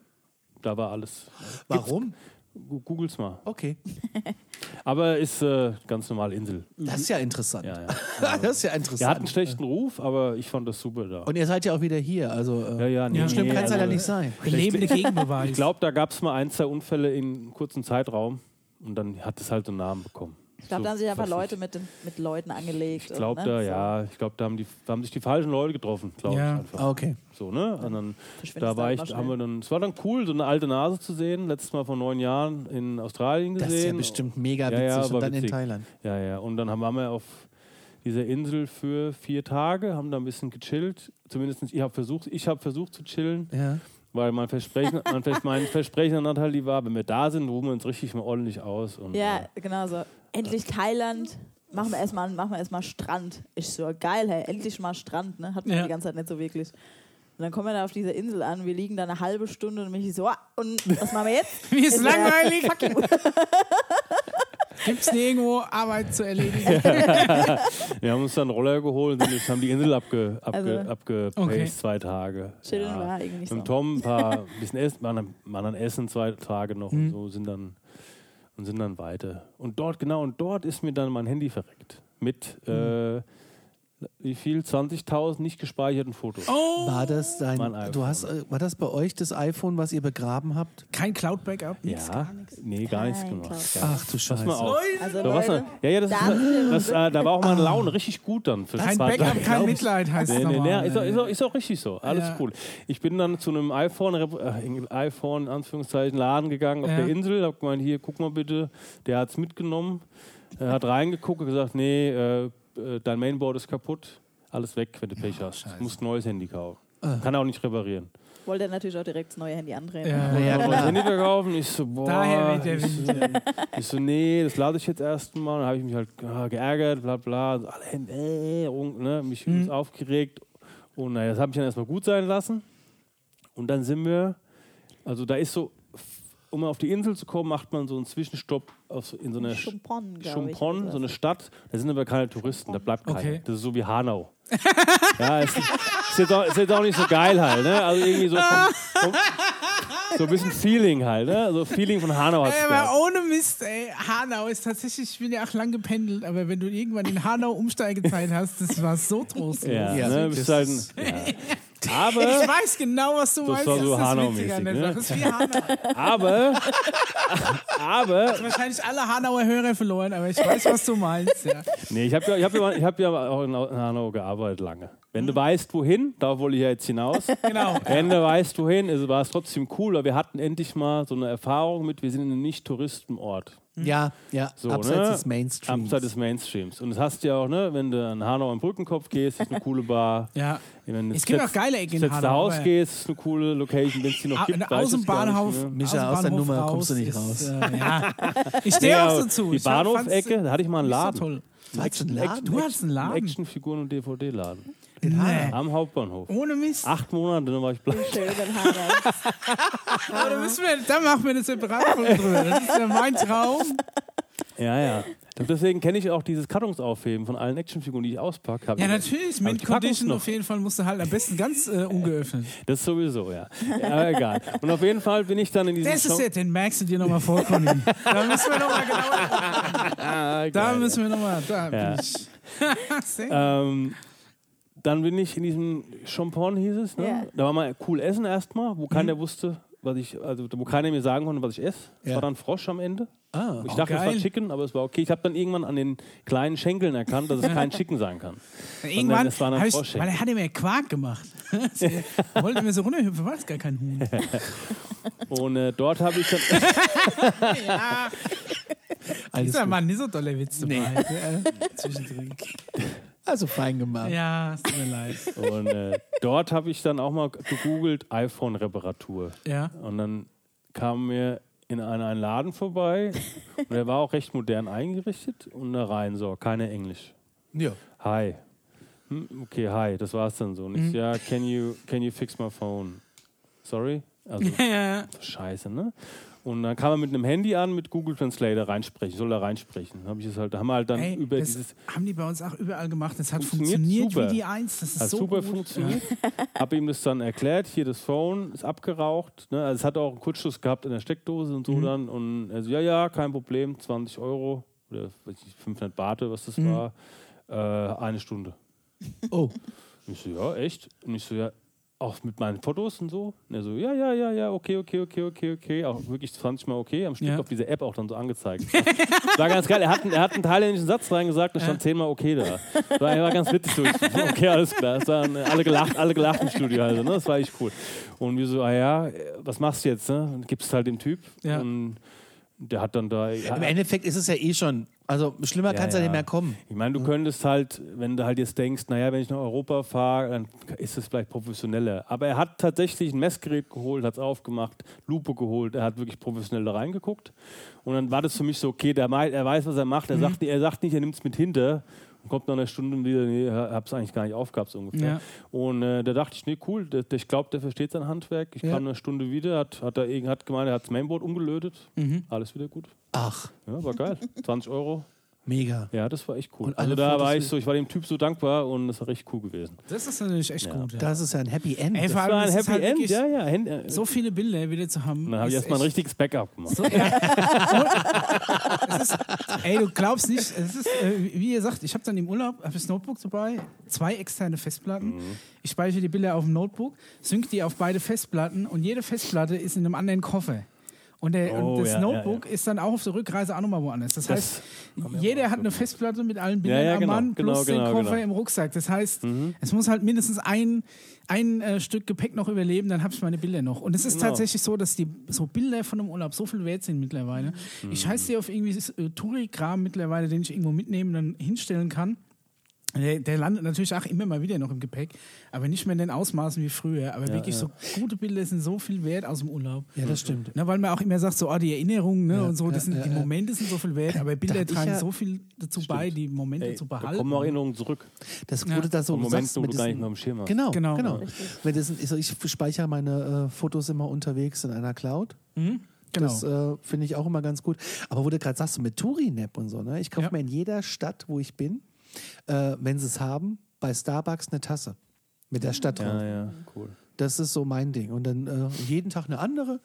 da war alles. Warum? Gu- Googles mal. Okay. Aber ist äh, ganz normal Insel. Das ist ja interessant. Ja, ja. das ist ja Er hat einen interessant. schlechten Ruf, aber ich fand das super da. Und ihr seid ja auch wieder hier. Also, äh, ja, ja, nee, Ja, schlimm nee, kann es ja also, nicht sein. Belebende Gegenbeweis. Ich glaube, da gab es mal ein, zwei Unfälle in einem kurzen Zeitraum und dann hat es halt einen Namen bekommen. Ich glaube, So, da haben sich einfach Leute mit, den, mit Leuten angelegt. Ich glaube, ne, da, so ja, ich glaube, da haben, die, da haben sich die falschen Leute getroffen, glaube Ja. ich einfach. Ah, Okay. So, ne? Und dann, da war ich, haben wir dann, es war dann cool, so eine alte Nase zu sehen. Letztes Mal vor neun Jahren in Australien gesehen. Das ist ja bestimmt mega Ja, ja, witzig. war und dann in witzig. Thailand. Ja, ja. Und dann haben waren wir auf dieser Insel für vier Tage, haben da ein bisschen gechillt. Zumindest ich habe versucht, ich habe versucht zu chillen, Ja. weil mein Versprechen, mein, Vers- mein Versprechen an Natalie war, wenn wir da sind, ruhen wir uns richtig mal ordentlich aus. Und, Ja, äh, genau so. Endlich Thailand. Machen wir erstmal machen wir erstmal Strand. Ich so, geil, hey, endlich mal Strand, ne? Hatten wir Ja. die ganze Zeit nicht so wirklich. Und dann kommen wir da auf dieser Insel an, wir liegen da eine halbe Stunde und mich so, ah, und was machen wir jetzt? Wie ist ja langweilig? Fucking Gibt es nirgendwo Arbeit zu erledigen? wir haben uns dann einen Roller geholt und haben die Insel abge, abge, Also- abgepaced, Okay. zwei Tage. Chillen war irgendwie nicht Mit so. Tom ein paar bisschen essen, waren dann, waren dann essen zwei Tage noch Mhm. und so sind dann und sind dann weiter. Und dort, genau, und dort ist mir dann mein Handy verreckt. Mit Mhm. äh, wie viel? 20.000 nicht gespeicherten Fotos. Oh, War das dein, du hast, äh, war das bei euch das iPhone, was ihr begraben habt? kein Cloud-Backup? ja, nee, gar nichts gemacht. Cloud. Gar Ach du Pass mal Scheiße. auf. Also Da Leute, ja, ja, das, ist, da- das, äh, da war auch meine Laune richtig gut dann. Für Kein Backup, Tage. kein Mitleid heißt es Nee, nee, normal. nee, ist, auch, ist, auch, ist auch richtig so. Alles Ja. cool. Ich bin dann zu einem iPhone, äh, in iPhone, in Anführungszeichen, Laden gegangen auf Ja. der Insel. Hab gemeint, hier, guck mal bitte. Der hat es mitgenommen. Er hat reingeguckt und gesagt, nee, äh, äh, dein Mainboard ist kaputt. Alles weg, wenn du Pech hast. Du musst ein neues Handy kaufen. Kann er auch nicht reparieren. wollte er natürlich auch direkt das neue Handy andrehen. Ja. Ja, neues Handy verkaufen. Ich so, boah. Daher weht der ich, so, ich so, nee, das lade ich jetzt erst mal. Dann habe ich mich halt ah, geärgert, bla bla. So, alle Hände, äh, ne, mich Mhm. aufgeregt. Und naja, das habe ich dann erstmal gut sein lassen. Und dann sind wir, also da ist so, um auf die Insel zu kommen, macht man so einen Zwischenstopp in so ich. Chumpon, oder so eine Stadt. Da sind aber keine Touristen, da bleibt keiner. Okay. Das ist so wie Hanau. ja, ist, ist, jetzt auch, ist jetzt auch nicht so geil halt, ne? Also irgendwie so, vom, vom, so ein bisschen Feeling halt, ne? So Feeling von Hanau hat aber gehabt. ohne Mist, ey. Hanau ist tatsächlich, ich bin ja auch lang gependelt, aber wenn du irgendwann in Hanau Umsteigezeit hast, das war so trostlos. Ja, Ja, ne? das Bist halt ein, ist- ja. Aber, Ich weiß genau, was du Das meinst. war so das ist das Hanau-mäßig, Witzige an der ne? Das ist wie Hanau. aber, aber, Wahrscheinlich alle Hanauer Hörer verloren, aber ich weiß, was du meinst. Ja. nee, ich habe ja, ich hab ja, ich hab ja auch in Hanau gearbeitet lange. Wenn du weißt, wohin, da wollte ich ja jetzt hinaus. Genau. Wenn du weißt, wohin, war es trotzdem cool, weil wir hatten endlich mal so eine Erfahrung mit, wir sind in einem Nicht-Touristenort. Ja, ja. So, abseits ne? des Mainstreams. Abseits des Mainstreams. Und das hast du ja auch, ne, wenn du an Hanau am Brückenkopf gehst, ist eine coole Bar. Ja. Wenn du Es gibt auch geile Ecken in letzte Hanau, Haus gehst, ist eine coole Location, wenn es die noch Ah, gibt. aus dem Bahnhof. ne? Micha, aus der Nummer kommst du nicht ist, raus. Äh, ja. Ich stehe Ja, auch so zu. Die Bahnhofecke, da hatte ich mal einen Laden. So toll. Du hast einen Laden? Du hast einen Laden? Actionfiguren- und DVD-Laden. Nee. Am Hauptbahnhof. Ohne Mist. Acht Monate, dann war ich bleich. Schön in Hanau. Aber da, müssen wir, da machen wir eine separate Folge drüber. Das ist ja mein Traum. Ja, ja. Deswegen kenne ich auch dieses Kartonsaufheben von allen Actionfiguren, die ich auspacke. Ja, ich- natürlich. Mint Condition auf jeden Fall musst du halt am besten ganz äh, ungeöffnet. Das sowieso, ja. ja. egal. Und auf jeden Fall bin ich dann in diesem Das ist jetzt, den merkst du dir nochmal vor, Conny. Da müssen wir nochmal genauer. Ah, Da müssen wir nochmal. Da Ja. bin ich. Sehr Ähm, dann bin ich in diesem Champon, hieß es. Ne? Ja. Da war mal cool essen erstmal, wo Mhm. keiner wusste, was ich, also wo keiner mir sagen konnte, was ich esse. Es Ja. war dann Frosch am Ende. Ah, Ich dachte, es war geil. Chicken, aber es war okay. Ich habe dann irgendwann an den kleinen Schenkeln erkannt, dass es kein Chicken sein kann. Irgendwann, das waren dann ich, weil er hatte mir Quark gemacht. er wollte mir so runterhüpfen, war es gar kein Huhn. Und äh, dort habe ich dann. alles Dieser gut. Mann, nicht so dolle Witz dabei. Nee. Ja, zwischendrin. Also fein gemacht. Ja, es tut mir leid. Und äh, dort habe ich dann auch mal gegoogelt iPhone-Reparatur. Ja. Und dann kam mir in einen, Laden vorbei und der war auch recht modern eingerichtet und da rein so, keine Englisch. Ja. Hi. Hm, okay, hi, das war's dann so. Und ich so, ja, can you, can you fix my phone? Sorry? Also, ja. scheiße, ne? Und dann kam er mit einem Handy an, mit Google Translator reinsprechen, soll er reinsprechen. Hab ich das halt, haben wir halt dann Ey, über das dieses haben die bei uns auch überall gemacht. Das hat Funktioniert funktioniert, wie die Eins. Das ist Hat so super gut. funktioniert. Habe ihm das dann erklärt. Hier das Phone ist abgeraucht. Ne? Also es hat auch einen Kurzschluss gehabt in der Steckdose und so Mhm. dann. Und er so, ja, ja, kein Problem, 20 Euro oder weiß ich, 500 Bate, was das Mhm. war. Äh, eine Stunde. Oh, Und ich so, ja, echt? Und ich so, ja, auch mit meinen Fotos und so. Und er so, ja, ja, ja, ja, okay, okay, okay, okay, okay. Auch wirklich 20 Mal okay. Am Stück Ja. auf dieser App auch dann so angezeigt. War ganz geil. Er hat, einen- er hat einen thailändischen Satz reingesagt, da stand zehnmal okay da. War, war ganz witzig. So, okay, alles klar. Das waren alle gelacht, alle gelacht im Studio. Also, ne? Das war echt cool. Und wir so, ah ja, was machst du jetzt? Ne? Gibst halt dem Typ. Ja. Und der hat dann da. im Endeffekt ist es ja eh schon. Also schlimmer kann es ja, ja. nicht mehr kommen. Ich meine, du könntest halt, wenn du halt jetzt denkst, naja, wenn ich nach Europa fahre, dann ist es vielleicht professioneller. Aber er hat tatsächlich ein Messgerät geholt, hat es aufgemacht, Lupe geholt, er hat wirklich professionell da reingeguckt. Und dann war das für mich so, okay, der, er weiß, was er macht. Er, sagt, er sagt nicht, er nimmt es mit hinter kommt nach einer Stunde wieder, nee, hab's eigentlich gar nicht aufgehabt, so ungefähr. Ja. Und äh, da dachte ich, nee, cool, der, der, ich glaube, der versteht sein Handwerk. Ich Ja. kam eine Stunde wieder, hat, hat, er, irgend- hat gemeint, er hat das Mainboard umgelötet, Mhm. alles wieder gut. Ach, Ja, war geil. 20 Euro. Mega. Ja, das war echt cool. Und Also da Fotos war ich so, ich war dem Typ so dankbar und das war richtig cool gewesen. Das ist natürlich echt Ja. gut. Ja. Das ist ja ein Happy End. Ey, Das war ein Happy halt End, ja, ja. Äh, So viele Bilder wieder zu haben. dann habe ich erstmal ein echt- richtiges Backup gemacht. So, ja. Ist, ey, du glaubst nicht, es ist, äh, wie ihr sagt, ich habe dann im Urlaub hab das Notebook dabei, zwei externe Festplatten. Mhm. Ich speichere die Bilder auf dem Notebook, sync die auf beide Festplatten und jede Festplatte ist in einem anderen Koffer. Und, der, Oh, und das ja, ja, Notebook ist dann auch auf der Rückreise auch nochmal woanders. Das, Das heißt, jeder hat eine Festplatte mit allen Bildern Ja, ja, am genau, Mann plus genau, den genau, Koffer genau. im Rucksack. Das heißt, es muss halt mindestens ein, ein äh, Stück Gepäck noch überleben, dann habe ich meine Bilder noch. Und es ist Genau. tatsächlich so, dass die so Bilder von einem Urlaub so viel wert sind mittlerweile. Ich scheiße dir auf irgendwie äh, Touri-Kram mittlerweile, den ich irgendwo mitnehmen und dann hinstellen kann. Der, der landet natürlich auch immer mal wieder noch im Gepäck, aber nicht mehr in den Ausmaßen wie früher. Aber wirklich so gute Bilder sind so viel wert aus dem Urlaub. Ja, das stimmt. Na, weil man auch immer sagt, so ah, die Erinnerungen ne, Ja, und so, das ja, sind, ja, die ja. Momente sind so viel wert, aber Bilder tragen ja- so viel dazu bei, die Momente Ey, zu da behalten. kommen auch Erinnerungen zurück. Das Ja. wurde da so Momenten, sagst, wo mit du gar nicht diesen- mehr im Schirm hast. Genau, Genau. genau. Richtig. Wenn das, also ich speichere meine äh, Fotos immer unterwegs in einer Cloud. genau. Das äh, finde ich auch immer ganz gut. Aber wo du gerade sagst, so mit Tourinap und so, ne? ich kaufe Ja. mir in jeder Stadt, wo ich bin, äh, wenn sie es haben, bei Starbucks eine Tasse mit der Stadt drauf. Ja, ja, cool. Das ist so mein Ding. Und dann äh, jeden Tag eine andere.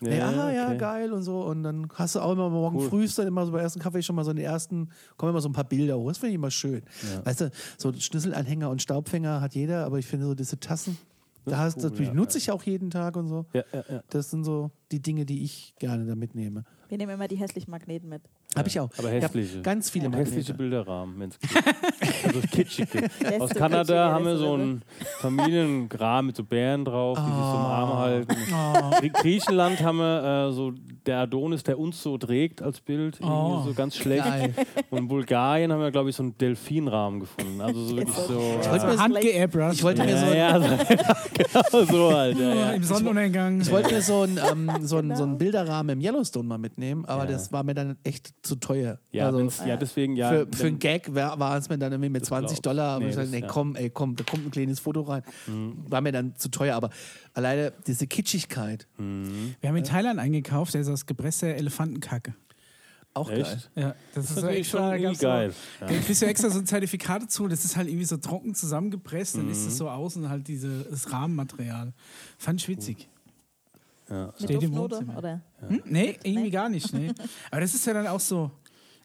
Ja, Ja, ah, ja, okay. geil und so. Und dann hast du auch immer morgen Cool. früh dann immer so beim ersten Kaffee schon mal so den ersten, kommen immer so ein paar Bilder hoch. Das finde ich immer schön. Ja. Weißt du, so Schlüsselanhänger und Staubfänger hat jeder, aber ich finde so diese Tassen, Das da hast, cool, das ja, nutze ich auch jeden Tag und so. Ja, ja, ja. Das sind so die Dinge, die ich gerne da mitnehme. Wir nehmen immer die hässlichen Magneten mit. Habe ich auch. Aber hässliche. Ganz viele Und hässliche. Bilderrahmen, wenn es geht. also kitschige. Aus Kanada kitschiger, haben wir so einen Familiengraben mit so Bären drauf, die sich so im Arm halten. Oh. In Griechenland haben wir äh, so der Adonis, der uns so trägt als Bild, Oh. so ganz schlecht. Geil. Und in Bulgarien haben wir, glaube ich, so einen Delfinrahmen gefunden. Also so wirklich so. Ich wollte äh, mir, ich wollte mir so ja, ein, ja, genau so halt. Ja, ja. im Sonnenuntergang. ich wollte mir so ein, ähm, so, ein, so Genau. einen Bilderrahmen im Yellowstone mal mitnehmen, aber Ja. das war mir dann echt zu teuer. Ja, also, ja, deswegen ja. für, für einen Gag war, war es mir dann irgendwie mit Das 20 glaub ich. Dollar. Aber Nee, ich sagte, das- nee, ja. komm, ey, komm, da kommt ein kleines Foto rein. War mir dann zu teuer. Aber alleine diese Kitschigkeit. Mhm. Wir haben in Thailand eingekauft, der ist aus gepresster Elefantenkacke. Auch geil. Echt? Ja, das ist, Das ist natürlich extra schon geil. So, Da kriegst du extra so ein Zertifikat dazu, das ist halt irgendwie so trocken zusammengepresst, dann ist es Mhm. so außen halt dieses Rahmenmaterial. Fand ich witzig. Ja. Mit Steht im Wohnzimmer. oder? Hm? Nee, irgendwie gar nicht. Nee. Aber das ist ja dann auch so.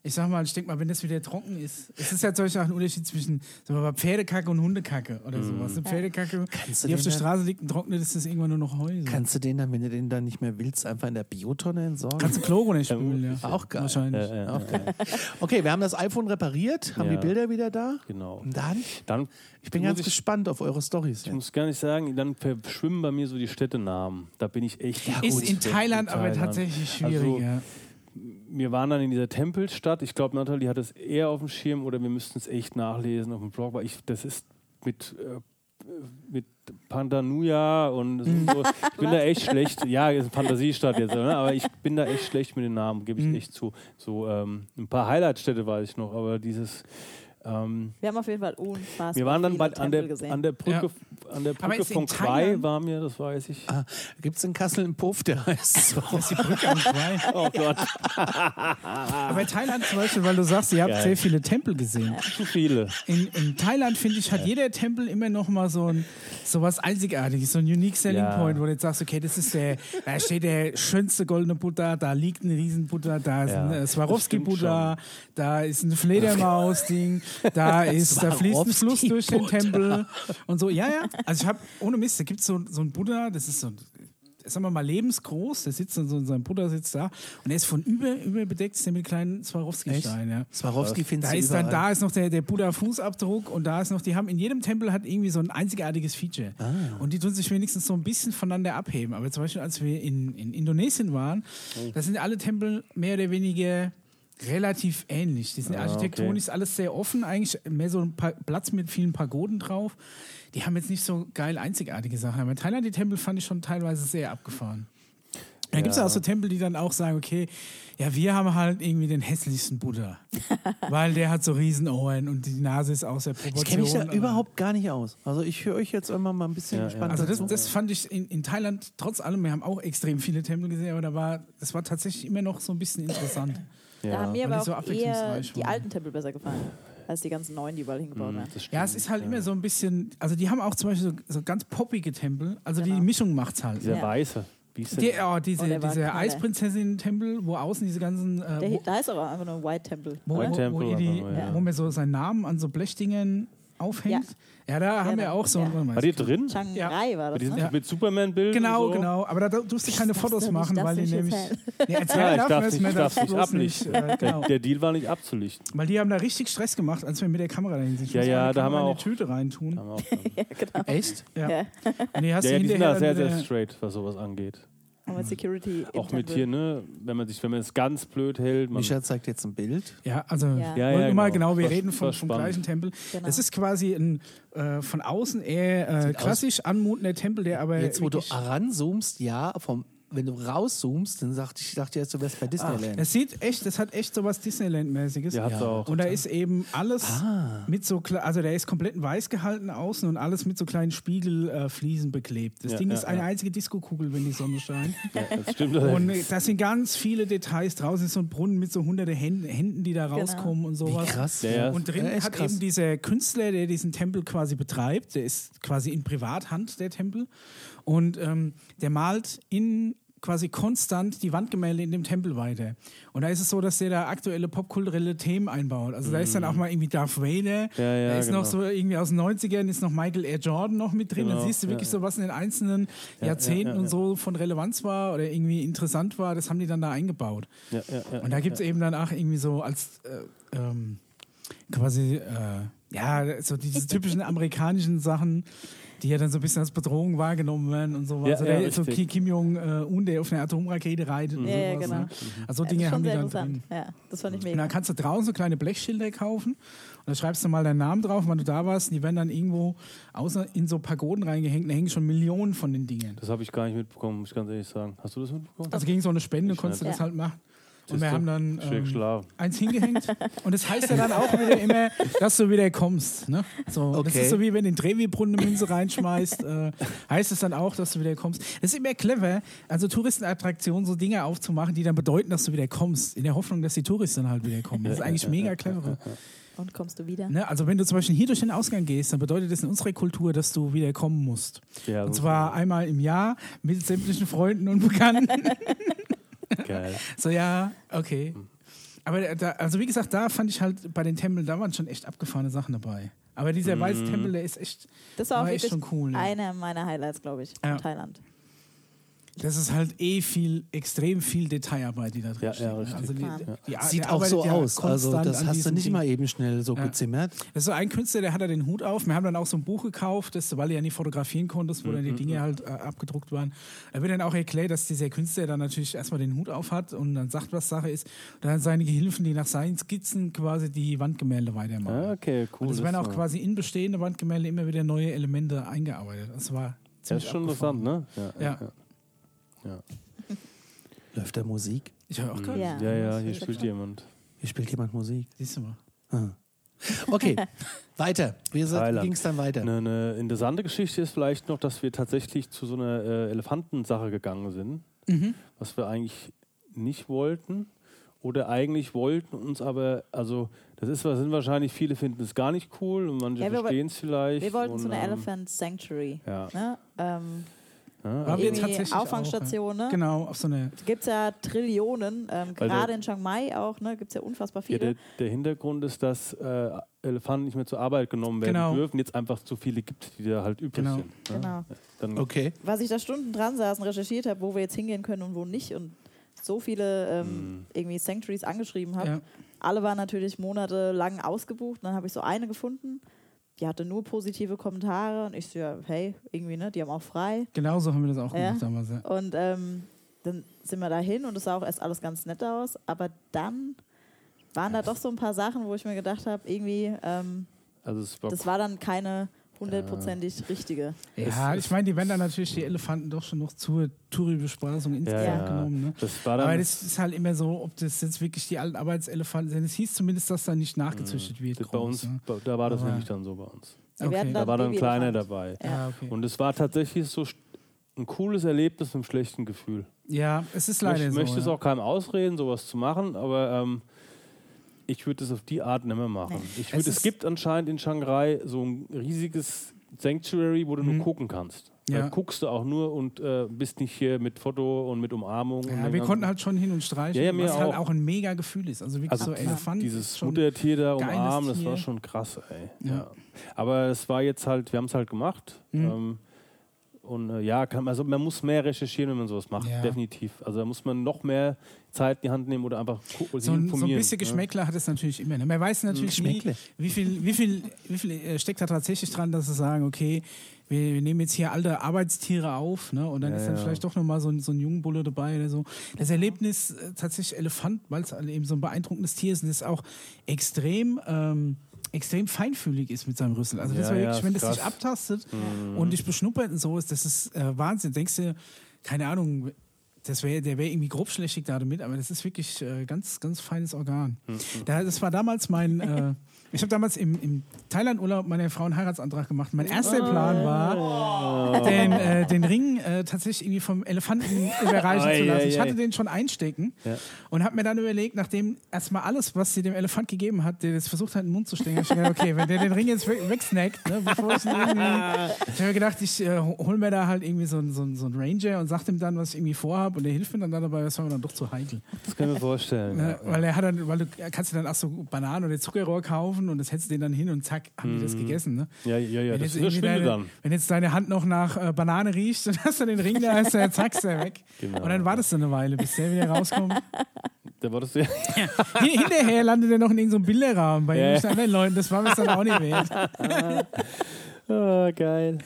Ich sag mal, ich denke mal, wenn das wieder trocken ist, es ist ja zum Beispiel auch ein Unterschied zwischen sagen wir mal, Pferdekacke und Hundekacke oder Mhm. sowas. Eine Pferdekacke, Kannst die auf der Straße liegt und trocknet, ist das irgendwann nur noch Heu. So. Kannst du den dann, wenn du den dann nicht mehr willst, einfach in der Biotonne entsorgen? Kannst du Chloro nicht spülen, ja. Auch geil. Wahrscheinlich. Ja, ja, Auch geil. Okay, wir haben das iPhone repariert, haben Ja. die Bilder wieder da. Genau. Und dann, Dann ich bin ganz ich, gespannt auf eure Stories. Ich muss gar nicht sagen, dann verschwimmen bei mir so die Städtenamen. Da bin ich echt. Ja, Ist gut, in Thailand aber Thailand. tatsächlich schwieriger. Also, wir waren dann in dieser Tempelstadt. Ich glaube, Nathalie hat es eher auf dem Schirm oder wir müssten es echt nachlesen auf dem Blog, weil ich, das ist mit, äh, mit Pandanuja und so, so. Ich bin da echt schlecht. Ja, ist eine Fantasiestadt jetzt, ne? aber ich bin da echt schlecht mit den Namen, gebe ich Mhm. echt zu. So ähm, ein paar Highlightstädte weiß ich noch, aber dieses. Ähm, Wir haben auf jeden Fall unfassbar wir waren dann bei, an, der, gesehen. an der Brücke, an der Brücke von Quai war mir, das weiß ich. Ah, Gibt es in Kassel einen Puff, der heißt so? Das ist die Brücke am Quai. Oh Gott, Aber in Thailand zum Beispiel, weil du sagst, ihr habt Geil. sehr viele Tempel gesehen. zu viele. In, in Thailand, finde ich, hat jeder Tempel immer noch mal so, ein, so was Einzigartiges, so ein Unique Selling Ja. Point, wo du jetzt sagst, okay, das ist der, da steht der schönste goldene Buddha, da liegt ein riesen Buddha, da ist Ja, ein äh, Swarovski-Buddha, da ist ein Fledermaus-Ding, da ist, da fließt ein Fluss durch den. Tempel und so. Ja, ja. Also ich habe, ohne Mist, da gibt es so, so einen Buddha, das ist so ein sagen wir mal, lebensgroß. Der sitzt dann so in seinem Buddha sitzt da und er ist von über, über bedeckt ist der mit kleinen Swarovski-Steinen. Ja. Swarovski findest Da ist dann, überall. da ist noch der, der Buddha-Fußabdruck und da ist noch, die haben in jedem Tempel hat irgendwie so ein einzigartiges Feature. Ah. Und die tun sich wenigstens so ein bisschen voneinander abheben. Aber zum Beispiel, als wir in, in Indonesien waren, Oh. da sind alle Tempel mehr oder weniger relativ ähnlich. Die sind Ah, architektonisch alles sehr offen, eigentlich mehr so ein Platz mit vielen Pagoden drauf. Die haben jetzt nicht so geil einzigartige Sachen. Aber in Thailand, die Tempel fand ich schon teilweise sehr abgefahren. Da gibt es ja Ja. auch so Tempel, die dann auch sagen, okay, ja, wir haben halt irgendwie den hässlichsten Buddha. weil der hat so Riesenohren und die Nase ist außer Proportion. Ich kenne mich da überhaupt gar nicht aus. Also ich höre euch jetzt immer mal ein bisschen Ja, ja. gespannt Also das, das fand ich in, in Thailand, trotz allem, wir haben auch extrem viele Tempel gesehen, aber da war, das war tatsächlich immer noch so ein bisschen interessant. Da haben mir aber die so auch eher die waren. alten Tempel besser gefallen, als die ganzen neuen, die überall hingebaut werden. Das Ja, es ist halt immer so ein bisschen, also die haben auch zum Beispiel so, so ganz poppige Tempel, also die Genau. Mischung macht's halt. Dieser Ja. weiße. Wie ist Die, der? oh, diese Oh, diese. Eisprinzessin-Tempel, wo außen diese ganzen, äh, Der, wo, da ist aber einfach nur ein White Tempel. wo, White wo, Temple wo, die, nur, ja. wo man so seinen Namen an so Blechdingen aufhängt. Ja, da haben wir auch so. Ja. mal, War die drin? Chiang Ja. Rai war Mit, das, diesen, ne? Ja. mit Superman-Bildern? Genau, und so? genau. Aber da durfst du keine Fotos machen, weil die nämlich. erzählen. Nee, erzählen Ja, ich darf nicht, ich darf nicht ablichten. nicht, äh, genau. Der, der Deal war nicht abzulichten. Weil die haben da richtig Stress gemacht, als wir mit der Kamera dahin sind. Ich Ja, ja, da haben wir in die auch- Tüte reintun. Ja, genau. Echt? Ja. Ja. Und die hast Ja, du ja, die sind da sehr, mit sehr straight, was sowas angeht. Aber Security Auch mit hier, ne, wenn man sich, wenn man es ganz blöd hält. Man, Micha zeigt jetzt ein Bild. Ja, also Ja. Ja, ja, mal genau. genau, wir war- reden vom, vom gleichen Tempel. Genau. Das ist quasi ein äh, von außen eher äh, klassisch anmutender Tempel, der aber Jetzt, wo du wirklich- ranzoomst, ja, vom, wenn du rauszoomst, dann dachte ich, dachte jetzt, du wärst bei Disneyland. das sieht echt, das hat echt so was Disneyland-mäßiges. Ja, hat's Ja. auch. Und da ist eben alles Ah. mit so, also der ist komplett in weiß gehalten außen und alles mit so kleinen Spiegelfliesen äh, beklebt. Das Ja, Ding ja, ist eine ja. einzige Diskokugel, wenn die Sonne scheint. ja, das stimmt. und äh, da sind ganz viele Details. Draußen ist so ein Brunnen mit so hunderte Händen, Händen die da Genau. rauskommen und Wie sowas. krass. Ja, ja. Und drin hat krass. eben dieser Künstler, der diesen Tempel quasi betreibt, der ist quasi in Privathand, der Tempel. Und ähm, der malt in quasi konstant die Wandgemälde in dem Tempel weiter. Und da ist es so, dass der da aktuelle popkulturelle Themen einbaut. Also da ist dann auch mal irgendwie Darth Vader, Mhm. Ja, ja, da ist genau. noch so irgendwie aus den 90ern, ist noch Michael Air Jordan noch mit drin. Genau, Dann siehst du wirklich ja, so, was in den einzelnen Ja, Jahrzehnten ja, ja, und so von Relevanz war oder irgendwie interessant war, das haben die dann da eingebaut. Ja, ja, ja, Und da gibt es ja. eben dann auch irgendwie so als äh, ähm, quasi, äh, ja, so diese typischen amerikanischen Sachen, die ja dann so ein bisschen als Bedrohung wahrgenommen werden und sowas. Ja, Oder ja, so Kim Jong-un, der auf einer Atomrakete reitet und Ja, ja, sowas. genau. Ne? Also so Ja, Dinge das ist haben schon die sehr dann interessant. drin. Ja, das fand ich Und mega. dann kannst du draußen so kleine Blechschilder kaufen und da schreibst du mal deinen Namen drauf, wann du da warst. Und die werden dann irgendwo außer in so Pagoden reingehängt. Da hängen schon Millionen von den Dingen. Das habe ich gar nicht mitbekommen, muss ich ganz ehrlich sagen. Hast du das mitbekommen? Also gegen so eine Spende Ich konntest du nicht. das halt machen. Und wir haben dann ähm, eins hingehängt. Und das heißt ja dann auch wieder immer, dass du wieder kommst. Ne? So, Das Okay. ist so wie wenn du in den Trevi-Brunnen eine Münze reinschmeißt, äh, heißt es dann auch, dass du wieder kommst. Das ist immer clever, also Touristenattraktionen so Dinge aufzumachen, die dann bedeuten, dass du wieder kommst. In der Hoffnung, dass die Touristen halt wieder kommen. Das ist eigentlich mega clever. Und kommst du wieder? Ne? Also wenn du zum Beispiel hier durch den Ausgang gehst, dann bedeutet das in unserer Kultur, dass du wieder kommen musst. Ja, Und so zwar einmal im Jahr mit sämtlichen Freunden und Bekannten. geil. So, ja, okay. Aber da, also wie gesagt, da fand ich halt bei den Tempeln, da waren schon echt abgefahrene Sachen dabei. Aber dieser weiße Tempel, der ist echt, Das war auch war echt wirklich schon cool. Ne? einer meiner Highlights, glaube ich, Ja. in Thailand. Das ist halt eh viel, extrem viel Detailarbeit, die da drin Ja, steht. ja, ne? richtig. Also die, Ja. die, Sieht auch so aus. Also das hast du nicht Ding. mal eben schnell so Ja. gezimmert. Das ist so ein Künstler, der hat da den Hut auf. Wir haben dann auch so ein Buch gekauft, das, weil du ja nicht fotografieren konntest, wo dann die Dinge halt äh, abgedruckt waren. Da wird dann auch erklärt, dass dieser Künstler dann natürlich erstmal den Hut auf hat und dann sagt, was Sache ist. Und dann seine Gehilfen, die nach seinen Skizzen quasi die Wandgemälde weitermachen. Ja, okay, cool. und es werden das auch war- quasi in bestehende Wandgemälde immer wieder neue Elemente eingearbeitet. Das war Das ziemlich ist schon abgefahren. interessant, ne? Ja. ja. Läuft da Musik? Ich habe auch gerade. Ja. Ja, ja, hier spielt jemand. Hier spielt jemand Musik. Siehst du mal. Ah. Okay, weiter. Wie ging es dann weiter? Eine, eine interessante Geschichte ist vielleicht noch, dass wir tatsächlich zu so einer äh, Elefantensache gegangen sind, Mhm. was wir eigentlich nicht wollten oder eigentlich wollten uns aber, also das ist, sind wahrscheinlich viele finden es gar nicht cool und manche Ja, verstehen es vielleicht. Wir wollten und, zu einer ähm, Elephant Sanctuary. Ja, Ne? Ähm, ja, Waren wir tatsächlich Auffangstation, ne? Genau, auf so eine. Gibt es ja Trillionen, ähm, gerade der- in Chiang Mai auch, ne? Gibt es ja unfassbar ja, viele. der, der Hintergrund ist, dass äh, Elefanten nicht mehr zur Arbeit genommen werden Genau. dürfen, jetzt einfach zu viele gibt, die da halt übrig Genau. sind. Ne? Genau. Dann, Okay. Was ich da Stunden dran saß und recherchiert habe, wo wir jetzt hingehen können und wo nicht und so viele ähm, Mhm. irgendwie Sanctuaries angeschrieben habe. Ja. Alle waren natürlich monatelang ausgebucht. Und dann habe ich so eine gefunden, die hatte nur positive Kommentare und ich so, ja, hey, irgendwie, ne, die haben auch frei. Genau so haben wir das auch Ja. gemacht damals. Ja. Und ähm, dann sind wir da hin und es sah auch erst alles ganz nett aus. Aber dann waren da doch so ein paar Sachen, wo ich mir gedacht habe, irgendwie, ähm, also es war das war dann keine hundertprozentig richtige. Ja, ich meine, die werden dann natürlich die Elefanten doch schon noch zur Touri-Bespaßung insgesamt ja, genommen. Ne? Das war dann Aber das ist halt immer so, ob das jetzt wirklich die alten Arbeitselefanten sind. Es hieß zumindest, dass da nicht nachgezüchtet wird. das bei groß, uns, ne? da war das Aber- nämlich dann so bei uns. Okay. Da war dann ein kleiner dabei. Ja. Ja, okay. Und es war tatsächlich so ein cooles Erlebnis mit einem schlechten Gefühl. ja, es ist Ich leider möchte, so. möchte es ja. auch keinem ausreden, sowas zu machen, aber ähm, ich würde es auf die Art nicht mehr machen. Nee. Ich würd, Es es, gibt anscheinend in Shanghai so ein riesiges Sanctuary, wo du Mhm. nur gucken kannst. Ja. Da guckst du auch nur und äh, bist nicht hier mit Foto und mit Umarmung. Ja, wir konnten halt schon hin und streichen, Ja, ja, was halt auch. auch ein mega Gefühl ist. Also wirklich Also so Elefant. dieses Muttertier da umarmen, das war schon krass, ey. Ja. Ja. Aber es war jetzt halt, wir haben es halt gemacht. Mhm. Ähm, und äh, ja, kann, also man muss mehr recherchieren, wenn man sowas macht, Ja. definitiv. Also da muss man noch mehr Zeit in die Hand nehmen oder einfach sich so, ein, so ein informieren. bisschen? Geschmäckler hat es natürlich immer. Ne? Man weiß natürlich nie, wie viel, wie viel, wie viel äh, steckt da tatsächlich dran, dass sie sagen, okay, wir, nehmen jetzt hier alte Arbeitstiere auf ne? und dann Ja, ist dann ja. vielleicht doch nochmal so ein, so ein Jungbulle dabei oder so. Das Erlebnis äh, tatsächlich Elefant, weil es eben so ein beeindruckendes Tier ist und das auch extrem... Ähm, extrem feinfühlig ist mit seinem Rüssel. Also das Ja, war wirklich, wenn das dich krass. abtastet Mhm. und dich beschnuppert und so ist, das ist äh, Wahnsinn. Denkst du, keine Ahnung, das wär, der wäre irgendwie grobschlächtig da damit, aber das ist wirklich äh, ganz, ganz feines Organ. Mhm. Da, das war damals mein, äh, ich habe damals im, im Thailand-Urlaub meiner Frau einen Heiratsantrag gemacht. Mein erster Plan war, den, äh, den Ring äh, tatsächlich irgendwie vom Elefanten überreichen Ei, zu lassen. Ich hatte den schon einstecken Ja. und habe mir dann überlegt, nachdem erstmal alles, was sie dem Elefant gegeben hat, der das versucht hat, in den Mund zu stecken, habe ich gedacht, okay, wenn der den Ring jetzt we- wegsnackt, ne, bevor ich ihn irgendwie. Ich habe mir gedacht, ich äh, hol mir da halt irgendwie so, einen- so, so einen Ranger und sag ihm dann, was ich irgendwie vorhabe und der hilft mir dann dabei, das war mir dann doch zu heikel. Das kann ich mir vorstellen. Ne, ja. weil er hat dann, weil du kannst dir dann auch so Bananen oder Zuckerrohr kaufen und das hältst du denen dann hin und zack, haben die das gegessen. Ne? Ja, ja, ja, Wenn das verschwindet deine, dann. wenn jetzt deine Hand noch nach äh, Banane riecht, dann hast du den Ring da, ist der, zack, ist der weg. Genau. Und dann wartest du eine Weile, bis der wieder rauskommt. Da war das ja. Hin- Hinterher landet er noch in irgendeinem Bilderrahmen bei Ja. irgendwelchen anderen Leuten. Das war mir dann auch nicht wert. Ah, geil.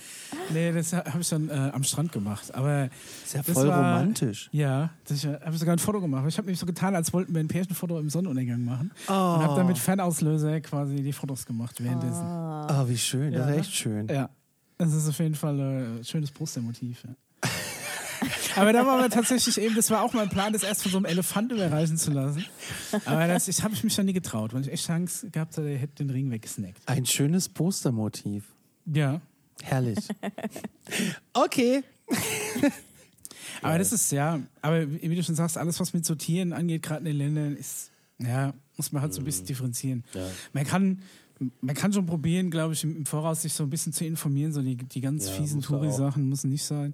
Nee, das habe ich dann äh, am Strand gemacht. Aber Ist ja Das voll war- romantisch. ja, das habe ich sogar ein Foto gemacht. Ich habe nämlich so getan, als wollten wir ein Pärchenfoto im Sonnenuntergang machen. Oh, Und habe dann mit Fernauslöser quasi die Fotos gemacht währenddessen. Ah, wie schön. Das Ja. ist echt schön. Ja, das ist auf jeden Fall äh, ein schönes Postermotiv. Ja. Aber da war wir tatsächlich eben, das war auch mein Plan, das erst von so einem Elefant überreichen zu lassen. Aber das ich, habe ich mich dann nie getraut, weil ich echt Angst gehabt hatte, der hätte den Ring weggesnackt. Ein schönes Postermotiv. Ja. Herrlich. Okay. Aber das ist ja, aber wie du schon sagst, alles, was mit Sortieren angeht, gerade in den Ländern, ist, ja, muss man halt so ein bisschen differenzieren. Ja. Man kann, man kann schon probieren, glaube ich, im Voraus sich so ein bisschen zu informieren. So die, die ganz Ja, fiesen. Touri-Sachen müssen nicht sein.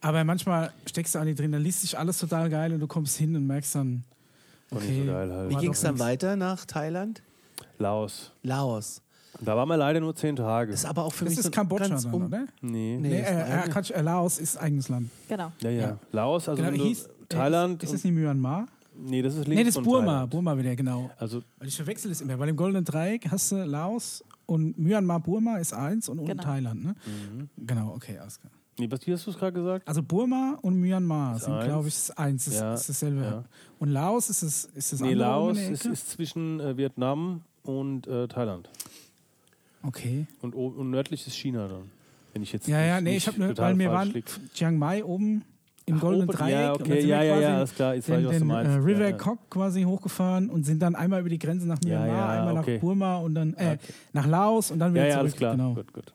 Aber manchmal steckst du auch nicht drin, dann liest sich alles total geil und du kommst hin und merkst dann, okay. so geil halt. Wie ging es dann weiter nach Thailand? Laos. Laos. Da waren wir leider nur zehn Tage. Das ist aber auch für Das mich ist so Kambodscha ganz dann, um- oder? nee. Nee, Nee, ist äh, äh, Quatsch, äh, Laos ist eigenes Land. Genau. Ja, ja. Ja. Laos, also Genau, hieß, Thailand. Ist, ist das nicht Myanmar? nee, das ist links Nee, das ist Burma. Thailand. Burma wieder, genau. Also Weil ich verwechsel es immer. Bei dem Goldenen Dreieck hast du Laos und Myanmar, Burma ist eins und unten Genau. Thailand, ne? Genau, okay, alles klar. Nee, was hast du es gerade gesagt? Also Burma und Myanmar Ist sind, glaube ich, eins. Ist, Ja, ist dasselbe. ja. Und Laos ist es ist das Nee, andere Laos ist, ist zwischen äh, Vietnam und äh, Thailand. Okay. Und, und nördlich ist China dann. Wenn ich jetzt Ja, ja, nee, ich habe nur, weil falsch waren lieg. Chiang Mai oben im Ach, Goldenen oben, Dreieck. ja, okay, ja, ja, ja, alles klar. Jetzt weiß den, ich, was du den meinst. äh, River ja, ja. Kok quasi hochgefahren und sind dann einmal über die Grenze nach Myanmar, ja, einmal okay. nach Burma und dann äh, Okay. nach Laos und dann wieder Ja, ja, zurück. alles klar. Genau. Gut, gut.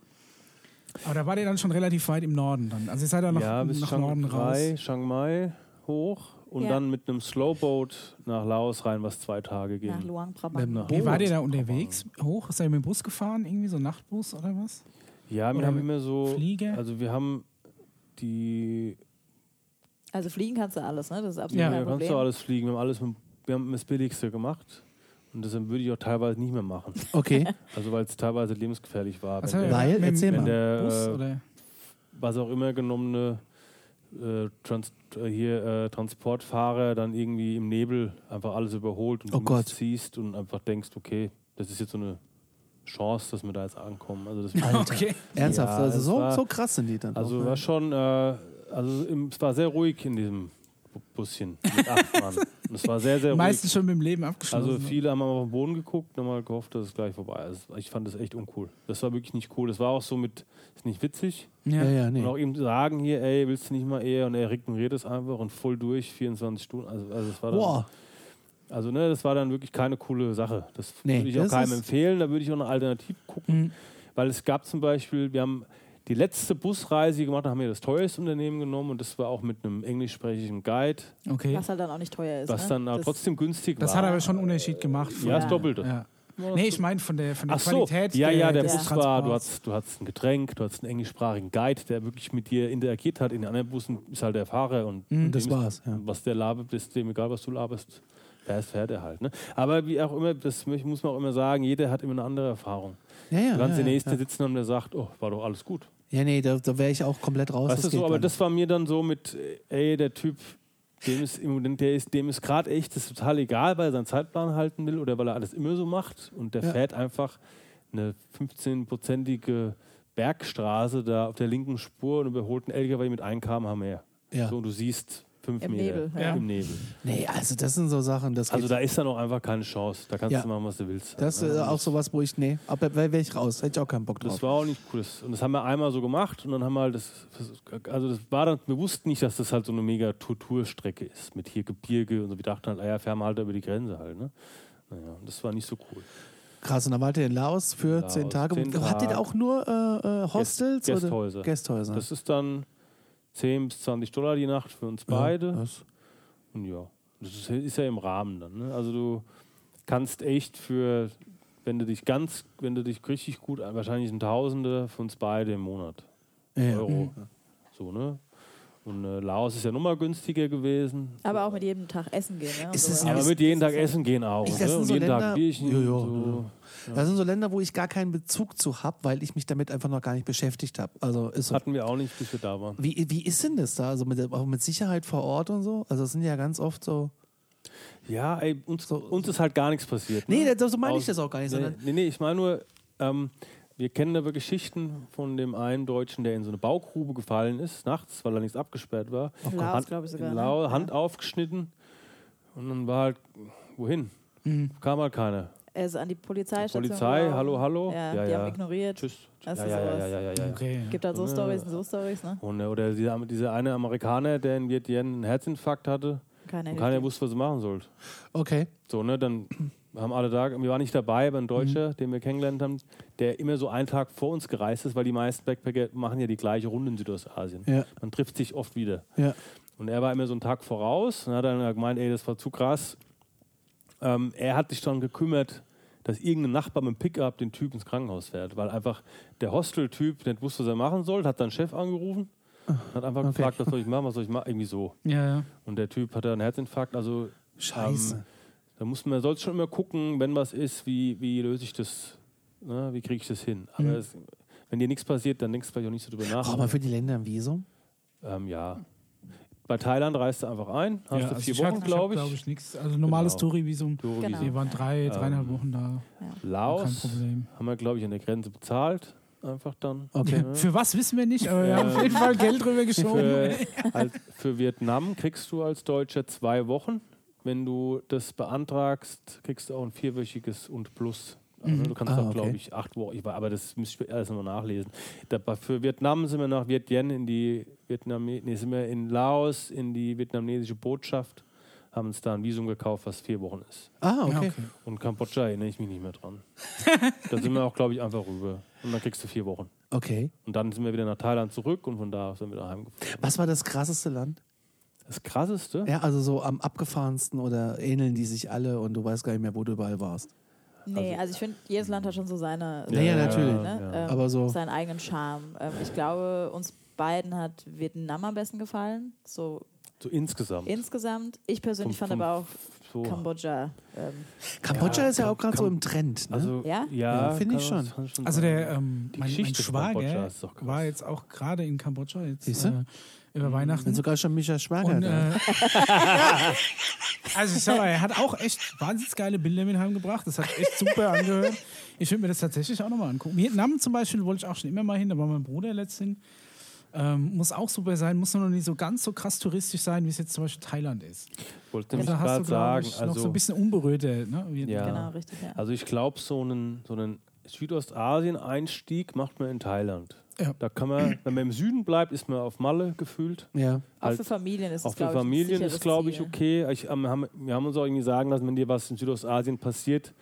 Aber da war ihr dann schon relativ weit im Norden dann. Also ihr seid dann nach, ja, bis nach Norden raus. Shanghai, Chiang Mai hoch und Ja. dann mit einem Slowboat nach Laos rein, was zwei Tage ging. Nach Luang Prabang. dem Wie Oh, war ihr da unterwegs? Hoch? Seid ihr mit dem Bus gefahren? Irgendwie so ein Nachtbus oder was? Ja, wir Oder haben immer so. Flieger? Also wir haben die. Also fliegen kannst du alles, ne? Das ist absolut Ja. Ja, kein kannst Problem. du alles fliegen. Wir haben alles mit, wir haben das Billigste gemacht. Und das würde ich auch teilweise nicht mehr machen. Okay. Also weil es teilweise lebensgefährlich war. Was wenn der, er- Weil, erzähl mit wenn dem der, Bus, oder? was auch immer genommene äh, Trans äh, hier äh, Transportfahrer dann irgendwie im Nebel einfach alles überholt und Oh du siehst und einfach denkst, okay, das ist jetzt so eine Chance, dass wir da jetzt ankommen. Also das Alter. Okay. Ernsthaft. Ja, also so, war- so krass sind die dann. Also auch, ne? war schon, äh, also im, es war sehr ruhig in diesem Buschen mit acht Mann. Und es war sehr, sehr ruhig. Meistens schon mit dem Leben abgeschlossen. Also viele haben auf den Boden geguckt und haben mal gehofft, dass es gleich vorbei ist. Ich fand das echt uncool. Das war wirklich nicht cool. Das war auch so mit, ist nicht witzig. ja. Ja, ja, nee. Und auch ihm sagen hier, ey, willst du nicht mal eher? Und er ignoriert es einfach und voll durch, 24 Stunden. Also, also es war dann, Boah. also ne, das war dann wirklich keine coole Sache. Das Nee, würde ich auch das keinem empfehlen. Da würde ich auch eine Alternative gucken. Mhm. Weil es gab zum Beispiel, wir haben die letzte Busreise die wir gemacht, haben, haben wir das teuerste Unternehmen genommen und das war auch mit einem englischsprachigen Guide, Okay. Was halt dann auch nicht teuer ist. was ne? dann Das- trotzdem günstig Das war. hat aber schon einen Unterschied gemacht. ja, das. Doppelte. Ja. Nee, ich meine von der, von der Ach so, Qualität. ja, ja, der des Bus war, du hast, du hast ein Getränk, du hast einen englischsprachigen Guide, der wirklich mit dir interagiert hat. In den anderen Bussen ist halt der Fahrer und, Mhm. und Das war's, Ist, ja. Was der labert, ist dem egal, was du laberst. Fährt, fährt er halt. Ne? Aber wie auch immer, das muss man auch immer sagen, jeder hat immer eine andere Erfahrung. Ja, ja. Du kannst ja, der Nächste ja. sitzen und der sagt, oh, war doch alles gut. Ja, nee, da, da wäre ich auch komplett raus. Weißt du das so, geht aber dann. das war mir dann so mit, ey, der Typ, dem ist, der ist, dem ist gerade echt das ist total egal, weil er seinen Zeitplan halten will oder weil er alles immer so macht und der Ja. fährt einfach eine 15-prozentige Bergstraße da auf der linken Spur und überholt einen LKW mit 1 km/h mehr. Ja. So, und du siehst fünf Im Meter Nebel, ja. im Nebel. Nee, also das sind so Sachen, das Also da ist dann auch einfach keine Chance. Da kannst Ja. du machen, was du willst. das ist Also, äh, auch sowas, wo ich, nee, aber wäre wär ich raus. Hätte ich auch keinen Bock drauf. Das war auch nicht cool. Das- Und das haben wir einmal so gemacht und dann haben wir halt das, also das war dann, wir wussten nicht, dass das halt so eine mega Torturstrecke ist mit hier Gebirge und so. Wir dachten halt, ah ja, fahren wir halt über die Grenze halt, ne? Naja, das war nicht so cool. Krass, und dann wart ihr in Laos für Laos, zehn Tage. zehn Habt ihr da Tage. auch nur äh, äh, Hostels? Gäst- oder? Gästhäuser. Gästhäuser. Das ist dann 10 bis 20 Dollar die Nacht für uns Ja, beide. das- Und ja, das ist, ist ja im Rahmen dann. Ne? Also du kannst echt für, wenn du dich ganz, wenn du dich richtig gut, wahrscheinlich ein Tausende für uns beide im Monat. Ja, Euro. mhm. So, ne? Und äh, Laos ist ja nochmal günstiger gewesen. Aber auch mit jedem Tag essen gehen. Ne? Ist es- Aber das- mit jeden das Tag ist essen gehen auch. Das ne? sind Und so jeden Länder- Tag Bierchen. Ja, ja, so. Das sind so Länder, wo ich gar keinen Bezug zu habe, weil ich mich damit einfach noch gar nicht beschäftigt habe. Also ist so. Hatten wir auch nicht, bis wir da waren. Wie, wie ist denn das da? Also mit, auch mit Sicherheit vor Ort und so? Also das sind ja ganz oft so. Ja, ey, uns, So- uns ist halt gar nichts passiert. Nee, ne? das, so meine ich das auch gar nicht, Nee, nee, nee ich meine nur, ähm, wir kennen aber Geschichten von dem einen Deutschen, der in so eine Baugrube gefallen ist, nachts, weil er nichts abgesperrt war. In Laos, Hand, glaube ich sogar. in ne? Lau, Ja. Hand aufgeschnitten und dann war halt, wohin? Kam halt keiner. Er ist an die Polizeistation. Polizei, gelaufen. hallo, hallo. Ja, Ja, die ja. haben ignoriert. Tschüss. Das ja, ist ja, ja, sowas. ja, ja, ja, ja. Okay. Gibt halt so Ja. Stories und so Stories, ne? Und, äh, oder dieser, dieser eine Amerikaner, der in Vietnam einen Herzinfarkt hatte Keiner und keiner wusste, was er machen sollte. Okay. So, ne, dann haben alle da, wir waren nicht dabei, aber ein Mhm. Deutscher, den wir kennengelernt haben, der immer so einen Tag vor uns gereist ist, weil die meisten Backpacker machen ja die gleiche Runde in Südostasien. Ja. Man trifft sich oft wieder. Ja. Und er war immer so einen Tag voraus und hat dann gemeint, ey, das war zu krass. Ähm, er hat sich dann gekümmert, dass irgendein Nachbar mit dem Pickup den Typ ins Krankenhaus fährt, weil einfach der Hostel-Typ nicht wusste, was er machen soll, hat dann Chef angerufen, hat einfach Okay. gefragt, was soll ich machen, was soll ich machen, irgendwie so. Ja, ja. Und der Typ hatte einen Herzinfarkt, also Scheiße. ähm, da muss man soll schon immer gucken, wenn was ist, wie, wie löse ich das, ne, wie kriege ich das hin. Aber Mhm. es, wenn dir nichts passiert, dann denkst du vielleicht auch nicht so drüber nach. Braucht man für die Länder ein Visum? Ähm, ja. Bei Thailand reist du einfach ein, hast ja, du also vier ich Wochen, glaube ich. glaub ich nichts. Also normales Genau. Touri-Visum. Touri-Visum. Genau. Wir waren drei, dreieinhalb Ähm, Wochen da. Kein Laos Problem. haben wir, glaube ich, an der Grenze bezahlt. Einfach dann. Okay. Für was wissen wir nicht, aber wir haben auf jeden Fall Geld drüber geschoben. Für, als, für Vietnam kriegst du als Deutscher zwei Wochen. Wenn du das beantragst, kriegst du auch ein vierwöchiges und plus. Also Mhm. Du kannst Ah, auch, okay. glaube ich, acht Wochen. Aber das müsste ich alles nochmal nachlesen. Für Vietnam sind wir nach Vietnam in die Vietname nee, sind wir in Laos in die vietnamesische Botschaft, haben uns da ein Visum gekauft, was vier Wochen ist. Ah, Ja, okay. okay. Und Kambodscha erinnere ich mich nicht mehr dran. da sind wir auch, glaube ich, einfach rüber. Und dann kriegst du vier Wochen. Okay. Und dann sind wir wieder nach Thailand zurück und von da sind wir wieder heimgeflogen. Was war das krasseste Land? Das krasseste? Ja, also so am abgefahrensten oder ähneln die sich alle und du weißt gar nicht mehr, wo du überall warst. Nee, also ich finde, jedes Land hat schon so seine, Ja, ja, natürlich. Ne? ja. Ähm, Aber so- seinen eigenen Charme. Ähm, ich glaube, uns beiden hat Vietnam am besten gefallen, so So insgesamt. insgesamt. Ich persönlich Vom- fand vom- aber auch so. Kambodscha. Ähm, Kambodscha Ja, ist ja auch gerade so im Trend. Ne? Also, Ja? ja, Ja, finde ich schon. Also der, ähm, Die mein, mein Geschichte von Kambodscha Schwager ist doch krass. war jetzt auch gerade in Kambodscha jetzt Siehst du? äh, über Weihnachten. Wenn sogar schon Micha Schwager Und, äh, also ich sag mal, er hat auch echt wahnsinnig geile Bilder mit heimgebracht. Das hat echt super angehört. Ich würde mir das tatsächlich auch nochmal angucken. Vietnam zum Beispiel wollte ich auch schon immer mal hin, da war mein Bruder letztens. Ähm, muss auch super sein, muss nur noch nicht so ganz so krass touristisch sein, wie es jetzt zum Beispiel Thailand ist. Wollte nämlich Da hast gerade sagen, ich, noch so also, ein bisschen unberührter. Ne? Ja. Genau, richtig, ja. also ich glaube, so einen, so einen Südostasien-Einstieg macht man in Thailand. Ja. Da kann man, wenn man im Süden bleibt, ist man auf Malle gefühlt. ja. auch halt- für Familien ist Auch es, für glaub ich, ein Familien sicheres ist, glaube ich, okay. Ich, ähm, haben, wir haben uns auch irgendwie sagen lassen, wenn dir was in Südostasien passiert,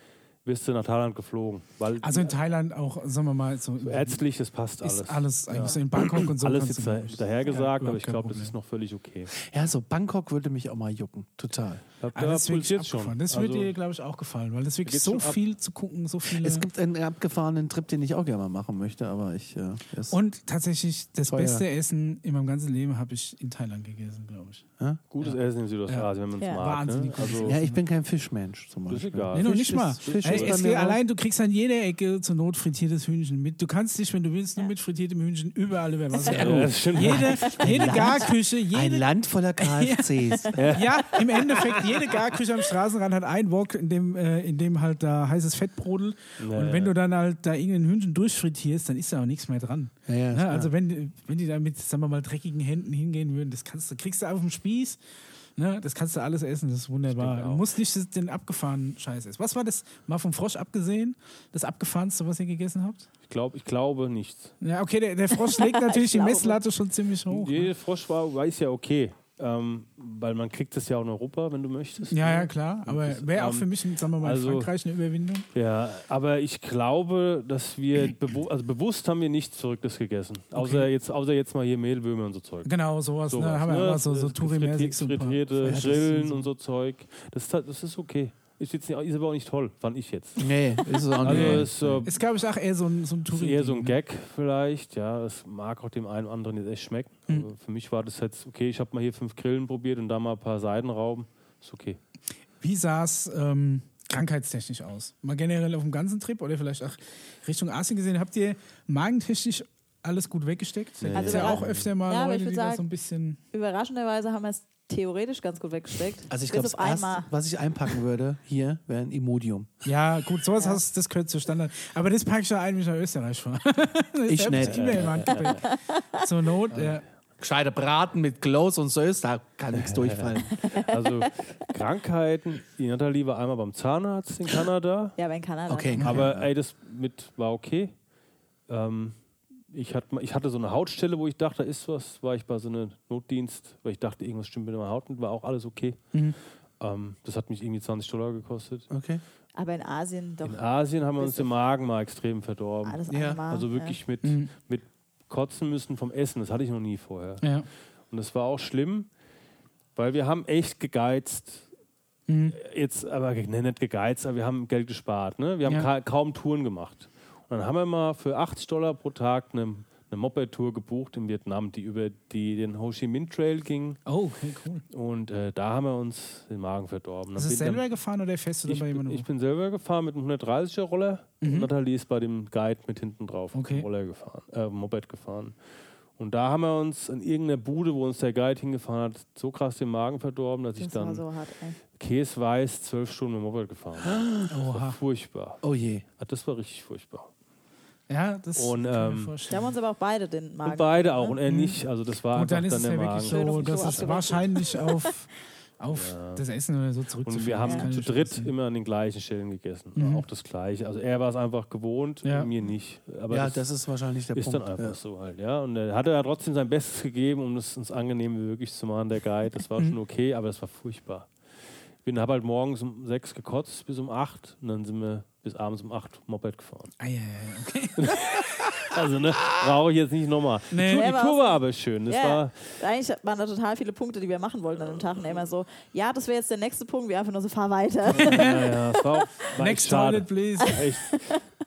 wirst du nach Thailand geflogen. Weil Also in Thailand auch, sagen wir mal, so ärztlich, das passt alles. ist alles eigentlich so in Bangkok und so. alles jetzt du, da, glaub ich. daher gesagt, Ja, aber ich glaube, das ist noch völlig okay. ja, so Bangkok würde mich auch mal jucken. Total. Ich glaub, Ah, da das pulsiert's abgefahren. Das wird Also, dir, glaube ich, auch gefallen, weil das ist wirklich so schon viel zu gucken, so viele. Es gibt einen abgefahrenen Trip, den ich auch gerne mal machen möchte, aber ich. Äh, und tatsächlich, das Teuer. beste Essen in meinem ganzen Leben habe ich in Thailand gegessen, glaube ich. Gutes Essen in Südostasien, wenn man es Ja. mag. Wahnsinnig Ne? Also, ja, ich bin kein Fischmensch zum das ist Beispiel. egal. Nee, noch Fisch nicht mal. ist- Fisch Hey, ist es raus. allein, du kriegst an jeder Ecke zur Not frittiertes Hühnchen mit. Du kannst dich, wenn du willst, nur Ja. mit frittiertem Hühnchen überall über Wasser. Ja, das stimmt. jede jede Garküche, Ein jede, Land voller KFCs. ja, im Endeffekt, jede Garküche am Straßenrand hat einen Wok, in dem, äh, in dem halt da heißes Fett brodelt. Ja, Und wenn du dann halt da irgendein Hühnchen durchfrittierst, dann ist da auch nichts mehr dran. Ja, Ne? Also wenn, die- wenn die da mit, sagen wir mal, dreckigen Händen hingehen würden, das kannst du, kriegst du auf dem Spieß. Ne? Das kannst du alles essen, das ist wunderbar. Du musst nicht den abgefahrenen Scheiß essen. Was war das, mal vom Frosch abgesehen, das abgefahrenste, was ihr gegessen habt? Ich, glaub, ich glaube nichts. Ja, okay, der, der Frosch legt natürlich die. Messlatte schon ziemlich hoch. ne? Jede Frosch war, ist ja okay. Ähm, weil man kriegt das ja auch in Europa, wenn du möchtest. Ja, ja, klar. Aber wäre auch ähm, für mich, sagen wir mal, also- Frankreich eine Überwindung. Ja, aber ich glaube, dass wir bewu also bewusst haben wir nichts Verrücktes gegessen. Außer, jetzt, außer jetzt mal hier Mehlwürmer und so Zeug. Genau, sowas. Sowas, ne? Haben wir ne? immer so, so Touri-mäßig Frittierte Grillen und so Zeug. Das, das ist okay. Ist, jetzt nicht, ist aber auch nicht toll, fand ich jetzt. Nee, ist es auch Also nicht. ist, äh, Ist, glaube ich, auch eher so ein, so ein ist Touri. eher so ein Gag vielleicht. Ja, das mag auch dem einen oder anderen jetzt echt schmecken. Mhm. Aber für mich war das jetzt okay. Ich habe mal hier fünf Grillen probiert und da mal ein paar Seidenrauben. Ist okay. Wie sah es ähm, krankheitstechnisch aus? Mal generell auf dem ganzen Trip oder vielleicht auch Richtung Asien gesehen. Habt ihr magentechnisch alles gut weggesteckt? Da Nee. es Also ja auch öfter mal Ja, Leute, die da sagen- so ein bisschen. Überraschenderweise haben wir es theoretisch ganz gut weggesteckt. Also ich glaube, was ich einpacken würde hier, wäre ein Imodium. Ja, gut, sowas hast, das gehört zur Standard. Aber das packe ich ja ein, wenn ich nach Österreich fahre. Ich nicht. im Handgepäck. Zur Not, ja. gescheiter Braten mit Glows und Sös, da kann nichts durchfallen. Also Krankheiten, die Nathalie war einmal beim Zahnarzt in Kanada. Ja, aber in Kanada. Okay. Aber ey, das mit war okay. Ähm, ich, hatte, mal- ich hatte so eine Hautstelle, wo ich dachte, da ist was. War ich bei so einem Notdienst, weil ich dachte, irgendwas stimmt mit meiner Haut und war auch alles okay. Mhm. Ähm, das hat mich irgendwie 20 Dollar gekostet. Okay. Aber in Asien doch In Asien haben wir uns den Magen mal extrem verdorben. alles Ja. einmal. Also wirklich mit, Mhm. mit Kotzen müssen vom Essen. Das hatte ich noch nie vorher. Ja. Und das war auch schlimm, weil wir haben echt gegeizt. Mhm. Jetzt aber ne, nicht gegeizt, aber wir haben Geld gespart. Ne? Wir haben Ja. ka kaum Touren gemacht. Und dann haben wir mal für 80 Dollar pro Tag eine, eine Moped-Tour gebucht in Vietnam, die über die, den Ho Chi Minh Trail ging. Oh, okay, cool. Und äh, da haben wir uns den Magen verdorben. Ist Dann es bin- selber gefahren oder fährst du ich, dabei immer bin- noch? ich bin selber gefahren mit einem 130er Roller Mhm. und Nathalie ist bei dem Guide mit hinten drauf auf Okay. dem Roller gefahren, äh, Moped gefahren. Und da haben wir uns in irgendeiner Bude, wo uns der Guide hingefahren hat, so krass den Magen verdorben, dass ich Das war dann so hart, käseweiß zwölf Stunden mit dem Moped gefahren bin. Das war furchtbar. Oh je. Ah, Das war richtig furchtbar. Ja, das Und, kann ich mir ähm, Da haben vorstellen. uns aber auch beide den Magen. Und beide auch ne? und er nicht. Also das war Und dann einfach ist dann es der ja Magen. wirklich Schön auf so, dass es wahrscheinlich auf, auf Ja. das Essen oder so zurückzuführen Und wir haben ist. Kann zu dritt immer an den gleichen Stellen gegessen. Mhm. Auch das Gleiche. Also er war es einfach gewohnt, Ja. mir nicht. Aber ja, das, das ist wahrscheinlich der ist Punkt. dann einfach ja. so halt, ja. Und er hatte ja trotzdem sein Bestes gegeben, um es uns angenehm wie möglich zu machen, der Guide. Das war Mhm. schon okay, aber es war furchtbar. Ich bin habe halt morgens um sechs gekotzt bis um acht und dann sind wir bis abends um acht Moped gefahren. Ah, ja, ja, okay. Also ne, brauche ich jetzt nicht nochmal. Nee. Die auch- war aber schön. Das Ja, war eigentlich waren da total viele Punkte, die wir machen wollten an dem Tag. Und er immer so, ja, das wäre jetzt der nächste Punkt. Wir einfach nur so, fahr weiter. ja, ja, war, auch, war Next toilet, please. Echt,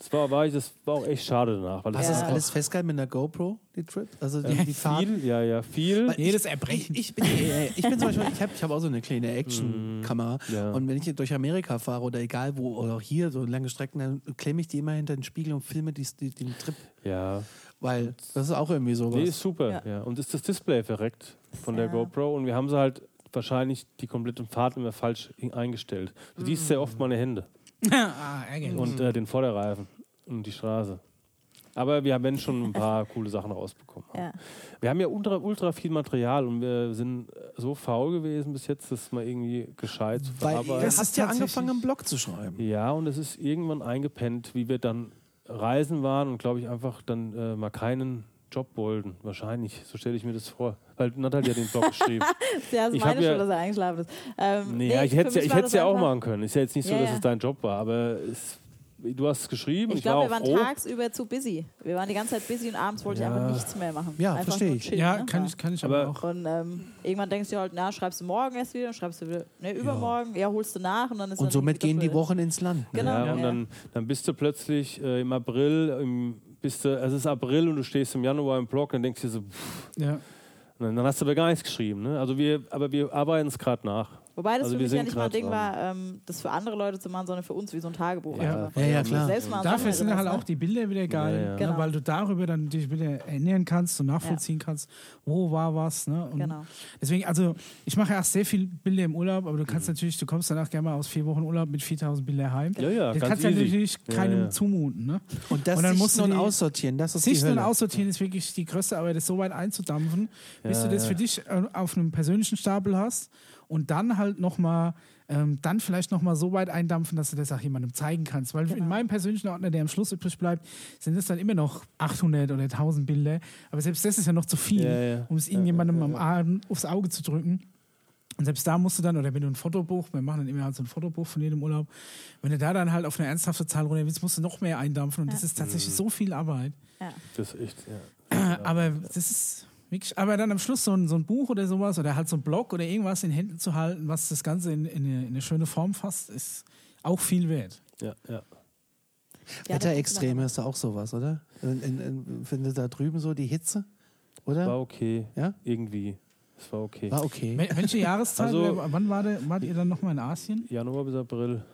das war, war ich, das war auch echt schade danach. Weil das Hast du Ja. das alles festgehalten mit einer GoPro, die Trip? Also die, die Fahrt? viel, ja, ja, viel. Weil Jedes ich, Erbrechen. Ich, ich, bin, äh, ich bin zum Beispiel, ich habe ich hab auch so eine kleine Action-Kamera. Mm, ja. Und wenn ich durch Amerika fahre oder egal wo, oder auch hier so lange Strecken, dann klemme ich die immer hinter den Spiegel und filme die, die, den Trip. Ja, Weil das ist auch irgendwie sowas. nee, ist super. Ja. Ja. Und ist das Display verreckt von der Ja. GoPro und wir haben sie halt wahrscheinlich die komplette Fahrt immer falsch in- eingestellt. Du siehst sehr oft meine Hände ah, und äh, den Vorderreifen und die Straße. Aber wir haben schon ein paar coole Sachen rausbekommen. ja. Wir haben ja ultra, ultra viel Material und wir sind so faul gewesen bis jetzt, das mal irgendwie gescheit zu Weil verarbeiten. du Das hast ja angefangen, einen Blog zu schreiben. Ja, und es ist irgendwann eingepennt, wie wir dann reisen waren und glaube ich einfach dann äh, mal keinen Job wollten. Wahrscheinlich, so stelle ich mir das vor. Weil Nathalie hat den Blog geschrieben. Ja, das ist Ich meine ja- Schuld, dass er eingeschlafen ist. Ähm, nee, ja, ich hätte es ja, ich hätt's das ja auch machen können. Ist ja jetzt nicht so, Ja, dass ja. es dein Job war, aber es, du hast es geschrieben. Ich Ich, glaube, wir war auch waren froh. tagsüber zu busy. Wir waren die ganze Zeit busy und abends wollte ich Ja. einfach nichts mehr machen. Ja, einfach verstehe ich. chillen, ja, ne? kann ich, kann ich aber, auch. Und ähm, irgendwann denkst du halt, na, schreibst du morgen erst wieder, schreibst du wieder, ne, übermorgen, ja, holst du nach und dann ist Und dann somit gehen die. Wochen ins Land. Ne? Genau. Ja, Ja. und dann, dann bist du plötzlich äh, im April, im, bist du, es ist April und du stehst im Januar im Blog und denkst dir so, pff, Ja. Und dann hast du aber gar nichts geschrieben. Ne? Also wir, aber wir arbeiten es gerade nach. Wobei das Also für mich ja nicht mal ein Ding dran. war, ähm, das für andere Leute zu machen, sondern für uns wie so ein Tagebuch. Ja. Ja, ja, du klar. Selbst mal Dafür sind halt auch die Bilder wieder geil, Ja, ja. Ne? Genau. weil du darüber dann dich wieder erinnern kannst und nachvollziehen kannst, wo war was. Ne? Und Genau. Deswegen, also ich mache erst sehr viel Bilder im Urlaub, aber du kannst Mhm. natürlich, du kommst danach gerne mal aus vier Wochen Urlaub mit 4000 Bildern heim. Ja, ja, das kannst du natürlich Ja, keinem ja. zumuten. Ne? Und das Und dann musst du und die- aussortieren, das ist die Sichten und Hölle. aussortieren ist wirklich die größte Arbeit, das so weit einzudampfen, bis Ja, du das ja. für dich äh, auf einem persönlichen Stapel hast und dann halt nochmal, ähm, dann vielleicht nochmal so weit eindampfen, dass du das auch jemandem zeigen kannst. Weil Genau. in meinem persönlichen Ordner, der am Schluss übrig bleibt, sind es dann immer noch 800 oder 1000 Bilder. Aber selbst das ist ja noch zu viel, Ja, ja. um es irgendjemandem am Abend aufs Auge zu drücken. Und selbst da musst du dann, oder wenn du ein Fotobuch, wir machen dann immer halt so ein Fotobuch von jedem Urlaub, wenn du da dann halt auf eine ernsthafte Zahl runter willst, musst du noch mehr eindampfen. Und Ja. das ist Mhm. tatsächlich so viel Arbeit. Ja. Das ist echt, ja. Aber das ist wirklich, aber dann am Schluss so ein, so ein Buch oder sowas oder halt so ein Blog oder irgendwas in Händen zu halten, was das Ganze in, in, eine, in eine schöne Form fasst, ist auch viel wert. ja, ja. Ja, Wetterextreme ist da auch sowas, oder? In, in, in, findet da drüben so die Hitze? Oder? War okay. Ja? Irgendwie. Es war okay. War okay. Wel- Welche Jahreszeit, Also- wann war der, wart ihr dann nochmal in Asien? Januar bis April.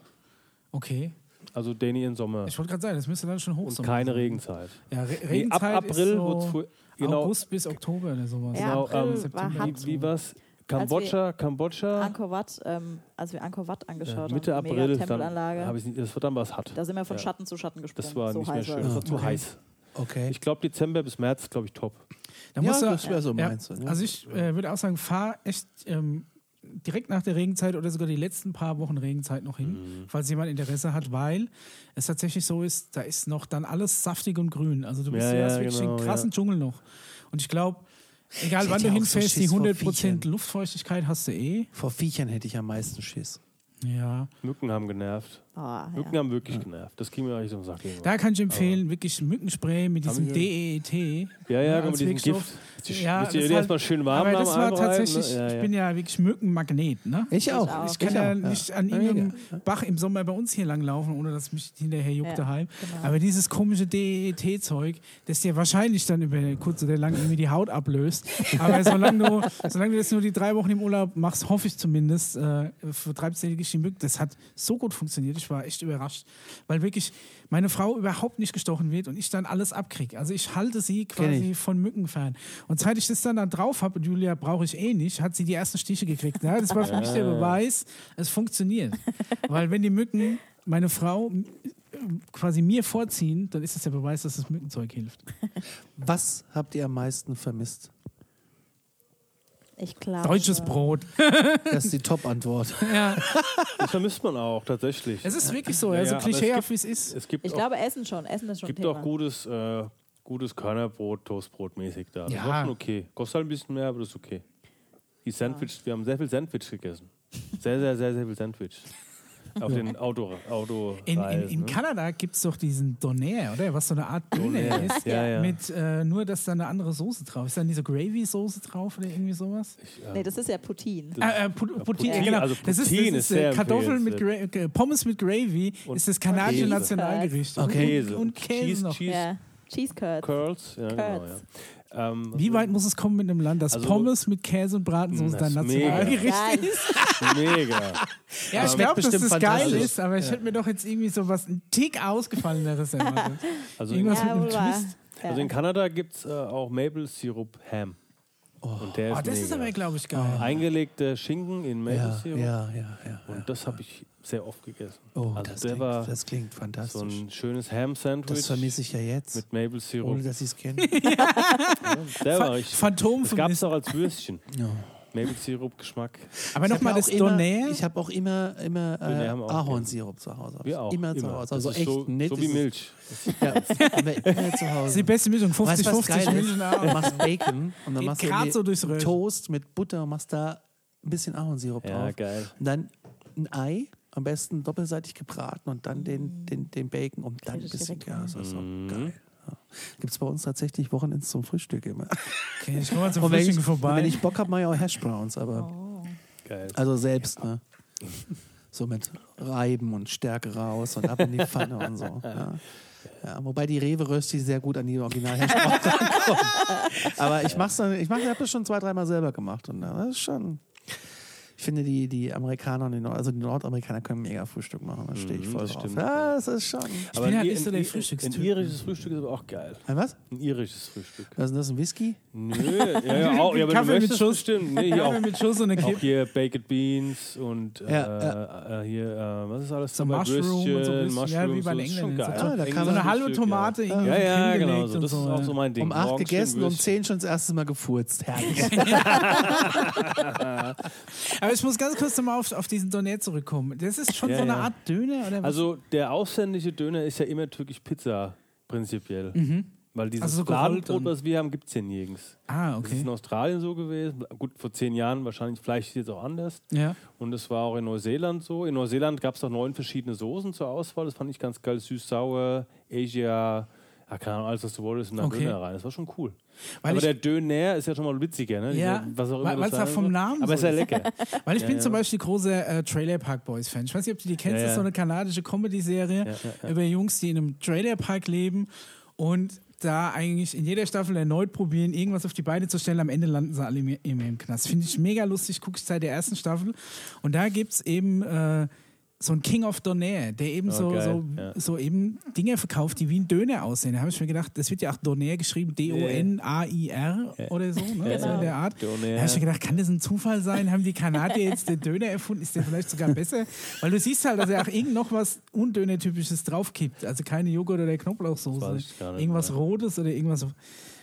Okay. Also Danny in Sommer. Ich wollte gerade sagen, das müsste dann schon Und Hochsommer keine sein. Regenzeit. Ja, Re Nee, ab Regenzeit April so fu- genau, August bis Oktober oder sowas. Ja, genau April ähm, war September. hart. wie, wie war's? Kambodscha, Kambodscha. Angkor Wat, ähm, als wir Angkor Wat Ja, angeschaut Mitte haben, die April, dann Tempelanlage, habe ich nicht, das war dann was hat. da sind wir von Ja. Schatten zu Schatten gesprungen. Das war so nicht mehr schön. war Das es. war zu Okay. heiß. Okay. Ich glaube, Dezember bis März, glaube ich, top. Da ja, musst du- das wäre so ja, meins. Ne? Also ich äh, würde auch sagen, fahr echt ähm, direkt nach der Regenzeit oder sogar die letzten paar Wochen Regenzeit noch hin, Mhm. falls jemand Interesse hat, weil es tatsächlich so ist, da ist noch dann alles saftig und grün. Also du bist Ja, ja, wirklich genau, den krassen Dschungel noch. Und ich glaube, egal Ich wann du ja auch so hinfährst, die Schiss vor 100% Viechern. Luftfeuchtigkeit hast du eh. Vor Viechern hätte ich am meisten Schiss. Ja. Mücken haben genervt. Mücken ja. haben wirklich genervt. Das ging mir eigentlich so Sack. Da kann ich empfehlen, wirklich Mückenspray mit diesem DEET. ja, ja, mit diesem. Gift. Müsst Ja, ihr das die halt- erstmal schön warm Aber das war Einreiben, tatsächlich, ne? Ja, ich ja. bin ja wirklich Mückenmagnet, ne? Ich auch. auch. Ich kann Ich ja nicht an irgendeinem. Bach im Sommer bei uns hier langlaufen, ohne dass mich hinterher juckt Ja, daheim. genau. Aber dieses komische DET-Zeug, das dir wahrscheinlich dann über kurz oder lang irgendwie die Haut ablöst. Aber solange du, solange du das nur die drei Wochen im Urlaub machst, hoffe ich zumindest, äh, vertreibst du die Mücken. Das hat so gut funktioniert. Ich war echt überrascht. Weil wirklich meine Frau überhaupt nicht gestochen wird und ich dann alles abkriege. Also ich halte sie quasi ich. von Mücken fern. Und seit ich das dann, dann drauf habe, und Julia brauche ich eh nicht, hat sie die ersten Stiche gekriegt. Ja, das war für mich der Beweis, es funktioniert. Weil wenn die Mücken meine Frau äh, quasi mir vorziehen, dann ist das der Beweis, dass das Mückenzeug hilft. Was habt ihr am meisten vermisst? Ich glaube. Deutsches Brot. Das ist die Top-Antwort. ja, Das vermisst man auch, tatsächlich. es ist wirklich so, Ja, also ja, es klischeehaft wie es ist. Es gibt Ich auch, glaube, Essen schon. Essen ist schon gibt Thema. auch gutes, äh, gutes Körnerbrot, Toastbrot mäßig da. Das Ja. war schon okay. Kostet halt ein bisschen mehr, aber das ist okay. Die Sandwich, wir haben sehr viel Sandwich gegessen. Sehr, sehr, sehr, sehr viel Sandwich. Auf den Auto, Auto In, in, in ne? Kanada gibt es doch diesen Donair, oder? Was so eine Art Döner Donair, ist. ja, ja. Mit äh, nur, dass da eine andere Soße drauf ist. Ist dann diese Gravy-Soße drauf oder irgendwie sowas? Nee, das ist ja Poutine. Äh, äh, Poutine, Poutine, ja, genau. also das ist, Poutine das ist ist sehr äh, Kartoffeln mit Gra äh, Pommes mit Gravy Und ist das kanadische Käse. Nationalgericht. Okay. Käse. Und Käse Cheese, noch. Cheese Ja. Cheese Curds. Curls. Ja, genau, ja. Ähm, Wie weit muss es kommen mit einem Land, dass Also- Pommes mit Käse und Bratensoße Das dein. Nationalgericht ist? Mega. Ja, ich schmeckt glaube, dass das geil ist, aber ich hätte mir doch jetzt irgendwie so was ein Tick ausgefalleneres erwartet. Also, Irgendwas mit Ja, einem wohl wahr. Twist. Ja. also in Kanada gibt es äh, auch Maple Syrup Ham. Und der Oh, ist das mega. ist aber, glaube ich, geil. Eingelegter Schinken in Maple Ja, Syrup. ja, ja, ja. Und das habe ich sehr oft gegessen. Oh, also das, klingt, das klingt so fantastisch. ein schönes Ham-Sandwich das vermisse ich ja jetzt, mit Maple Syrup. ohne dass ich es kenne. Der war ich. Phantom Das gab es auch als Würstchen. Ja. Maple Syrup Geschmack. Aber nochmal das immer- Donair. Ich habe auch immer, immer äh, Ahornsirup zu Hause. Wir auch. Immer, zu immer. Hause. Das Also echt so, nett. so wie. Milch. Ja, immer zu Das ist die Hause. beste Mischung, Weißt du, was 50-50 geil Milch und Du Ahorn. machst Bacon und dann machst du durchs. Toast mit Butter und machst da ein bisschen Ahornsirup Ja, drauf. geil. Und dann ein Ei, am besten doppelseitig gebraten und dann den, den, den Bacon und dann ein bisschen Gas. Das ist so Mhm. geil. Gibt es bei uns tatsächlich Wochenends zum Frühstück immer. Okay, ich komme mal zum Und wenn ich, Frühstück vorbei. wenn ich Bock habe, mache ich auch Hash Browns, aber Oh. Geil. also selbst, ne? So mit Reiben und Stärke raus und ab in die Pfanne und so. Ja. Ja, wobei die Rewe Rösti sehr gut an die original rankommen. Aber ich mach's dann, ich mach, ich habe das schon zwei, dreimal selber gemacht und das ist schon. Ich finde, die, die Amerikaner und die, Nord also die Nordamerikaner können mega Frühstück machen. Da stehe ich Mhm, voll das drauf. stimmt, ja, das ist schon. bin halt ein- nicht so der ein- Frühstückstyp. Ein irisches Frühstück ist aber auch geil. Ein was? Ein irisches Frühstück. Was ist denn das? Ein Whisky? Nö, ja, ja, auch, ja, aber Kaffee du mit Schuss. bestimmt. Nee, hier auch, Kaffee mit Schuss und eine auch Kippe. hier Baked Beans und äh, Ja, äh, hier, äh, was ist alles So? Mushroom und so bisschen, ja, wie bei den schon Engländern. geil. So- Ah, da kann So man eine ein halbe Tomate ja. irgendwie Ja, ja, genau. So. Das ist so, auch ja. so mein Ding. Um acht gegessen, um zehn schon das erste Mal gefurzt. Herrlich. Aber ich muss ganz kurz nochmal auf, auf diesen Donair zurückkommen. Das ist schon Ja, so eine ja. Art Döner, oder was? Also der ausländische Döner ist ja immer türkisch Pizza, prinzipiell. Weil dieses Also so und- was wir haben, gibt es hier nirgends. ah, Das ist okay. in Australien so gewesen. Gut, vor zehn Jahren wahrscheinlich, vielleicht ist es jetzt auch anders. Ja. Und es war auch in Neuseeland so. In Neuseeland gab es auch neun verschiedene Soßen zur Auswahl. Das fand ich ganz geil. Süß, sauer, Asia, ja, keine Ahnung, alles, was du wolltest, in deinen Okay. Döner rein. Das war schon cool. Weil Aber der Döner ist ja schon mal witziger, ne? Ja, Dieser- was auch immer weil- sein auch vom. Namen Aber so ist ja lecker. Weil ich Ja, bin ja. zum Beispiel großer äh, Trailer Park Boys Fan. Ich weiß nicht, ob du die kennst. Ja, Das ist so eine kanadische Comedy-Serie über Jungs, die in einem Trailer Park leben und da eigentlich in jeder Staffel erneut probieren, irgendwas auf die Beine zu stellen. Am Ende landen sie alle immer im Knast. Finde ich mega lustig. Gucke ich seit der ersten Staffel. Und da gibt es eben äh, so ein King of Donair, der eben Oh, so, so, ja. so eben Dinge verkauft, die wie ein Döner aussehen. Da habe ich mir gedacht, das wird ja auch Donair geschrieben, D-O-N-A-I-R Ja. oder so, ne? Genau. so in der Art. Donair. Da habe ich mir gedacht, kann das ein Zufall sein? Haben die Kanadier jetzt den Döner erfunden? Ist der vielleicht sogar besser? Weil du siehst halt, dass er auch irgend noch was Undöner-typisches draufkippt. Also keine Joghurt- oder Knoblauchsoße. Irgendwas mehr. Rotes oder irgendwas.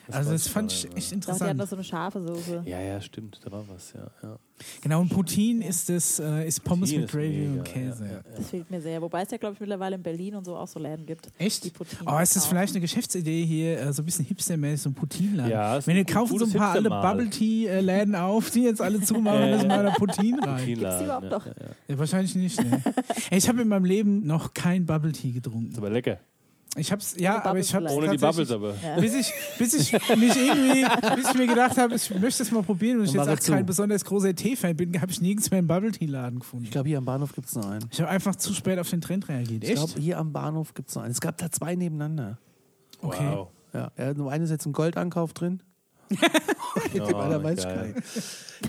So. also das ich fand ich echt Ich dachte, die hatten interessant. noch so eine scharfe Soße. Ja, ja, stimmt, da war was, ja. ja. Genau, und Poutine ist das äh, ist Pommes Poutine mit ist Gravy mega, und Käse. ja, ja, Das fehlt mir sehr. Wobei es ja, glaube ich, mittlerweile in Berlin und so auch so Läden gibt. Echt? Die Poutine Oh, ist das vielleicht eine Geschäftsidee hier, äh, so ein bisschen hipstermäßig, so ein Poutine-Laden? Ja, ist Wenn ein wir kaufen so ein paar alle. Bubble-Tea-Läden auf, die jetzt alle zumachen, müssen wir da Poutine rein. Poutine-Laden, Gibt's die überhaupt ja, noch? Ja, ja. Ja, wahrscheinlich nicht. Ne? Ey, ich habe in meinem Leben noch kein Bubble-Tea getrunken. Ist aber lecker. Ich hab's, ja, Ohne aber ich hab's Ohne die Bubbles aber. Ja. Bis ich, bis ich mich irgendwie, bis ich mir gedacht habe, ich möchte es mal probieren und ich jetzt auch zu. kein besonders großer Tee-Fan bin, habe ich nirgends mehr einen Bubble-Tea-Laden gefunden. Ich glaube, hier am Bahnhof gibt es noch einen. Ich habe einfach zu spät auf den Trend reagiert. Ich glaube, hier am Bahnhof gibt es noch einen. Es gab da zwei nebeneinander. Okay. Wow. Ja, nur eine ist jetzt im Goldankauf drin. Oh, ich geil.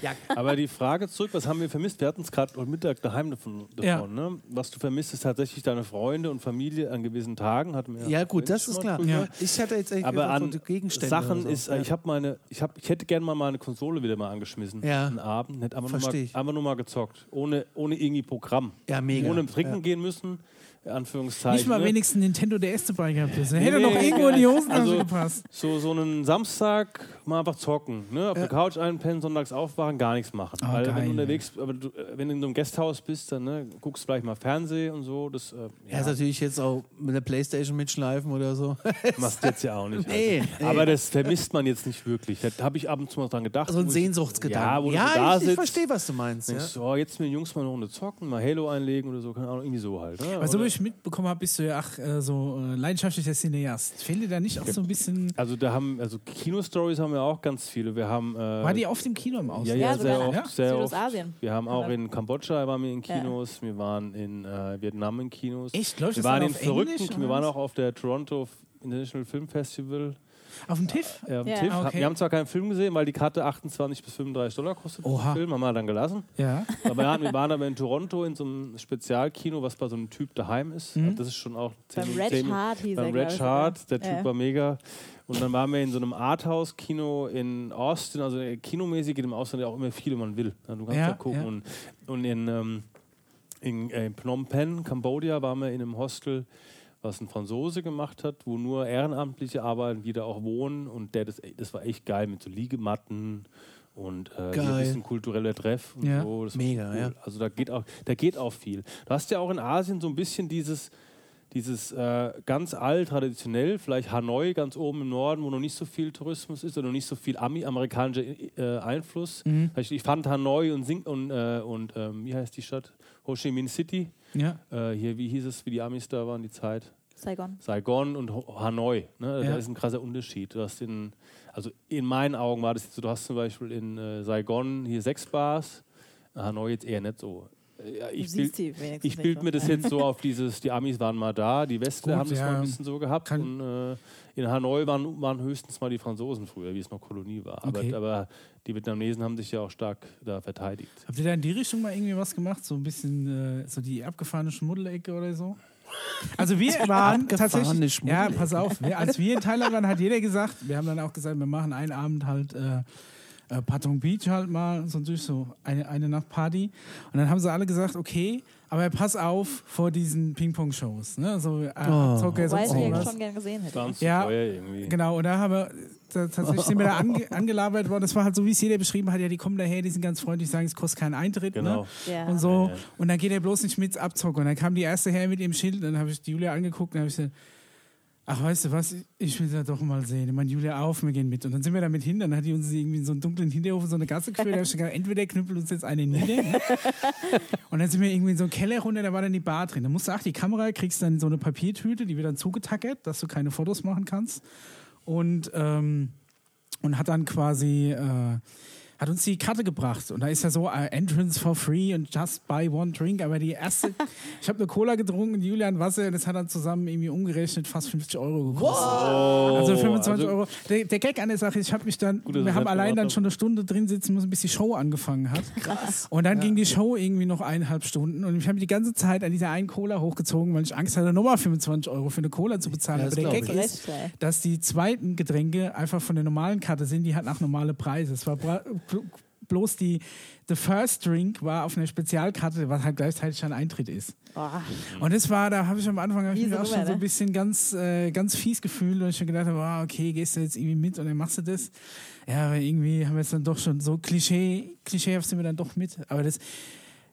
gar nicht. Aber die Frage zurück, was haben wir vermisst? Wir hatten es gerade heute Mittag daheim davon. davon Ja. ne? Was du vermisst, ist tatsächlich deine Freunde und Familie an gewissen Tagen. Hatten wir Ja, gut, das ist klar. Ja. Ich hatte jetzt eigentlich Aber an so Gegenstände Sachen so. ist, ja. ich habe meine, ich habe, ich hätte gerne mal meine Konsole wieder mal angeschmissen. Ja. Einen Abend, hätte einfach nur, mal, einfach nur mal gezockt, ohne, ohne irgendwie Programm, Ja, mega. ohne trinken Ja. gehen müssen. Anführungszeichen. Nicht mal ne? wenigstens Nintendo DS dabei gehabt. Das Nee, hätte noch nee, irgendwo in die Hosentasche also- gepasst. So, so einen Samstag mal einfach zocken, ne? auf der Couch einpennen, sonntags aufwachen, gar nichts machen. Ah, Weil wenn geil, du unterwegs, aber du, äh, wenn du in so einem Gasthaus bist, dann ne, guckst du vielleicht mal Fernsehen und so. Das äh, Ja, ist natürlich jetzt auch mit der Playstation mitschleifen oder so. machst du jetzt ja auch nicht. Nee, also. nee. Aber das vermisst man jetzt nicht wirklich. Da habe ich ab und zu mal dran gedacht. so ein Sehnsuchtsgedanke. Ja, ja so da ich, ich verstehe, was du meinst. Ja. Denkst, du, oh, jetzt mit den Jungs mal eine Runde zocken, mal Halo einlegen oder so, keine Ahnung, irgendwie so halt. Ne? Also, ich mitbekommen habe, bist du ja ach, äh, so äh, leidenschaftlicher Cineast. Fehlt dir da nicht auch so ein bisschen. also da haben, also Kino-Stories haben wir auch ganz viele. Wir haben. Äh, War die oft im Kino im Ausland? Ja, Ja, ja, sehr oft. Sehr oft. Wir haben auch Aber- in Kambodscha waren wir in Ja. Kinos, wir waren in äh, Vietnam in Kinos. Echt? Läuft wir das waren in auf verrückten, wir waren auch auf der Toronto International Film Festival. Auf dem TIFF? Äh, am Ja. TIFF. Okay. Wir haben zwar keinen Film gesehen, weil die Karte 28 bis 35 Dollar kostet. Oha. Den Film haben wir dann gelassen. Ja. Aber ja, wir waren aber in Toronto in so einem Spezialkino, was bei so einem Typ daheim ist. Mhm. Das ist schon auch Beim zehn- Red zehn- Heart hieß er, Beim glaub Red ich, Heart, der. Typ Ja. war mega. Und dann waren wir in so einem Arthouse-Kino in Austin, also äh, kinomäßig geht im Ausland ja auch immer viel, wenn man will. Ja, Du kannst Ja, ja, gucken. ja. Und, und in, ähm, in äh, Phnom Penh, Kambodscha, waren wir in einem Hostel, was ein Franzose gemacht hat, wo nur Ehrenamtliche arbeiten, die da auch wohnen. Und der, das, das war echt geil mit so Liegematten und äh, ein bisschen kultureller Treff und Ja. so. Das Mega, cool. ja. Also da geht, auch, da geht auch viel. Du hast ja auch in Asien so ein bisschen dieses, dieses äh, ganz alt, traditionell, vielleicht Hanoi ganz oben im Norden, wo noch nicht so viel Tourismus ist oder noch nicht so viel Ami amerikanischer äh, Einfluss. Mhm. Ich, ich fand Hanoi und, Sing und, äh, und ähm, wie heißt die Stadt? Ho Chi Minh City. Ja. Äh, hier, wie hieß es, wie die Amis da waren, die Zeit? Saigon. Saigon und Hanoi. Ne? Ja. Da ist ein krasser Unterschied. Du hast in, also in meinen Augen war das jetzt so, du hast zum Beispiel in äh, Saigon hier sechs Bars, in Hanoi jetzt eher nicht so. Ja, Du ich siehst bild, mir das jetzt so auf dieses, die Amis waren mal da, die Westler Gut, haben das ja. mal ein bisschen so gehabt. Kann- und äh, in Hanoi waren, waren höchstens mal die Franzosen früher, wie es noch Kolonie war. Aber, Okay. aber die Vietnamesen haben sich ja auch stark da verteidigt. Habt ihr da in die Richtung mal irgendwie was gemacht? So ein bisschen äh, so die abgefahrene Schmuddelecke oder so? Also wir waren tatsächlich. Ja, pass auf. Wir, als wir in Thailand waren, hat jeder gesagt, wir haben dann auch gesagt, wir machen einen Abend halt äh, äh, Patong Beach halt mal, so durch so eine, eine Nacht Party. Und dann haben sie alle gesagt, okay, aber pass auf vor diesen Ping-Pong-Shows. Ne? So, äh, Oh. Abzocke, Wobei sonst ich die irgendwas. schon gerne gesehen hätte. Ganz Ja, zu teuer irgendwie. Genau, und da haben wir, da, tatsächlich sind wir da ange, angelabert worden. Das war halt so, wie es jeder beschrieben hat. Ja, die kommen daher, die sind ganz freundlich, sagen, es kostet keinen Eintritt. Genau. Ne? Ja. Und so. Ja, ja. Und dann geht er bloß nicht mit abzocken. Und dann kam die erste her mit ihrem Schild. Dann habe ich die Julia angeguckt und habe ich gesagt, ach, weißt du was, ich will das doch mal sehen. Ich meine, Julia auf, wir gehen mit. Und dann sind wir da mit hin. Dann hat die uns irgendwie in so einen dunklen Hinterhof in so eine Gasse geführt. Da habe ich gesagt, entweder knüppelt uns jetzt eine nieder. ne? und dann sind wir irgendwie in so einen Keller runter, da war dann die Bar drin. Da musst du auch die Kamera, kriegst dann so eine Papiertüte, die wird dann zugetackert, dass du keine Fotos machen kannst. Und, ähm, und hat dann quasi, äh, hat uns die Karte gebracht. Und da ist ja so äh, Entrance for free und just buy one drink. Aber die erste, ich habe eine Cola getrunken, Julian Wasser, und das hat dann zusammen irgendwie umgerechnet fast 50 Euro gekostet. Also 25 also- Euro. Der, der Gag an der Sache ist, ich habe mich dann, Gut, wir haben allein dann schon eine Stunde drin sitzen müssen, bis die Show angefangen hat. Krass. Und dann ging die Show irgendwie noch eineinhalb Stunden. Und ich habe die ganze Zeit an dieser einen Cola hochgezogen, weil ich Angst hatte, nochmal 25 Euro für eine Cola zu bezahlen. Ja, Aber der Gag ich. ist, dass die zweiten Getränke einfach von der normalen Karte sind, die hat nach normale Preise. Es war bloß die The First Drink war auf einer Spezialkarte, was halt gleichzeitig ein Eintritt ist. Oh, Und das war, da habe ich am Anfang ich mich auch schon so ein ne? bisschen ganz, äh, ganz fies gefühlt, und ich schon gedacht habe, okay, gehst du jetzt irgendwie mit und dann machst du das. Ja, aber irgendwie haben wir es dann doch schon so Klischee, klischeehaft sind wir dann doch mit. Aber das,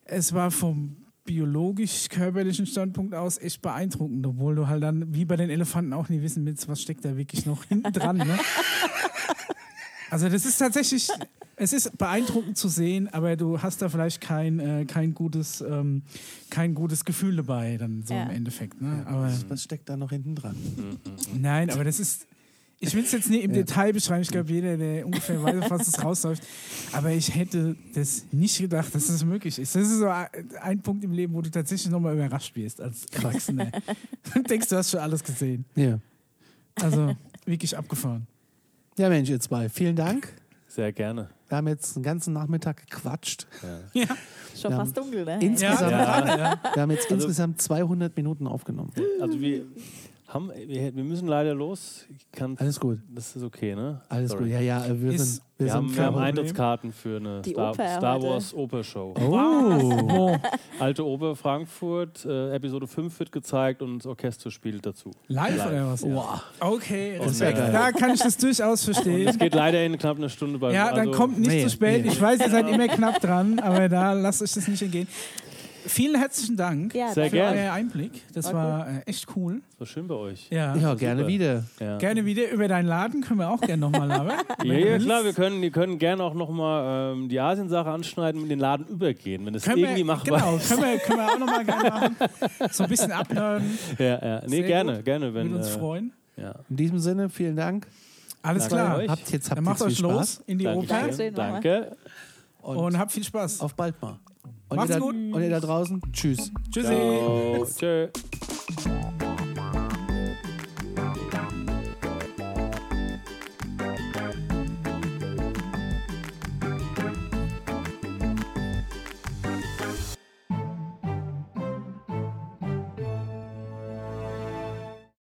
es war vom biologisch-körperlichen Standpunkt aus echt beeindruckend, obwohl du halt dann, wie bei den Elefanten, auch nie wissen willst, was steckt da wirklich noch hinten dran. Ne? Also das ist tatsächlich, es ist beeindruckend zu sehen, aber du hast da vielleicht kein, äh, kein, gutes, ähm, kein gutes Gefühl dabei, dann so Ja. im Endeffekt. Ne? Aber Was steckt da noch hinten dran? nein, aber das ist. Ich will es jetzt nicht im Detail beschreiben. Ich glaube, jeder, der ungefähr weiß, was es rausläuft. Aber ich hätte das nicht gedacht, dass das möglich ist. Das ist so ein Punkt im Leben, wo du tatsächlich nochmal überrascht wirst als Erwachsener. Du denkst, du hast schon alles gesehen. Ja. Also wirklich abgefahren. Ja, Mensch, ihr zwei, vielen Dank. Sehr gerne. Wir haben jetzt den ganzen Nachmittag gequatscht. Ja. schon Ja. fast dunkel, ne? Insgesamt, Ja. Wir haben jetzt Also- insgesamt 200 Minuten aufgenommen. Also wir haben, wir, wir müssen leider los. Alles gut. Das ist okay, ne? Alles Sorry. gut. Ja, ja, wir Ist- sind, wir Wir sind haben, wir haben. Eintrittskarten für eine Die Star, Oper Star. Wars Opershow. Oh, Alte Oper Frankfurt, äh, Episode 5 wird gezeigt und das Orchester spielt dazu. Live, Live. oder was? wow. Okay, Und, äh, da kann ich das durchaus Es verstehen. geht leider in knapp eine Stunde bei Ja, dann also, kommt nicht Nee, zu spät. nee. Ich weiß, ihr seid immer knapp dran, aber da lasst euch das nicht entgehen. Vielen herzlichen Dank Ja, Sehr für gern. euren Einblick. Das war äh, echt cool. Das war schön bei euch. Ja. Ja, gerne super. wieder. Ja. Gerne wieder über deinen Laden können wir auch gerne nochmal labern. Ja, ja, klar, wir können, wir können gerne auch nochmal ähm, die Asiensache anschneiden und den Laden übergehen, wenn es irgendwie wir, machbar genau, ist. können wir, können wir auch nochmal gerne machen. So ein bisschen abnörden. Ja, ja. Nee, Sehr gerne, gut. gerne. Wenn, Würde uns äh, freuen. Ja. In diesem Sinne, vielen Dank. Alles Danke klar. Habt jetzt, habt Dann macht jetzt euch viel los Spaß in die Danke. Oper Danke. und, und habt viel Spaß. auf bald mal. Und Macht's ihr da, gut. Und ihr da draußen, tschüss. Tschüssi. Ciao. Tschö.